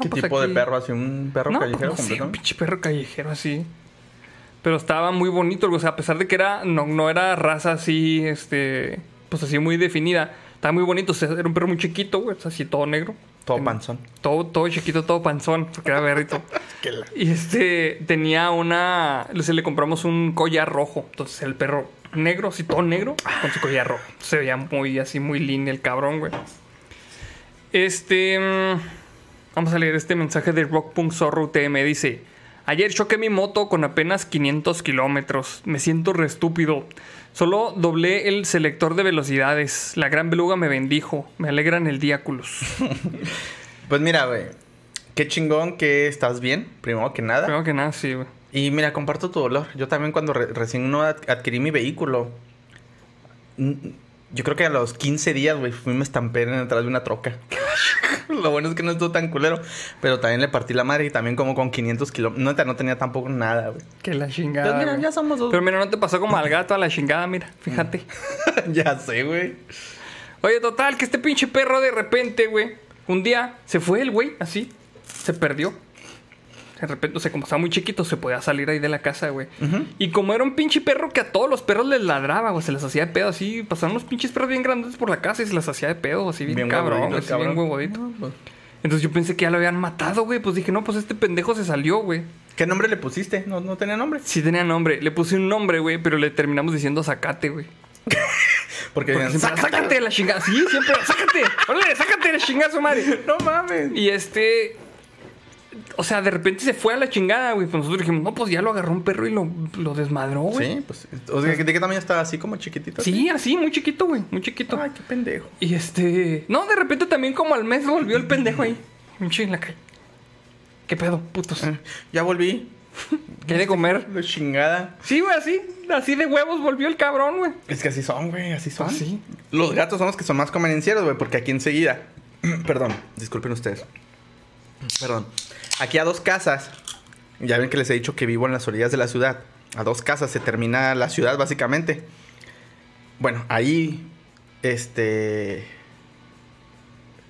¿Qué pues tipo de perro? ¿Así un perro no, callejero pues, un pinche perro callejero así. Pero estaba muy bonito, o sea, a pesar de que era no, no era raza así, este, pues así muy definida. Estaba muy bonito, o sea, era un perro muy chiquito, güey, así todo negro. Todo panzón. Todo, todo chiquito, todo panzón, porque era la- Y este tenía una. Se le compramos un collar rojo. Entonces el perro negro, así todo negro, con su collar rojo. Se veía muy así, muy lindo el cabrón, güey. Este. mm, Vamos a leer este mensaje de Rock.Zorro TM. Dice: Ayer choqué mi moto con apenas 500 kilómetros. Me siento re estúpido. Solo doblé el selector de velocidades. La gran beluga me bendijo. Me alegran el diáculos. Pues mira, güey. Qué chingón que estás bien, primero que nada. Primero que nada, sí, güey. Y mira, comparto tu dolor. Yo también cuando re- recién no ad- adquirí mi vehículo, yo creo que a los 15 días, güey, fui me estampé en detrás de una troca. Lo bueno es que no estuvo tan culero, pero también le partí la madre y también como con 500 kilómetros. No, no tenía tampoco nada, güey. Que la chingada. Pues mira, ya somos dos. Pero mira, no te pasó como al gato a la chingada, mira, fíjate. ya sé, güey. Oye, total, que este pinche perro de repente, güey, un día se fue el güey, así, se perdió. De repente, o sea, como estaba muy chiquito, se podía salir ahí de la casa, güey. Y como era un pinche perro que a todos los perros les ladraba, güey, se les hacía de pedo así. Pasaron unos pinches perros bien grandes por la casa y se les hacía de pedo, así bien, Bien cabrón, huevudito, así cabrón. bien huevudito. No, pues. Entonces yo pensé que ya lo habían matado, güey. Pues dije, no, pues este pendejo se salió, güey. ¿Qué nombre le pusiste? No, no tenía nombre. Sí tenía nombre. Le puse un nombre, güey, pero le terminamos diciendo Zacate, güey. Porque, Porque decían, "Sácate". sácate de la chingada. Sí, siempre, sácate. Órale, sácate de la chingada, su madre. No mames. Y este. O sea, de repente se fue a la chingada, güey. Pues nosotros dijimos, no, pues ya lo agarró un perro y lo, lo desmadró, güey. Sí, pues. O sea, ¿de qué tamaño estaba? ¿Así como chiquitito? Sí, así, muy chiquito, güey. Muy chiquito. Ay, qué pendejo. Y este. No, de repente también como al mes volvió el pendejo ahí. Un en la calle. ¿Qué pedo, putos? Eh, Ya volví. ¿Qué de comer? La chingada. Sí, güey, así. Así de huevos volvió el cabrón, güey. Es que así son, güey, así son. Así. Los gatos son los que son más convenencieros, güey, porque aquí enseguida. Perdón, disculpen ustedes. Perdón. Aquí a dos casas. Ya ven que les he dicho que vivo en las orillas de la ciudad. A dos casas se termina la ciudad, básicamente. Bueno, ahí. Este.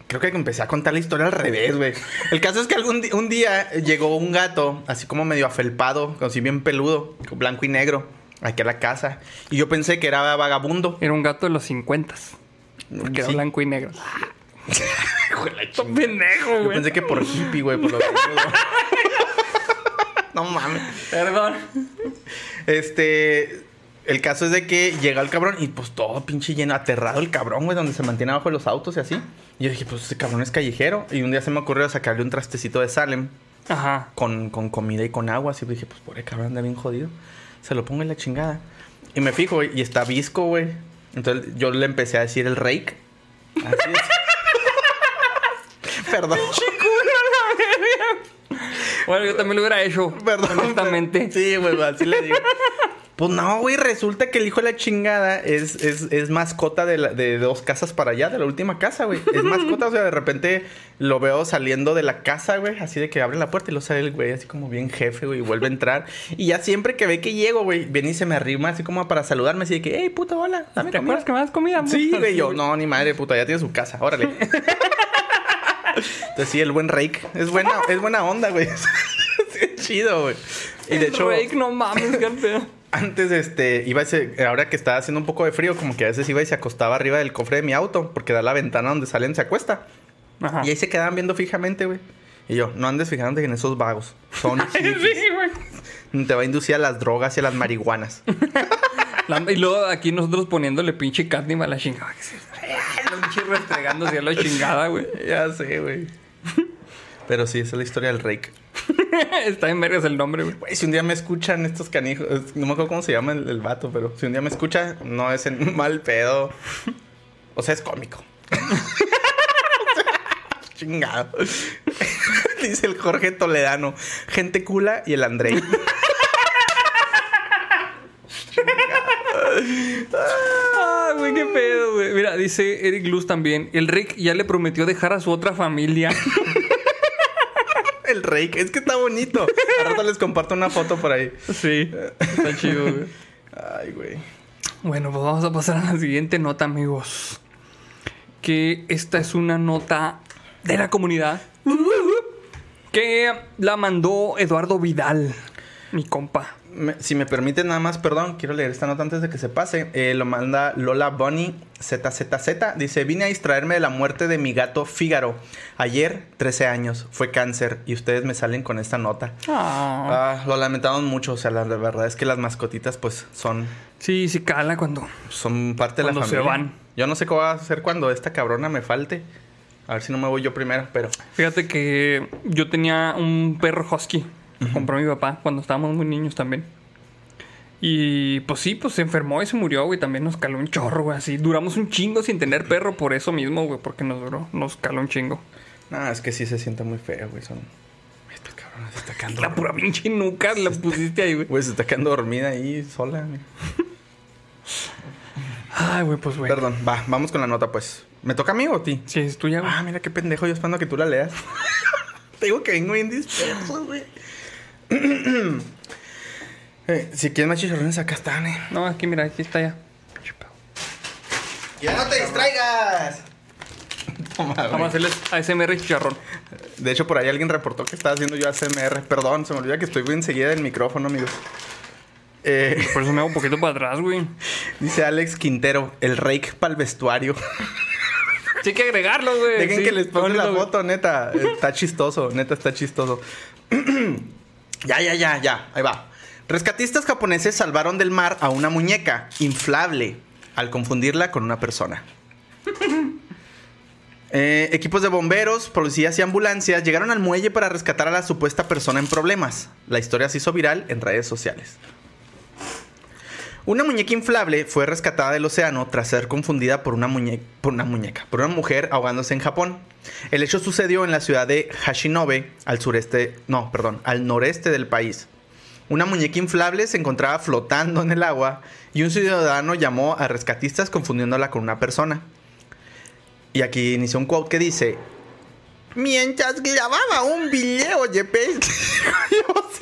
Creo que empecé a contar la historia al revés, güey. El caso es que algún un día llegó un gato, así como medio afelpado, así bien peludo, blanco y negro, aquí a la casa. Y yo pensé que era vagabundo. Era un gato de los 50. Porque era blanco y negro. Pendejo, Yo pensé que por hippie, güey, por lo No mames. Perdón. Este. El caso es de que llega el cabrón y pues todo pinche lleno, aterrado el cabrón, güey, donde se mantiene abajo de los autos y así. Y yo dije, pues este cabrón es callejero. Y un día se me ocurrió sacarle un trastecito de Salem Ajá. con, con comida y con agua. Así dije, pues pobre cabrón, anda bien jodido. Se lo pongo en la chingada. Y me fijo, güey, y está visco, güey. Entonces yo le empecé a decir el rake. Así es. Perdón. Bueno, yo también lo hubiera hecho. Perdón. Honestamente. Sí, güey, así le digo. Pues no, güey, resulta que el hijo de la chingada es, es, es mascota de, la- de dos casas para allá, de la última casa, güey. Es mascota, o sea, de repente lo veo saliendo de la casa, güey, así de que abre la puerta y lo sale el güey, así como bien jefe, güey, y vuelve a entrar. Y ya siempre que ve que llego, güey, viene y se me arrima así como para saludarme, así de que, hey, puta, hola, dame ¿Te comida". acuerdas que me das comida? amor? Sí, güey, yo, no, ni madre, puta, ya tiene su casa, órale. Entonces sí, el buen Rake. Es buena, es buena onda, güey. Sí, es chido, güey. Y de El hecho, Rake, no mames, qué pedo. antes, este, iba ese, ahora que estaba haciendo un poco de frío, como que a veces iba y se acostaba arriba del cofre de mi auto, porque da la ventana donde salen, se acuesta. Ajá. Y ahí se quedaban viendo fijamente, güey. Y yo, no andes fijándote en esos vagos. Son. Sí, güey. Te va a inducir a las drogas y a las marihuanas. La- y luego aquí nosotros poniéndole pinche catnip a la chingada. que se- El pinche restregándose a la chingada, güey. ya sé, güey. Pero sí, esa es la historia del Rake. Está en vergas el nombre, güey. Güey, si un día me escuchan estos canijos, no me acuerdo cómo se llama el, el vato, pero si un día me escucha, no es en mal pedo. O sea, es cómico. Chingado. Dice el Jorge Toledano. Gente cula y el Andrei. Güey, qué pedo, güey. Mira, dice Eric Luz también. El Rick ya le prometió dejar a su otra familia. El Rey. Es que está bonito. A rato les comparto una foto por ahí. sí, está chido, güey. Ay, güey. Bueno, pues vamos a pasar a la siguiente nota, amigos. Que esta es una nota de la comunidad. Que la mandó Eduardo Vidal, mi compa. Me- si me permiten nada más, perdón, quiero leer esta nota antes de que se pase. Eh, lo manda Lola Bunny ZZZ. Dice, vine a distraerme de la muerte de mi gato Fígaro. Ayer, 13 años, fue cáncer y ustedes me salen con esta nota. Ah. Ah, lo lamentamos mucho, o sea, la, la verdad es que las mascotitas pues son, Sí, sí cala cuando. son parte de la Cuando se familia. van. Yo no sé qué va a hacer cuando esta cabrona me falte. A ver si no me voy yo primero, pero... Fíjate que yo tenía un perro husky. Compró mi papá cuando estábamos muy niños también. Y pues sí, pues se enfermó y se murió, güey. También nos caló un chorro, güey. Así duramos un chingo sin tener perro por eso mismo, güey. Porque nos duró, nos caló un chingo. No, es que sí se siente muy feo, güey. Son... Esta cabrona se está quedando... La pura pinche nuca la pusiste ahí, güey. Güey, se está quedando dormida ahí sola. güey. Ay, güey, pues güey. Perdón, va, vamos con la nota, pues. ¿Me toca a mí o a ti? Sí, es tuya, güey. Ah, mira qué pendejo, yo esperando que tú la leas. Te digo que vengo bien disperso, güey. Eh, si quieres más chicharrones, acá están, eh. No, aquí, mira, aquí está ya. ¡Ya no te distraigas! Toma. Vamos a hacerles ASMR chicharrón. De hecho, por ahí alguien reportó que estaba haciendo yo ASMR. Perdón, se me olvida que estoy muy enseguida del micrófono, amigos. Eh, Por eso me hago un poquito para atrás, güey. dice Alex Quintero, el rake para el vestuario. Sí hay que agregarlo, güey. Dejen Sí, que les ponga la foto, neta. Está chistoso, neta está chistoso. ya, ya, ya, ya. Ahí va. Rescatistas japoneses salvaron del mar a una muñeca inflable al confundirla con una persona. Eh, equipos de bomberos, policías y ambulancias llegaron al muelle para rescatar a la supuesta persona en problemas. La historia se hizo viral en redes sociales. Una muñeca inflable fue rescatada del océano tras ser confundida por una, muñeca, por una mujer ahogándose en Japón. El hecho sucedió en la ciudad de Hashinobe, al sureste, no, perdón, al noreste del país. Una muñeca inflable se encontraba flotando en el agua y un ciudadano llamó a rescatistas confundiéndola con una persona. Y aquí inició un quote que dice: Mientras grababa un video de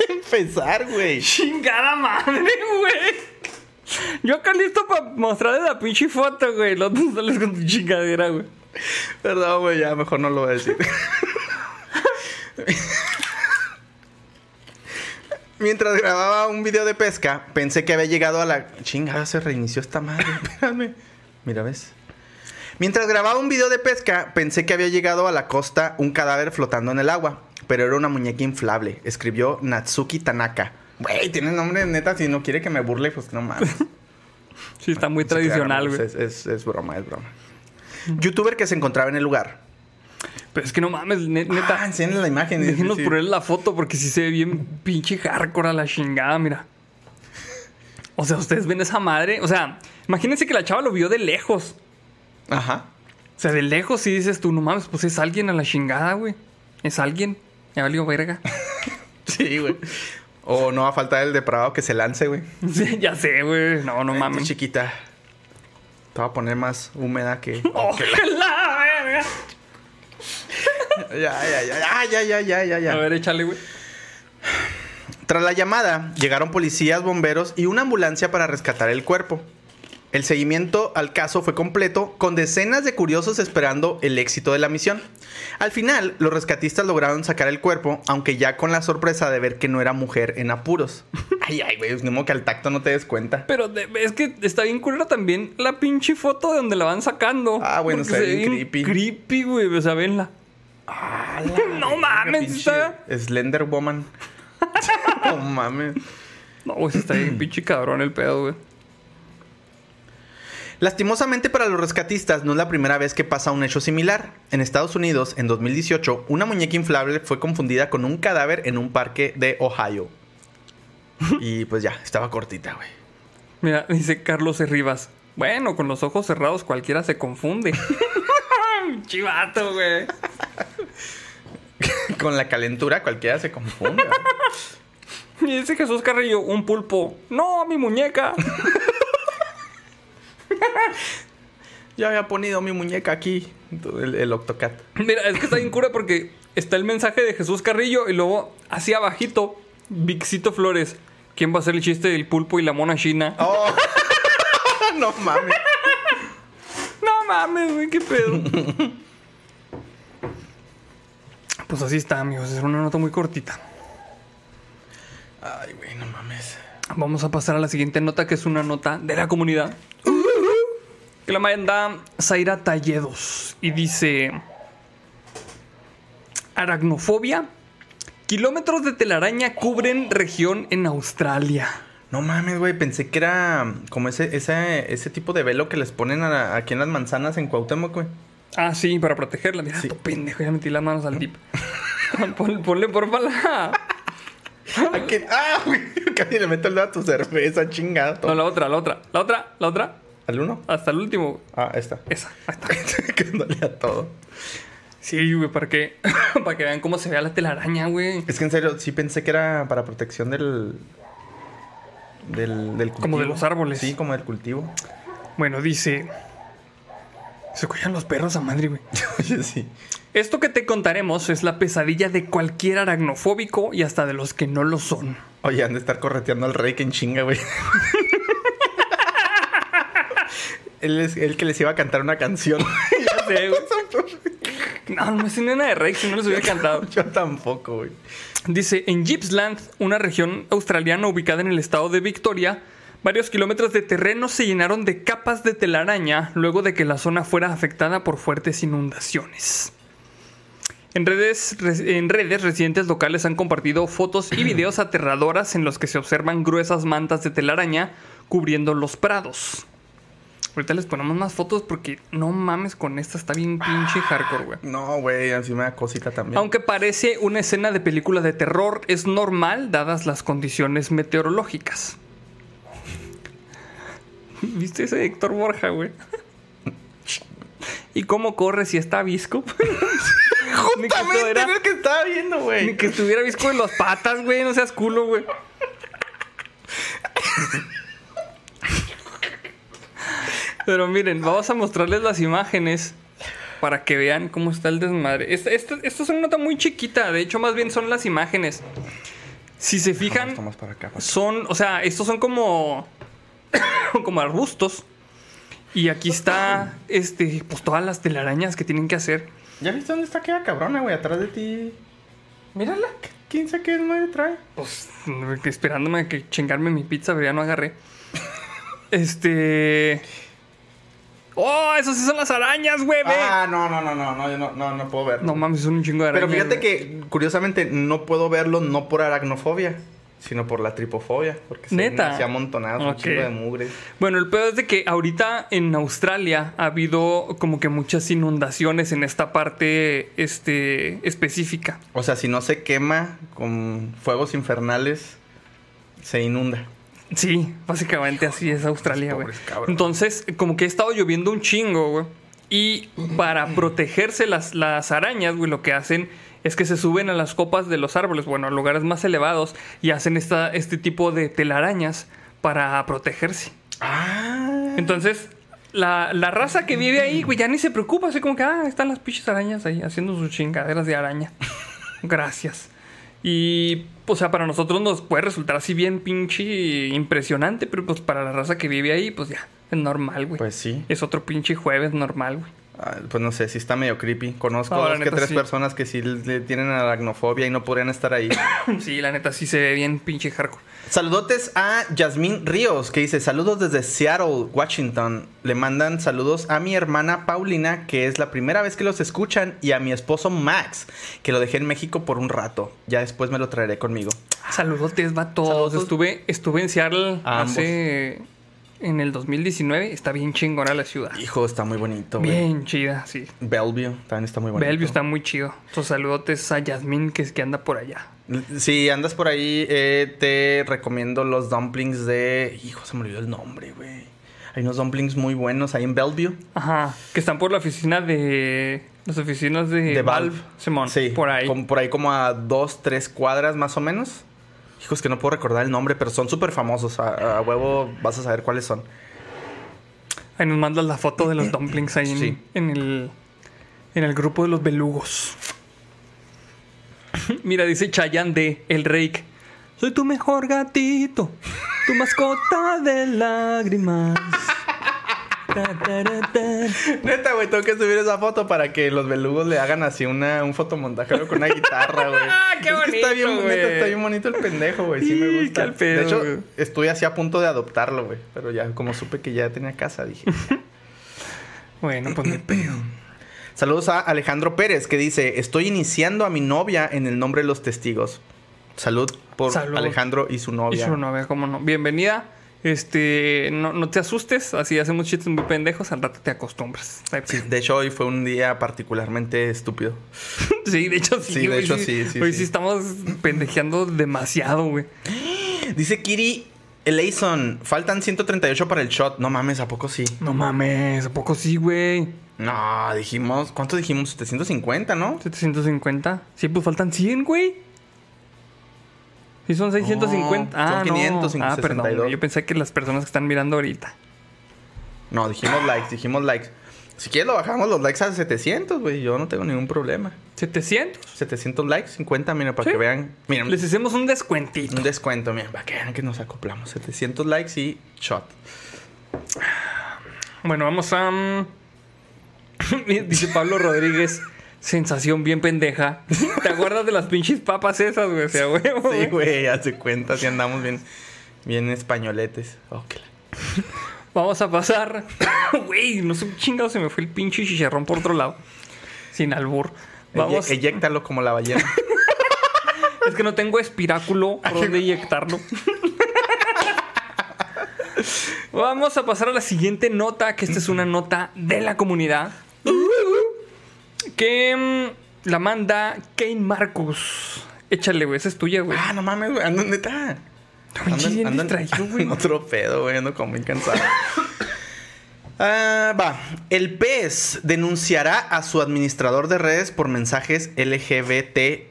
empezar, güey. Chingada madre, güey. Yo acá listo para mostrarles la pinche foto, güey. Los dos sales con tu chingadera, güey. Perdón, güey, ya mejor no lo voy a decir. Mientras grababa un video de pesca, pensé que había llegado a la. Chingada, se reinició esta madre. Espérame. Mira, ¿ves? Mientras grababa un video de pesca, pensé que había llegado a la costa un cadáver flotando en el agua. Pero era una muñeca inflable. Escribió Natsuki Tanaka. Güey, tiene nombre neta. Si no quiere que me burle, pues no mames. Sí, está muy tradicional, claro, güey. Es, es- es broma, es broma. Youtuber que se encontraba en el lugar. Pero es que no mames, ne- Ah, neta. enséñale la imagen. Déjenos Sí, ponerle la foto porque sí se ve bien pinche hardcore a la chingada, mira. O sea, ustedes ven esa madre. O sea, imagínense que la chava lo vio de lejos. Ajá. O sea, de lejos sí dices tú, no mames, pues es alguien a la chingada, güey. Es alguien. Ya valió verga. Sí, güey. O no va a faltar el depravado que se lance, güey. Sí, ya sé, güey. No, no mames. chiquita. Te va a poner más húmeda que. Ojalá, verga. Ya, ya, ya, ya, ya, ya, ya, ya. A ver, échale, güey. Tras la llamada, llegaron policías, bomberos y una ambulancia para rescatar el cuerpo. El seguimiento al caso fue completo, con decenas de curiosos esperando el éxito de la misión. Al final, los rescatistas lograron sacar el cuerpo, aunque ya con la sorpresa de ver que no era mujer en apuros. Ay, ay, güey, es como que al tacto no te des cuenta. Pero es que está bien culera también la pinche foto de donde la van sacando. Ah, bueno, está bien creepy. Creepy, güey. O sea, venla. no mames, está. Slender Woman. no mames. No, güey, está bien pinche cabrón el pedo, güey. Lastimosamente para los rescatistas no es la primera vez que pasa un hecho similar. En Estados Unidos, en 2018, una muñeca inflable fue confundida con un cadáver en un parque de Ohio. Y pues ya, estaba cortita, güey. Mira, dice Carlos E. Rivas. Bueno, con los ojos cerrados cualquiera se confunde. Chivato, güey. Con la calentura cualquiera se confunde. Y dice Jesús Carrillo, un pulpo. No, mi muñeca. Yo había ponido mi muñeca aquí, el, el Octocat. Mira, es que está bien cura porque está el mensaje de Jesús Carrillo y luego así abajito, Vixito Flores. ¿Quién va a hacer el chiste del pulpo y la mona china? Oh. no mames. No mames, güey, qué pedo. Pues así está, amigos. Es una nota muy cortita. Ay, güey, no mames. Vamos a pasar a la siguiente nota, que es una nota de la comunidad. Que la manda Zaira Talledos. Y dice... Aracnofobia. Kilómetros de telaraña cubren región en Australia. No mames, güey, pensé que era como ese, ese, ese tipo de velo que les ponen a- aquí en las manzanas en Cuauhtémoc, güey. Ah, sí, para protegerla. Mira, Sí. tu pendejo, ya metí las manos al dip. Pon- ponle porfa la... ¿A quién? ¡Ah, güey! Casi le meto el dedo a tu cerveza, chingado. No, la otra, la otra, la otra, la otra. ¿Al uno? Hasta el último. Ah, esta. Esa, ahí está. que a todo. Sí, güey, para que, para que vean cómo se vea la telaraña, güey. Es que en serio, sí pensé que era para protección del. Del, del cultivo. Como de los árboles. Sí, como del cultivo. Bueno, dice... Se cuidan los perros a madre, güey. Oye, sí. Esto que te contaremos es la pesadilla de cualquier aracnofóbico y hasta de los que no lo son. Oye, han de estar correteando al rey que en chinga, güey. Él es el que les iba a cantar una canción. Ya sé, güey. No, no es una de Rex, si no les hubiera cantado. Yo tampoco, güey. Dice, en Gippsland, una región australiana ubicada en el estado de Victoria, varios kilómetros de terreno se llenaron de capas de telaraña luego de que la zona fuera afectada por fuertes inundaciones. En redes, re- en redes, residentes locales han compartido fotos y videos aterradoras en los que se observan gruesas mantas de telaraña cubriendo los prados. Ahorita les ponemos más fotos porque no mames con esta, está bien pinche hardcore, güey. No, güey, da cosita también. Aunque parece una escena de película de terror, es normal dadas las condiciones meteorológicas. ¿Viste ese Héctor Borja, güey? ¿Y cómo corre si está visco? Ni Justamente era el que estaba viendo, Ni güey. que estuviera visco en las patas, güey. No seas culo, güey. Pero miren, vamos a mostrarles las imágenes para que vean cómo está el desmadre. Esta, esta, esta es una nota muy chiquita. De hecho, más bien son las imágenes. Si se fijan, Vamos para acá. para acá. son, o sea, estos son como como arbustos. Y aquí está este pues todas las telarañas que tienen que hacer. ¿Ya viste dónde está aquella cabrona, güey? Atrás de ti. Mírala. ¿Quién sabe qué madre trae? Pues esperándome a que chingarme mi pizza, pero ya no agarré. Este. ¡Oh! Esas sí son las arañas, güey. Ah, no, no, no, no, no, yo no, no, no puedo verlo. No mames, son un chingo de arañas. Pero fíjate güey. que, curiosamente, no puedo verlo no por aracnofobia, sino por la tripofobia. Porque ¿Neta? se, se ha amontonado un Ok. chingo de mugre. Bueno, el peor es de que ahorita en Australia ha habido como que muchas inundaciones en esta parte este, específica. O sea, si no se quema con fuegos infernales, se inunda. Sí, básicamente así es Australia, güey. Entonces, como que ha estado lloviendo un chingo, güey. Y para protegerse las, las arañas, güey, lo que hacen es que se suben a las copas de los árboles, bueno, a lugares más elevados, y hacen esta, este tipo de telarañas para protegerse. Ah. Entonces, la, la raza que vive ahí, güey, ya ni se preocupa, así como que, ah, están las pinches arañas ahí haciendo sus chingaderas de araña. Gracias. Y, o sea, para nosotros nos puede resultar así bien pinche impresionante, pero pues para la raza que vive ahí, pues ya, es normal, güey. Pues sí. Es otro pinche jueves normal, güey. Ah, pues no sé, sí está medio creepy. Conozco No, la dos que tres sí. personas que sí le tienen aracnofobia y no podrían estar ahí. Sí, la neta, sí se ve bien pinche hardcore. Saludotes a Yasmín Ríos, que dice saludos desde Seattle, Washington. Le mandan saludos a mi hermana Paulina, que es la primera vez que los escuchan, y a mi esposo Max, que lo dejé en México por un rato. Ya después me lo traeré conmigo. Saludotes, vatos. Saludos. Estuve, estuve en Seattle A ambos. En el 2019. Está bien chingona la ciudad. Hijo, está muy bonito, güey. Bien chida, sí. Bellevue también está muy bonito. Bellevue está muy chido. Tus saludotes a Yasmín, que es que anda por allá. Si andas por ahí, eh, te recomiendo los dumplings de. Hijo, se me olvidó el nombre, güey. Hay unos dumplings muy buenos ahí en Bellevue. Ajá. Que están por la oficina de. Las oficinas de, de Valve. Valve. Simón. Sí, Por ahí. como- por ahí como a dos, tres cuadras más o menos. Hijos, que no puedo recordar el nombre, pero son súper famosos. A, a huevo vas a saber cuáles son. Ahí nos mandas la foto de los dumplings ahí en, Sí. en el. En el grupo de los belugos. Mira, dice Chayanne de El Rake. Soy tu mejor gatito. Tu mascota de lágrimas. Neta, güey, tengo que subir esa foto para que los belugos le hagan así una, un fotomontaje güey, con una guitarra, güey. Ah, qué Es que está bien, bonito, está bien bonito el pendejo, güey. Sí me gusta. pedo, de hecho, güey. estuve así a punto de adoptarlo, güey. Pero ya, como supe que ya tenía casa, dije. Bueno, pues ni pedo. Saludos a Alejandro Pérez, que dice: Estoy iniciando a mi novia en el nombre de los testigos. Salud por Salud. Alejandro y su Y novia. su novia, cómo no. Bienvenida. Este, no, no te asustes, así hacemos chistes muy pendejos, al rato te acostumbras. Sí, pedo. de hecho, hoy fue un día particularmente estúpido. Sí, de hecho sí. Sí, de hecho, sí, sí, Hoy sí. sí estamos pendejeando demasiado, güey. Dice Kiri Eleison: Faltan 138 para el shot. No mames, ¿a poco sí? No mames, ¿a poco sí, güey? No, dijimos. ¿Cuánto dijimos? 750, ¿no? 750. Sí, pues faltan 100, güey. Sí, son 650. No, ah, son 500, no. Ah, perdón. 562. güey, Yo pensé que las personas que están mirando ahorita. No, dijimos likes, dijimos likes. Si quieres, lo bajamos los likes a 700, güey. Yo no tengo ningún problema. 700. 700 likes, 50, mira, para Sí. que vean. Les hacemos un descuentito. un descuento, miren, para que vean que nos acoplamos. 700 likes y shot. Bueno, vamos a. mm, Dice Pablo Rodríguez. Sensación bien pendeja. ¿Te acuerdas de las pinches papas esas, güey? O sea, huevo, Sí, güey. güey, hace cuenta, si andamos bien, bien españoletes. Oh, que la- Vamos a pasar. Güey, no sé chingado se me fue el pinche chicharrón por otro lado. Sin albur. Vamos. Eyéctalo como la ballena. Es que no tengo espiráculo por donde inyectarlo. Vamos a pasar a la siguiente nota, que esta es una nota de la comunidad. Que mm, la manda Kane Marcus. Échale, güey, esa es tuya, güey. ah, no mames, güey, ando neta. Bien ando en- distraído, güey. otro pedo, güey, ando como cansado. Ah, va. El PES denunciará a su administrador de redes por mensajes LGBT.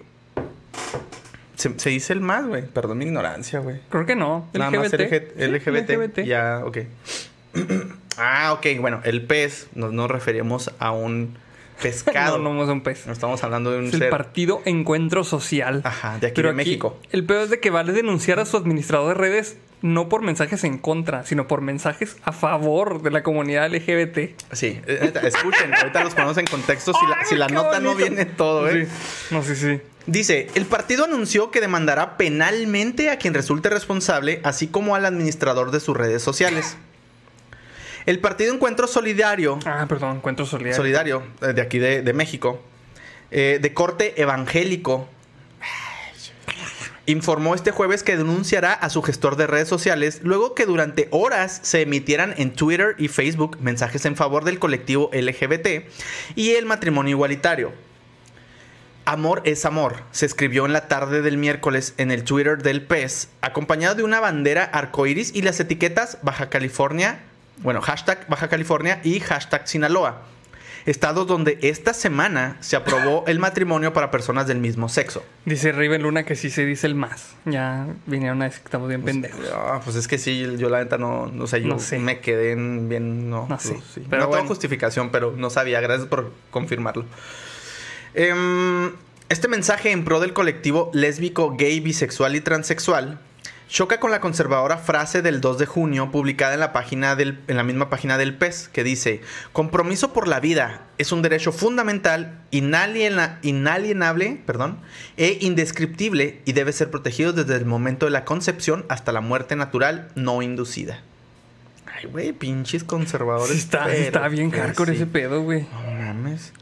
Se, se dice el más, güey. Perdón mi ignorancia, güey. Creo que no. Nada más LGBT. LG- LGBT. Sí, LGBT. Ya, ok. ah, ok. Bueno, el pez nos, nos referimos a un pescado. No, no es un pez. No estamos hablando de un Es el ser. Partido Encuentro Social. Ajá, de aquí de México. El peor es de que vale denunciar a su administrador de redes no por mensajes en contra, sino por mensajes a favor de la comunidad LGBT. Sí, eh, escuchen. ahorita los ponemos en contexto si la, si nota no viene todo, ¿eh? Sí. No, sí, sí. Dice, el partido anunció que demandará penalmente a quien resulte responsable, así como al administrador de sus redes sociales. El partido Encuentro Solidario Ah, perdón, encuentro solidario. solidario eh, de aquí de, de México, eh, de corte evangélico, informó este jueves que denunciará a su gestor de redes sociales luego que durante horas se emitieran en Twitter y Facebook mensajes en favor del colectivo LGBT y el matrimonio igualitario. Amor es amor, se escribió en la tarde del miércoles en el Twitter del PES, acompañado de una bandera arcoiris y las etiquetas Baja California, bueno, hashtag Baja California y hashtag Sinaloa, estados donde esta semana se aprobó el matrimonio para personas del mismo sexo. Dice Riven Luna que sí se dice el más. Ya vinieron a decir que estamos bien pendejos. Ah, pues es que sí, yo la neta no, no sé, yo No sé. me quedé en bien, no, No sé, pues, sí. pero no bueno. tengo justificación, pero no sabía, gracias por confirmarlo. Em, este mensaje en pro del colectivo lésbico, gay, bisexual y transexual choca con la conservadora frase del 2 de junio publicada en la, página del, en la misma página del PES que dice, compromiso por la vida es un derecho fundamental, inaliena- inalienable perdón, e indescriptible y debe ser protegido desde el momento de la concepción hasta la muerte natural no inducida. Ay, güey, pinches conservadores. Sí está, pero está bien hardcore sí. ese pedo, güey. No mames.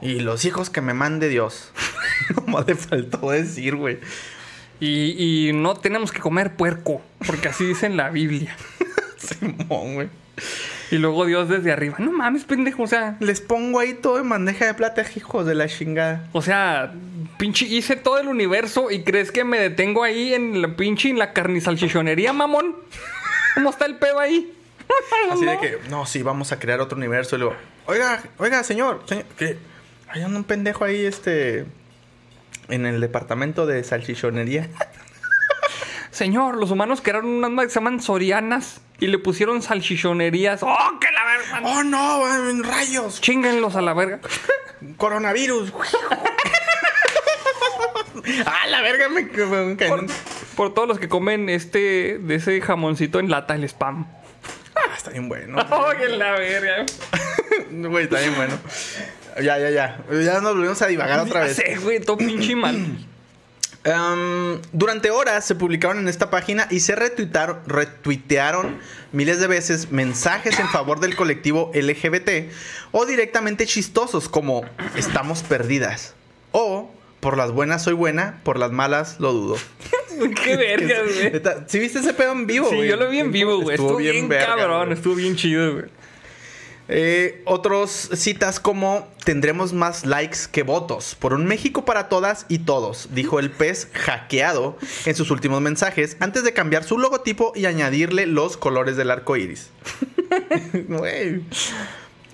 Y los hijos que me mande Dios. no le faltó decir, güey. Y, y no tenemos que comer puerco, porque así dice en la Biblia. Simón, güey. Y luego Dios desde arriba. No mames, pendejo. O sea, Les pongo ahí todo en bandeja de plata, hijos de la chingada. o sea, pinche hice todo el universo y crees que me detengo ahí en la pinche en la carnisalchichonería, mamón. ¿Cómo está el pedo ahí? Así de que, no, sí, vamos a crear otro universo. Y luego, oiga, oiga, señor, señor que hay un pendejo ahí, este, en el departamento de salchichonería. Señor, los humanos crearon unas que se llaman sorianas y le pusieron salchichonerías. ¡Oh, que la verga! ¡Oh, no! ¡Rayos! Chinguenlos a la verga. ¡Coronavirus! ¡Ah, la verga! Me, me en Por, por todos los que comen este de ese jamoncito en lata, el spam. Ah, está bien bueno. Oh, que la verga. Güey, está bien bueno. Ya, ya, ya. Ya nos volvimos a divagar otra vez. Sí, güey, todo pinche mal. Um, durante horas se publicaron en esta página y se retuitaron, retuitearon miles de veces mensajes en favor del colectivo LGBT o directamente chistosos como estamos perdidas o por las buenas soy buena, por las malas lo dudo. Qué verga, güey. ¿Sí viste ese pedo en vivo, Sí, güey? yo lo vi en vivo, güey. Estuvo, bien, verga, cabrón, estuvo bien chido, güey. Eh, otros citas como tendremos más likes que votos por un México para todas y todos, dijo el pez hackeado en sus últimos mensajes antes de cambiar su logotipo y añadirle los colores del arco iris.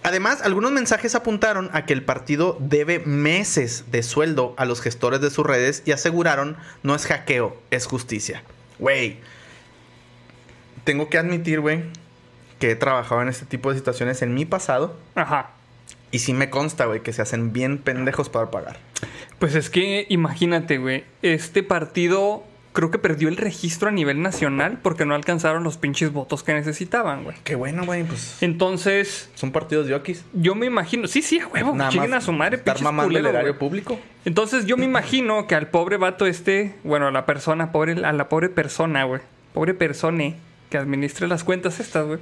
Además, algunos mensajes apuntaron a que el partido debe meses de sueldo a los gestores de sus redes y aseguraron no es hackeo, es justicia. Güey, tengo que admitir, güey, que he trabajado en este tipo de situaciones en mi pasado. Ajá. Y sí me consta, güey, que se hacen bien pendejos para pagar. Pues es que imagínate, güey. Este partido creo que perdió el registro a nivel nacional porque no alcanzaron los pinches votos que necesitaban, güey. Qué bueno, güey, pues. Entonces, Son partidos de okis. yo me imagino. Sí, sí, a huevo. Chinguen a su madre, estar mamando el culeros, erario público. Entonces, yo me imagino que al pobre vato este, bueno, a la persona, pobre, a la pobre persona, güey. Pobre persone que administre las cuentas estas, güey.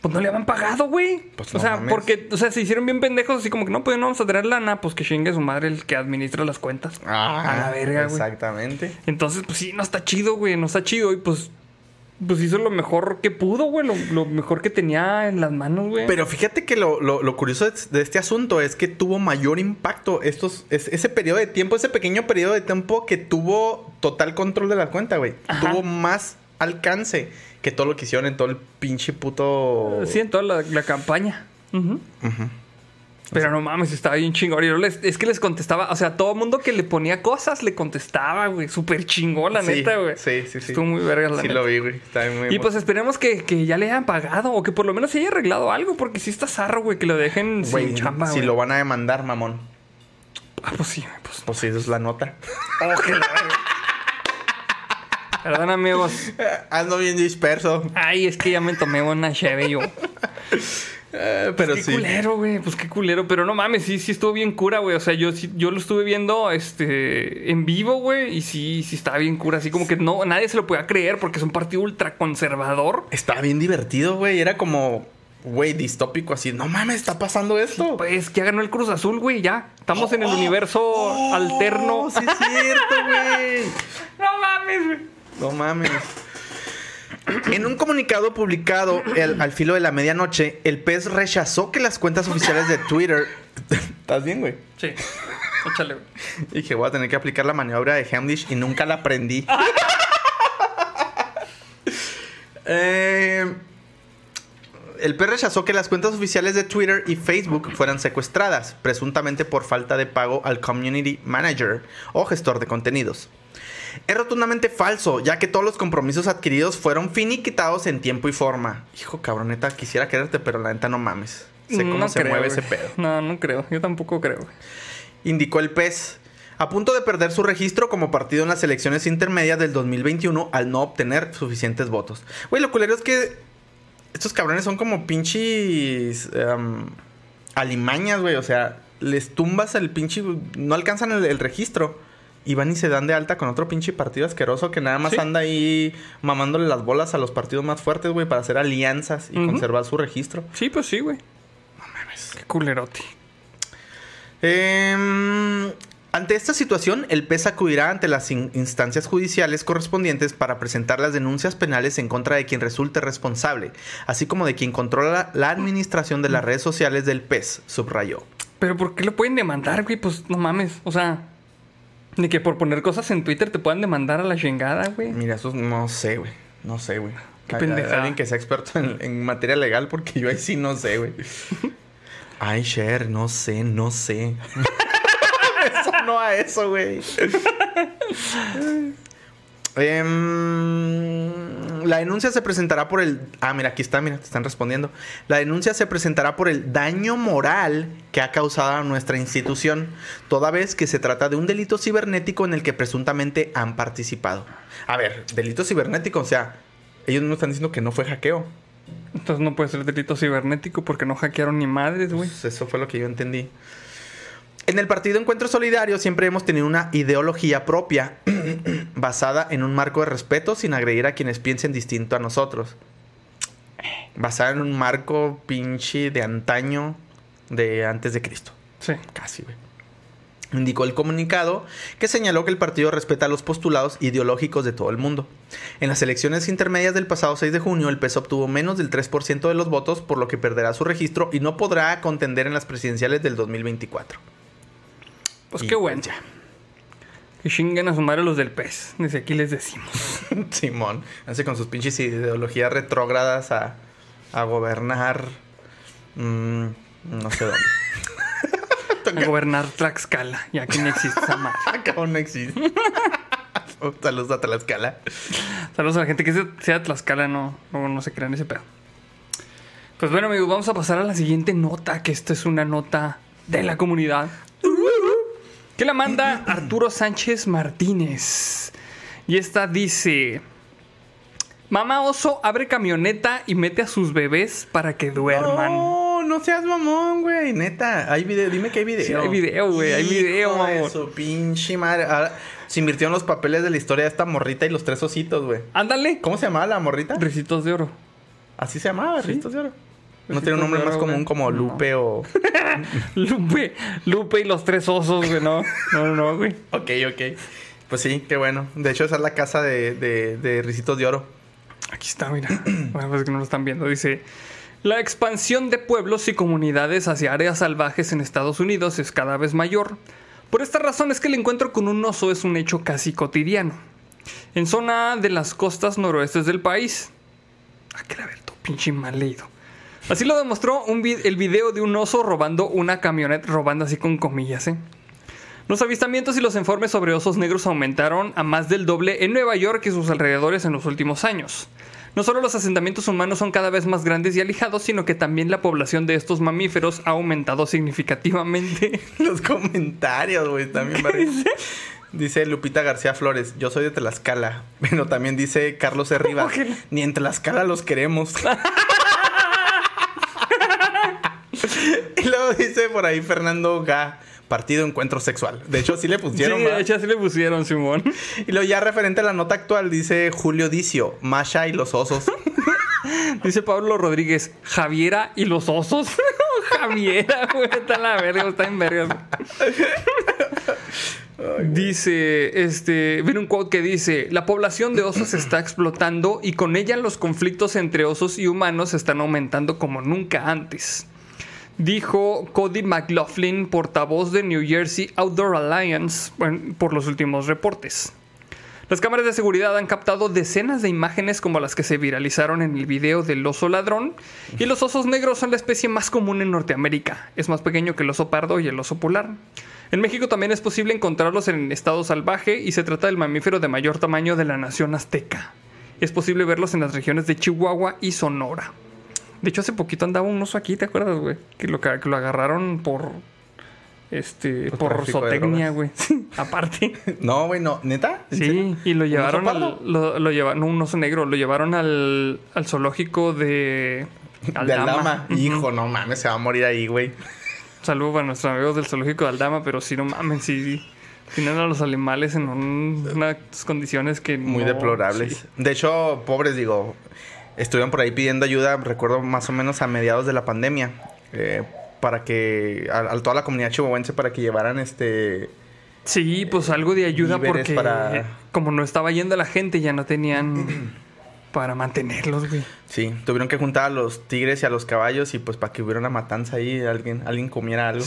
Pues no le habían pagado, güey. Pues o no sea, mames. porque, o sea, se hicieron bien pendejos, así como que no, pues no vamos a tener lana, pues que chingue su madre el que administra las cuentas. a la verga, güey. Exactamente. Entonces, pues sí, no está chido, güey, no está chido. Y pues, pues hizo lo mejor que pudo, güey, lo, lo mejor que tenía en las manos, güey. Pero fíjate que lo, lo- lo curioso de, este asunto es que tuvo mayor impacto estos, es- ese periodo de tiempo, ese pequeño periodo de tiempo que tuvo total control de la cuenta, güey. Tuvo más alcance que todo lo que hicieron en todo el pinche puto... Sí, en toda la, la campaña. Ujú. Ujú. Pero no mames, estaba bien chingón. Y yo les- es que les contestaba, o sea, todo el mundo que le ponía cosas le contestaba, güey. Súper chingón, la Sí, neta, güey. Sí, sí, sí. Estuvo muy verga, la Sí neta. lo vi, güey. Está muy Y pues esperemos que, que ya le hayan pagado o que por lo menos se haya arreglado algo, porque sí está zarro, güey, que lo dejen Güey, sin chamba, si güey. lo van a demandar, mamón. Ah, pues sí, pues. Pues sí, eso es la nota. Oh, que la verga. Perdón, amigos. Ando bien disperso. Ay, es que ya me tomé una cheve yo. Eh, pero qué sí. culero, güey. Pues qué culero. Pero no mames, sí, sí estuvo bien cura, güey. O sea, yo, sí- yo lo estuve viendo este, en vivo, güey. Y sí, sí estaba bien cura. Así como que no, nadie se lo podía creer porque es un partido ultra conservador. Estaba bien divertido, güey. Era como, güey, distópico así. No mames, está pasando esto. Pues que ya ganó el Cruz Azul, güey. Ya. Estamos en el Oh, universo oh, alterno. Sí, es cierto, güey. no mames, güey. No mames. En un comunicado publicado el- al filo de la medianoche, el pez rechazó que las cuentas oficiales de Twitter. ¿Estás bien, güey? Sí. Échale, güey. Dije, voy a tener que aplicar la maniobra de Hamdish y nunca la aprendí. Eh, el PES rechazó que las cuentas oficiales de Twitter y Facebook fueran secuestradas, presuntamente por falta de pago al Community Manager o gestor de contenidos. Es rotundamente falso, ya que todos los compromisos adquiridos fueron finiquitados en tiempo y forma. Hijo cabroneta, quisiera quererte, pero la neta no mames. Sé cómo No se creo, mueve ese pedo No, no creo. Yo tampoco creo, indicó el PES, a punto de perder su registro como partido en las elecciones intermedias del 2021 al no obtener suficientes votos. Güey, lo culero es que estos cabrones son como pinches em, alimañas, güey. O sea, les tumbas el pinche... No alcanzan el, el registro. Y van y se dan de alta con otro pinche partido asqueroso que nada más Sí. anda ahí mamándole las bolas a los partidos más fuertes, güey, para hacer alianzas y conservar su registro. Sí, pues sí, güey. No mames. Qué culerote. Em, ante esta situación, el PES acudirá ante las in- instancias judiciales correspondientes para presentar las denuncias penales en contra de quien resulte responsable, así como de quien controla la administración de las redes sociales del PES, subrayó. Pero ¿por qué lo pueden demandar, güey? Pues no mames. O sea, de que por poner cosas en Twitter te puedan demandar a la chingada, güey. Mira, eso no sé, güey. No sé, güey. Qué pendejada. Alguien que sea experto en, en materia legal, porque yo ahí sí no sé, güey. Ay, Cher, no sé, no sé. eso no a eso, güey. Em, la denuncia se presentará por el. Ah, mira, aquí está, mira, te están respondiendo. La denuncia se presentará por el daño moral que ha causado a nuestra institución, toda vez que se trata de un delito cibernético en el que presuntamente han participado. A ver, delito cibernético, o sea, ellos no están diciendo que no fue hackeo. Entonces no puede ser delito cibernético porque no hackearon ni madres, güey. Pues eso fue lo que yo entendí. En el partido Encuentro Solidario siempre hemos tenido una ideología propia basada en un marco de respeto sin agredir a quienes piensen distinto a nosotros. Basada en un marco pinche de antaño de antes de Cristo. Sí. Casi, güey. Indicó el comunicado que señaló que el partido respeta los postulados ideológicos de todo el mundo. En las elecciones intermedias del pasado 6 de junio, el PES obtuvo menos del 3% de los votos, por lo que perderá su registro y no podrá contender en las presidenciales del 2024. Pues Y qué bueno. ya. Que chinguen a su madre los del pez. Desde aquí les decimos. Simón, hace con sus pinches ideologías retrógradas a, a gobernar. mm, no sé dónde. A gobernar Tlaxcala, ya que no existe esa madre. Acá no existe. Saludos a Tlaxcala. Saludos a la gente que sea- sea de Tlaxcala, no, no, no se crean ese pedo. Pues bueno, amigos, vamos a pasar a la siguiente nota, que esta es una nota de la comunidad. Que la manda Arturo Sánchez Martínez. Y esta dice: Mamá oso abre camioneta y mete a sus bebés para que duerman. No, no seas mamón, güey. Neta, hay video. Dime que hay video. Sí, hay video, güey, hay video, mamón. su pinche madre. Ahora, se invirtieron los papeles de la historia de esta morrita y los tres ositos, güey. Ándale. ¿Cómo se llamaba la morrita? Ricitos de oro. Así se llamaba, Sí. Ricitos de Oro. No tiene un nombre más común como. Lupe o. Lupe, Lupe y los tres osos, güey. No, no, no, no, güey. Ok, ok. Pues sí, qué bueno. De hecho, esa es la casa de, de, de Ricitos de Oro. Aquí está, mira. Bueno, pues que no lo están viendo. Dice: La expansión de pueblos y comunidades hacia áreas salvajes en Estados Unidos es cada vez mayor. Por esta razón es que el encuentro con un oso es un hecho casi cotidiano. En zona de las costas noroestes del país. Ah, que la ver, tu pinche mal leído. Así lo demostró un el video de un oso robando una camioneta, robando así con comillas, ¿eh? Los avistamientos y los informes sobre osos negros aumentaron a más del doble en Nueva York y sus alrededores en los últimos años. No solo los asentamientos humanos son cada vez más grandes y alejados, sino que también la población de estos mamíferos ha aumentado significativamente. Los comentarios, güey, también va Dice Lupita García Flores, yo soy de Tlaxcala. Pero también dice Carlos no? ni en Tlaxcala los queremos. y luego dice por ahí Fernando Ga, partido encuentro sexual. De hecho, sí le Sí, pusieron. de ¿verdad? hecho así le pusieron, Simón. Y luego ya referente a la nota actual, dice Julio Dicio, Masha y los osos. Dice Pablo Rodríguez, Javiera y los osos. Javiera, güey, está en la verga, está en verga. Dice, este, viene un quote que dice, la población de osos está explotando y con ella los conflictos entre osos y humanos están aumentando como nunca antes. Dijo Cody McLaughlin, portavoz de New Jersey Outdoor Alliance, por los últimos reportes. Las cámaras de seguridad han captado decenas de imágenes como las que se viralizaron en el video del oso ladrón, y los osos negros son la especie más común en Norteamérica. Es más pequeño que el oso pardo y el oso polar. En México también es posible encontrarlos en estado salvaje y se trata del mamífero de mayor tamaño de la nación azteca. Es posible verlos en las regiones de Chihuahua y Sonora. De hecho, hace poquito andaba un oso aquí, ¿te acuerdas, güey? Que lo, que lo agarraron por. Este. Por Por, zootecnia, güey. Aparte. no, güey, no. ¿Neta? ¿En serio? Sí, y lo ¿Un llevaron al. Lo, lo llevaron, no, un oso negro, lo llevaron al, al zoológico de. De Aldama. Hijo, no mames, se va a morir ahí, güey. Saludos para nuestros amigos del zoológico de Aldama, pero sí, no mames, sí. Tienen a los animales en un- unas condiciones que. Muy no- deplorables. sí. De hecho, pobres, digo, estuvieron por ahí pidiendo ayuda, recuerdo más o menos a mediados de la pandemia, eh, para que, a, a toda la comunidad chihuahuense, para que llevaran este... Sí, pues algo de ayuda porque para- como no estaba yendo la gente, ya no tenían para mantenerlos, güey. Sí, tuvieron que juntar a los tigres y a los caballos y pues para que hubiera una matanza ahí, alguien, alguien comiera algo.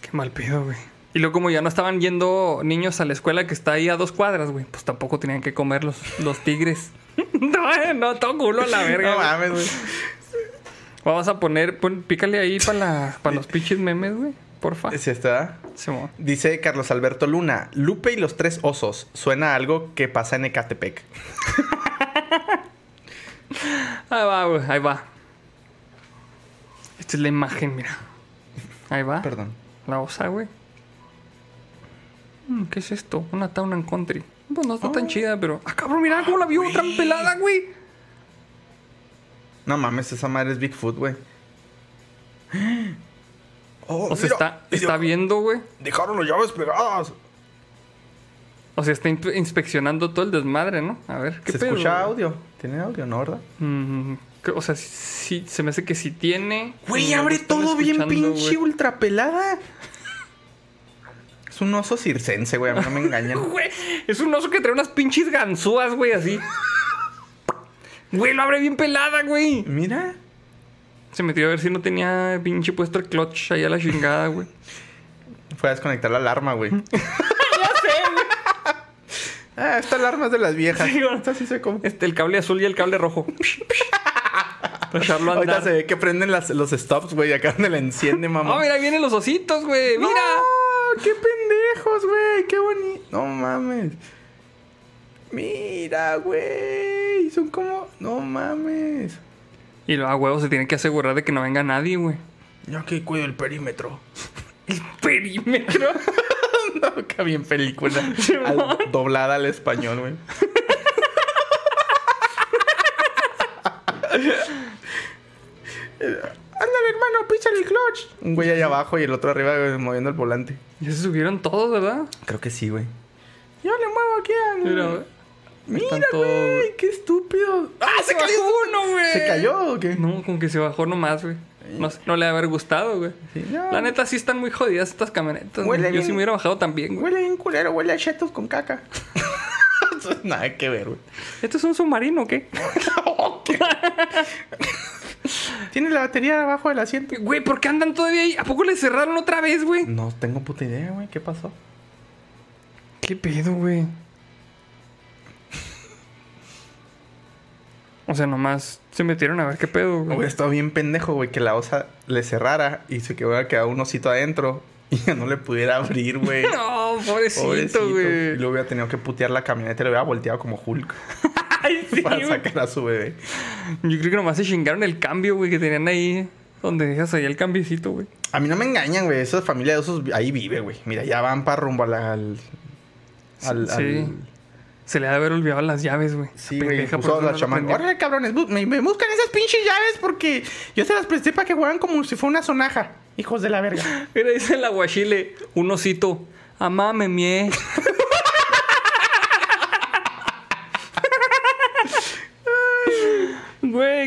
Qué mal pedo, güey. Y luego como ya no estaban yendo niños a la escuela que está ahí a dos cuadras, güey, pues tampoco tenían que comer los, los tigres. no, eh, no, todo culo a la verga. No mames, güey. Vamos a poner, pon- pícale ahí para los pinches memes, güey. Porfa. ¿Sí está? Dice Carlos Alberto Luna, Lupe y los tres osos. Suena a algo que pasa en Ecatepec. Ahí va, güey, ahí va. Esta es la imagen, mira. Ahí va. Perdón. La osa, güey. Mm, ¿Qué es esto? Una Town and Country. Pues no está tan chida, pero. ¡Ah, cabrón! Mira cómo la vio tan pelada, güey. No mames, esa madre es Bigfoot, güey. Oh, O sea, mira, está, está viendo, güey. Dejaron las llaves pegadas. O sea, está inspe- inspeccionando todo el desmadre, ¿no? A ver, ¿qué ¿Se pedo? escucha audio? ¿Tiene audio, no, verdad? Mm, o sea, sí, se me hace que sí tiene. Güey, abre todo bien pinche güey. ultra pelada. Es un oso circense, güey. A mí no me engañan. Güey, es un oso que trae unas pinches ganzúas, güey, así. Güey, lo abre bien pelada, güey. Mira. Se metió a ver si no tenía pinche puesto el clutch ahí a la chingada, güey. Fue a desconectar la alarma, güey. ya sé, güey. Ah, esta alarma es de las viejas. Sí, güey. Esta sí se. Este, el cable azul y el cable rojo. Para echarlo a Ahorita se ve que prenden las- los stops, güey. Acá donde la enciende, mamá. Oh, mira, ahí vienen los ositos, güey. Mira. ¡Qué pendejos, güey! ¡Qué bonito! No mames. Mira, güey. Son como. No mames. Y luego a huevo se tiene que asegurar de que no venga nadie, güey. Yo aquí cuido el perímetro. Perímetro. no, qué bien película. Al- doblada al español, güey. Ándale, hermano, píchale el clutch. Un güey allá abajo y el otro arriba güey, moviendo el volante. ya se subieron todos, ¿verdad? Creo que sí, güey. Yo le muevo aquí al. Mira, güey. Mira, güey, qué estúpido. ¡Ah, se cayó! uno, güey! ¿Se cayó o qué? No, como que se bajó nomás, güey. No, no le ha haber gustado, güey. Sí, no. La neta sí están muy jodidas estas camionetas. Huele. Yo sí me hubiera bajado también, güey. Huele bien culero, huele a chetos con caca. Nada que ver, güey. ¿Esto es un submarino o qué? Tiene la batería abajo del asiento. Güey, ¿por qué andan todavía ahí? ¿A poco le cerraron otra vez, güey? No tengo puta idea, güey. ¿Qué pasó? ¿Qué pedo, güey? O sea, nomás se metieron a ver qué pedo, güey. Hubiera estado bien pendejo, güey, que la osa le cerrara y se hubiera quedado un osito adentro y ya no le pudiera abrir, güey. No, pobrecito, Pobrecito. Y güey. luego hubiera tenido que putear la camioneta y lo hubiera volteado como Hulk Ay, sí, para sacar a su bebé. Yo creo que nomás se chingaron el cambio, güey, que tenían ahí. Donde dejas ahí el cambiecito, güey. A mí no me engañan, güey. Esa familia de osos ahí vive, güey. Mira, ya van para rumbo la- al. al, Sí. al- Se le ha de haber olvidado las llaves, güey. Sí, güey. Puso las prendió. Órale, cabrones. Me, me buscan esas pinches llaves porque yo se las presté para que juegan como si fuera una sonaja. Hijos de la verga. Mira, dice el aguachile, un osito. Amá, me.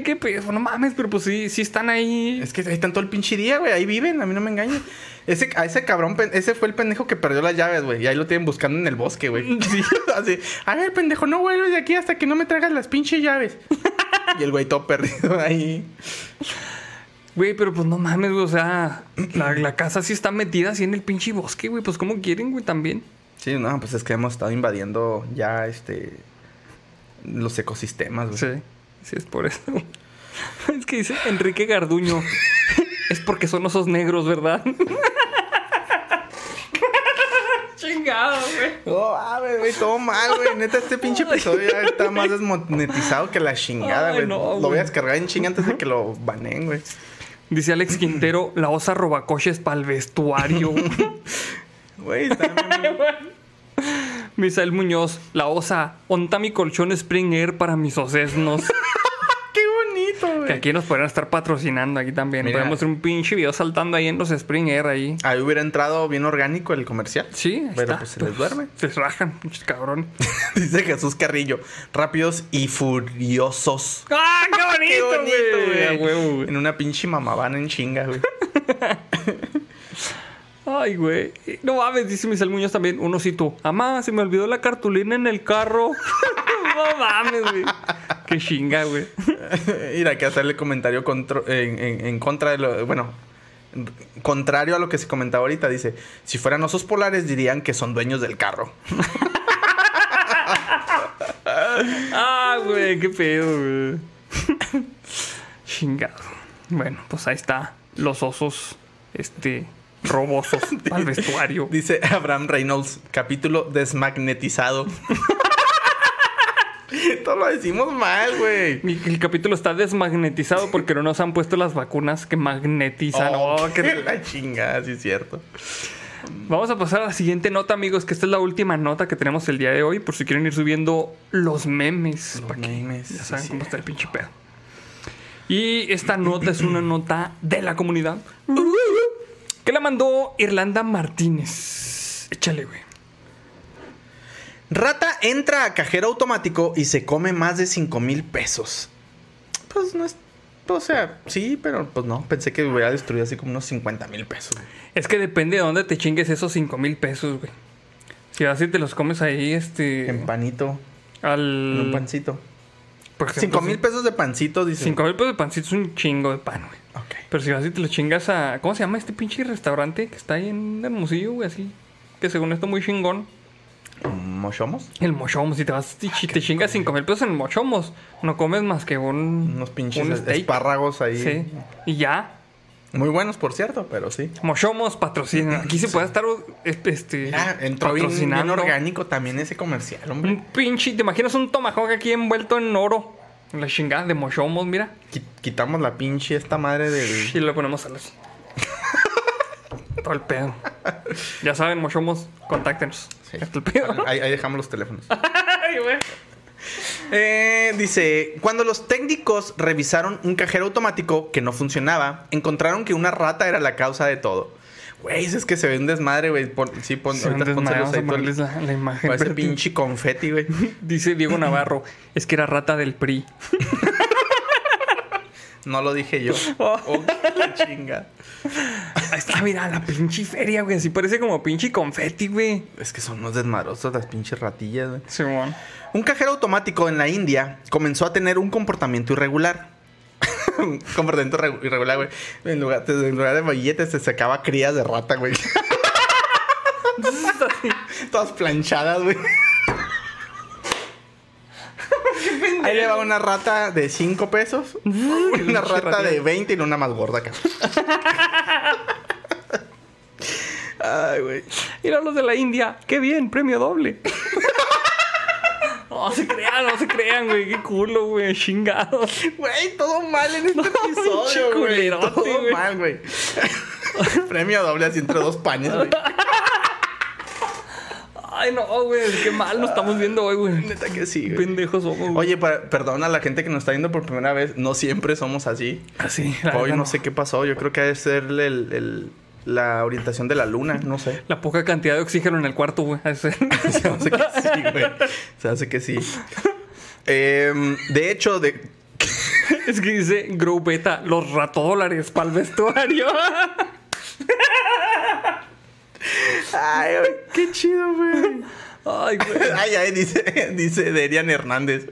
qué pedo. No mames, pero pues sí, sí están ahí. Es que ahí están todo el pinche día, güey. Ahí viven, a mí no me engañan. Ese, a ese cabrón, ese fue el pendejo que perdió las llaves, güey. Y ahí lo tienen buscando en el bosque, güey. Sí. Así, a ver, pendejo, no vuelves de aquí hasta que no me traigas las pinches llaves. y el güey todo perdido ahí. Güey, pero pues no mames, güey. O sea, la, la casa sí está metida así en el pinche bosque, güey. Pues como quieren, güey, también. Sí, no, pues es que hemos estado invadiendo ya, este... Los ecosistemas, güey. Sí, sí es por eso. Es que dice Enrique Garduño. es porque son osos negros, ¿verdad? Chingado, güey. No, mames, güey, todo mal, güey. Neta, este pinche episodio ya está más desmonetizado que la chingada, Ay, güey. no, lo voy güey. a descargar en chinga antes de que lo baneen, güey. Dice Alex Quintero, la osa robacoches para el vestuario. Güey, está Misael Muñoz, la osa, onta mi colchón Spring Air para mis osesnos. Qué bonito, que aquí nos podrían estar patrocinando aquí también. Mira. Podemos hacer un pinche video saltando ahí en los Spring Air ahí. Ahí hubiera entrado bien orgánico el comercial. Sí, Pero está. pues se les duerme. Se rajan, pinches cabrones. Dice Jesús Carrillo. Rápidos y furiosos. ¡Ah, qué bonito, güey. En una pinche mamabana en chinga, güey. Ay, güey. No mames, dice Misael Muñoz también, un osito. Amá, se me olvidó la cartulina en el carro. no mames, güey. Qué chinga, güey. Mira, que hacerle comentario contro- en, en- en contra de lo. Bueno, contrario a lo que se comentaba ahorita. Dice: Si fueran osos polares, dirían que son dueños del carro. Ah, güey, qué pedo, güey. Chingado. Bueno, pues ahí está. Los osos, este, robosos el vestuario. Dice Abraham Reynolds, capítulo desmagnetizado. Todo lo decimos mal, güey. Y El capítulo está desmagnetizado porque no nos han puesto las vacunas que magnetizan. Oh, qué- qué la chingada, sí es cierto. Vamos a pasar a la siguiente nota, amigos, que esta es la última nota que tenemos el día de hoy, por si quieren ir subiendo los memes. Los memes, Ya saben sí. cómo está el pinche pedo. Y esta nota es una nota de la comunidad que la mandó Irlanda Martínez. Échale, güey. Rata entra a cajero automático y se come más de 5 mil pesos. Pues no es. O sea, sí, pero pues no. Pensé que hubiera destruido así como unos 50 mil pesos. güey. Es que depende de dónde te chingues esos 5 mil pesos, güey. Si vas y te los comes ahí, este. En panito. al. En un pancito. por ejemplo, 5 mil pesos de pancito, dice. 5 mil pesos de pancito es un chingo de pan, güey. Pero si vas y te lo chingas a. ¿Cómo se llama este pinche restaurante que está ahí en Hermosillo, güey? Así. Que según esto muy chingón. ¿Mochomos? El mochomos. Si te vas y chi- te chingas 5 mil pesos en el mochomos, no comes más que un. Unos pinches un espárragos ahí. Sí. Y ya. Muy buenos, por cierto, pero sí. Mochomos patrocina. Aquí se puede estar este, Ah, entró bien, orgánico también ese comercial, hombre. Un pinche. ¿Te imaginas un tomahawk aquí envuelto en oro? La chingada de mochomos, mira. Qui- Quitamos la pinche esta madre del. Y le ponemos alas. Todo el pedo. Ya saben, mochomos, contáctenos. Sí. Hasta el pedo. Ahí, ahí dejamos los teléfonos. Ay, güey. Eh, dice, cuando los técnicos revisaron un cajero automático que no funcionaba, encontraron que una rata era la causa de todo. Güey, es que se ve un desmadre, güey. Sí, pon, Se ahorita ahí el- vamos a ponerles la, la imagen. Parece pinche confeti, güey. Dice Diego Navarro, es que era rata del PRI. No lo dije yo. Oh, qué chinga. Ahí está, mira, la pinche feria, güey. Así parece como pinche confeti, güey. Es que son unos desmadrosos las pinches ratillas, güey. Un cajero automático en la India comenzó a tener un comportamiento irregular. regu- irregular, güey. En lugar, en lugar de billetes se sacaba crías de rata, güey. Todas planchadas, güey. Ahí le va una rata de 5 pesos. una rata de 20 y una más gorda acá. Ay, güey. Mira los de la India. Qué bien, premio doble. No se crean, no se crean, güey. Qué culo, güey. Chingados. Güey, todo mal en este episodio, pinche güey. Todo mal, güey. Premio doble así entre dos panes, güey. Ay, no, güey. Qué mal nos estamos viendo hoy, güey. Neta que sí, güey. Pendejos somos, güey. Oye, pa- perdona a la gente que nos está viendo por primera vez. No siempre somos así. Así, la Hoy neta, no sé qué pasó. Yo creo que debe ser el- el- la orientación de la luna. No sé. La poca cantidad de oxígeno en el cuarto, güey. Se hace que sí, güey. Se hace que sí. Em, de hecho, de, es que dice Grow Beta, los ratodólares para el vestuario. Ay, güey, qué chido, güey. Ay, güey. Ay, ay, dice, dice Derian Hernández.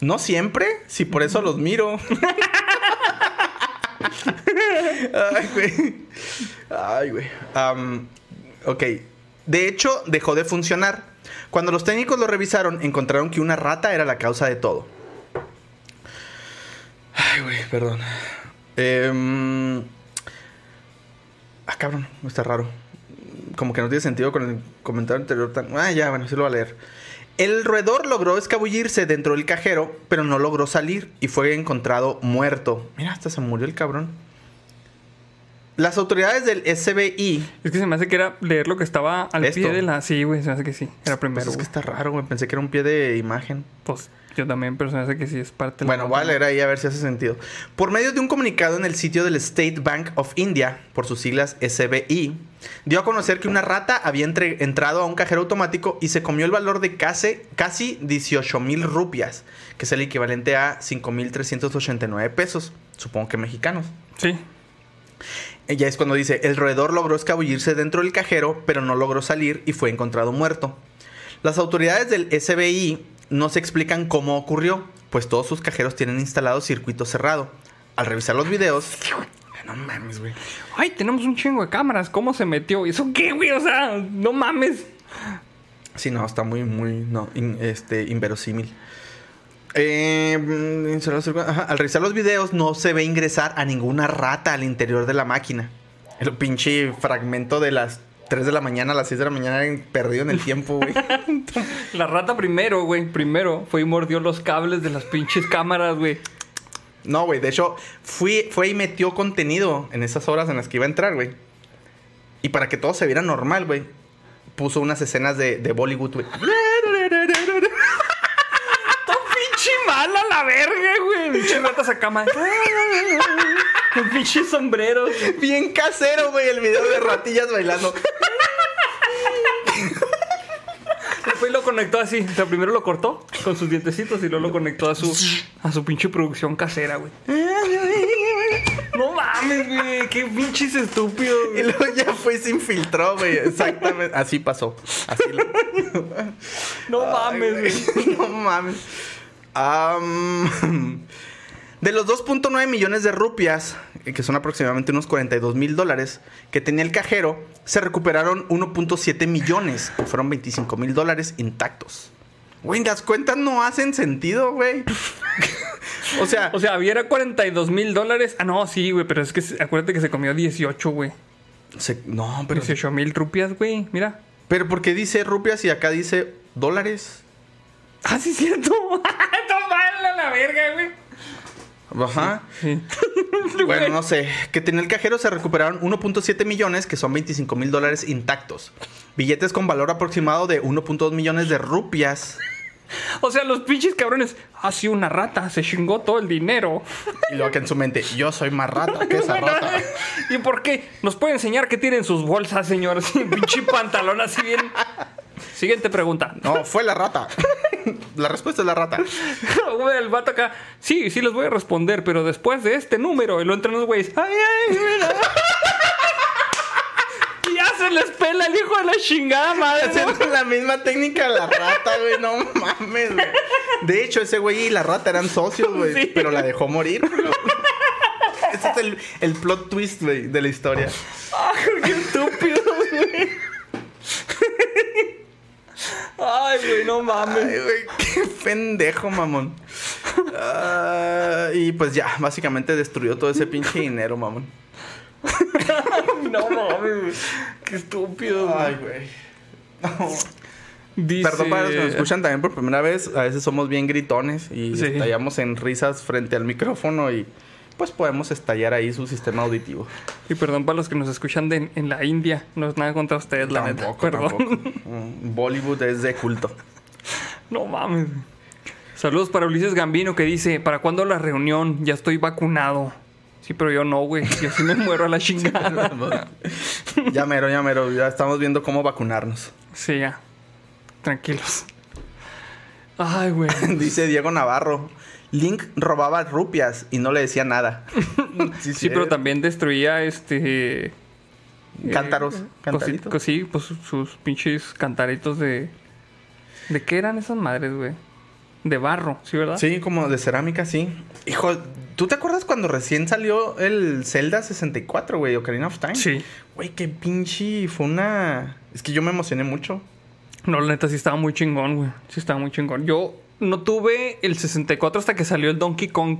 No siempre, si por eso los miro. Ay, güey. Ay, güey. Am, ok. De hecho, dejó de funcionar. Cuando los técnicos lo revisaron, encontraron que una rata era la causa de todo. Ay, güey, perdón. Em, ah, cabrón, está raro. Como que no tiene sentido con el comentario anterior. Tan... Ah, ya, bueno, sí lo voy a leer. El roedor logró escabullirse dentro del cajero, pero no logró salir y fue encontrado muerto. Mira, hasta se murió el cabrón. Las autoridades del SBI. Es que se me hace que era leer lo que estaba al ¿Esto? pie de la. Sí, güey, se me hace que sí. Era Pues primero. es que está raro, güey. Pensé que era un pie de imagen. Pues yo también, pero se me hace que sí es parte de la Bueno, voy a leer ahí a ver si hace sentido. Por medio de un comunicado en el sitio del State Bank of India, por sus siglas SBI, dio a conocer que una rata había entre- entrado a un cajero automático y se comió el valor de casi, casi 18 mil rupias, que es el equivalente a 5.389 pesos, supongo que mexicanos. Sí. Ella es cuando dice, el roedor logró escabullirse dentro del cajero, pero no logró salir y fue encontrado muerto. Las autoridades del SBI no se explican cómo ocurrió, pues todos sus cajeros tienen instalado circuito cerrado. Al revisar los videos... No mames, güey. Ay, tenemos un chingo de cámaras. ¿Cómo se metió? ¿Y eso qué, güey? O sea, no mames. Sí, no, está muy, muy, no, in- este, inverosímil. Eh, mm, ajá, Al revisar los videos no se ve ingresar a ninguna rata al interior de la máquina. El pinche fragmento de las 3 de la mañana a las 6 de la mañana perdido en el tiempo, güey. La rata primero, güey. Primero fue y mordió los cables de las pinches cámaras, güey. No, güey, de hecho, fui, fue y metió contenido en esas horas en las que iba a entrar, güey. Y para que todo se viera normal, güey, puso unas escenas de, de Bollywood, güey. pinche mala la verga, güey. Pinche ratas a cama. Con pinches sombreros. Bien casero, güey, el video de ratillas bailando. Después lo conectó así. O sea, primero lo cortó con sus dientecitos y luego lo conectó a su, a su pinche producción casera, güey. No mames, güey. Qué pinches estúpidos. Y luego ya fue y se infiltró, güey. Exactamente. Así pasó. Así lo... No mames, güey. no mames. Am, de los 2.9 millones de rupias, eh, que son aproximadamente unos 42 mil dólares, que tenía el cajero, se recuperaron 1.7 millones, que fueron 25 mil dólares intactos. Güey, las cuentas no hacen sentido, güey. o sea, O sea, había 42 mil dólares. Ah, no, sí, güey. Pero es que acuérdate que se comió 18, güey. se- no, pero, 18 mil rupias, güey. Mira. pero ¿por qué dice rupias y acá dice dólares? Ah, sí, cierto. no mala la verga, güey. Ajá. Sí. Bueno, no sé. Que tenía el cajero se recuperaron 1.7 millones, que son 25 mil dólares intactos. Billetes con valor aproximado de 1.2 millones de rupias. O sea, los pinches cabrones. Ah, sí, una rata. Se chingó todo el dinero. Y luego que en su mente, yo soy más rata que esa rata. ¿Y por qué? ¿Nos puede enseñar qué tienen sus bolsas, señor? Así, pinche pantalón así bien. Siguiente pregunta. No, fue la rata. La respuesta es la rata. Güey, el vato acá. Sí, sí les voy a responder, pero después de este número. Y lo entran los güeyes. Ay, ay, mira. Y ya se les pela el hijo de la chingada madre. Haciendo la misma técnica la rata, güey. No mames, güey. De hecho, ese güey y la rata eran socios, güey. Sí. Pero la dejó morir. güey. Ese es el, el plot twist, güey, de la historia. Ay, qué estúpido, güey. Ay, güey, no mames. Ay, güey, qué pendejo, mamón. Ah, y pues ya, básicamente destruyó todo ese pinche dinero, mamón. No mames. Qué estúpido. Ay, güey. No. Dice... Perdón para los que nos escuchan también por primera vez. A veces somos bien gritones y Sí. estallamos en risas frente al micrófono y pues podemos estallar ahí su sistema auditivo. Y perdón para los que nos escuchan de, en la India. No es nada contra ustedes, la neta. Tampoco, Perdón. tampoco. Mm, Bollywood es de culto. No mames. Saludos para Ulises Gambino que dice, ¿para cuándo la reunión? Ya estoy vacunado. Sí, pero yo no, güey. Yo sí me muero a la chingada. ya mero, ya mero. Ya estamos viendo cómo vacunarnos. Sí, ya. Tranquilos. Ay, güey. Dice Diego Navarro. Link robaba rupias y no le decía nada. Sí, pero también destruía este... eh, Cántaros. Cantaritos. cos- Sí, pues sus pinches cantaritos de... ¿De qué eran esas madres, güey? De barro, ¿sí, verdad? Sí, como de cerámica, sí. Hijo, ¿tú te acuerdas cuando recién salió el Zelda 64, güey? Ocarina of Time. Sí. Güey, qué pinche. Fue una. Es que yo me emocioné mucho. No, la neta sí estaba muy chingón, güey. Sí estaba muy chingón. Yo no tuve el 64 hasta que salió el Donkey Kong.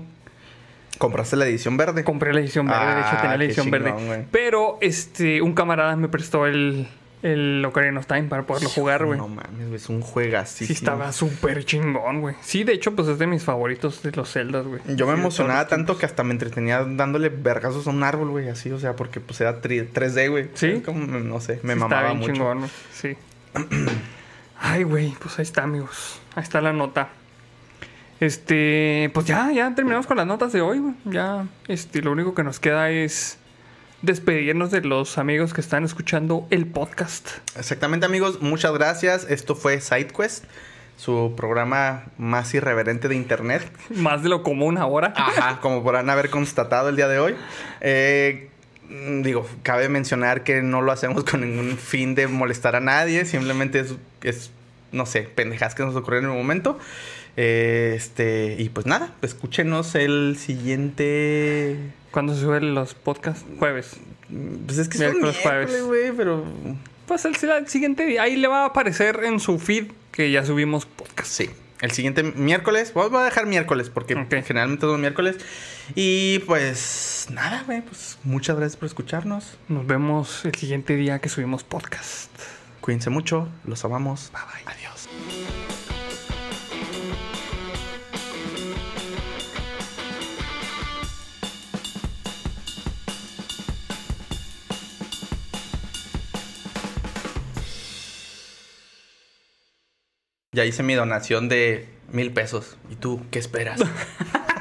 ¿Compraste la edición verde? Compré la edición verde, de hecho Ah, tenía la qué edición chingón, verde. Pero este, un camarada me prestó el, el Ocarina of Time para poderlo jugar, güey. No mames, güey, es un juegasísimo. sí, estaba súper chingón, güey. Sí, de hecho, pues es de mis favoritos de los Zeldas, güey. Yo me Sí, emocionaba tanto que hasta me entretenía dándole vergazos a un árbol, güey, así, o sea, porque pues era tri- 3D, güey. ¿Sí? Como, no sé, me Sí, mamaba bien mucho. chingón, güey. Sí. Ay, güey, pues ahí está, amigos. Ahí está la nota. Este, pues ya, ya terminamos con las notas de hoy, güey. Ya, este, lo único que nos queda es despedirnos de los amigos que están escuchando el podcast. Exactamente, amigos, muchas gracias. Esto fue SideQuest, su programa más irreverente de internet. Más de lo común ahora. Ajá, como podrán haber constatado el día de hoy. Eh, digo, cabe mencionar que no lo hacemos con ningún fin de molestar a nadie, simplemente es, es, no sé, pendejas que nos ocurrieron en el momento. Eh, este, y pues nada, escúchenos el siguiente. Cuando se suben los podcasts? Jueves. Pues es que un Miércoles, jueves. güey, pero. Pues el, el siguiente día. Ahí le va a aparecer en su feed que ya subimos podcast. Sí. El siguiente miércoles, voy a dejar miércoles porque Ok. generalmente son miércoles. Y pues nada, güey, pues muchas gracias por escucharnos. Nos vemos el siguiente día que subimos podcast. Cuídense mucho, los amamos. Bye bye. Adiós. Ya hice mi donación de Mil pesos. ¿Y tú qué esperas?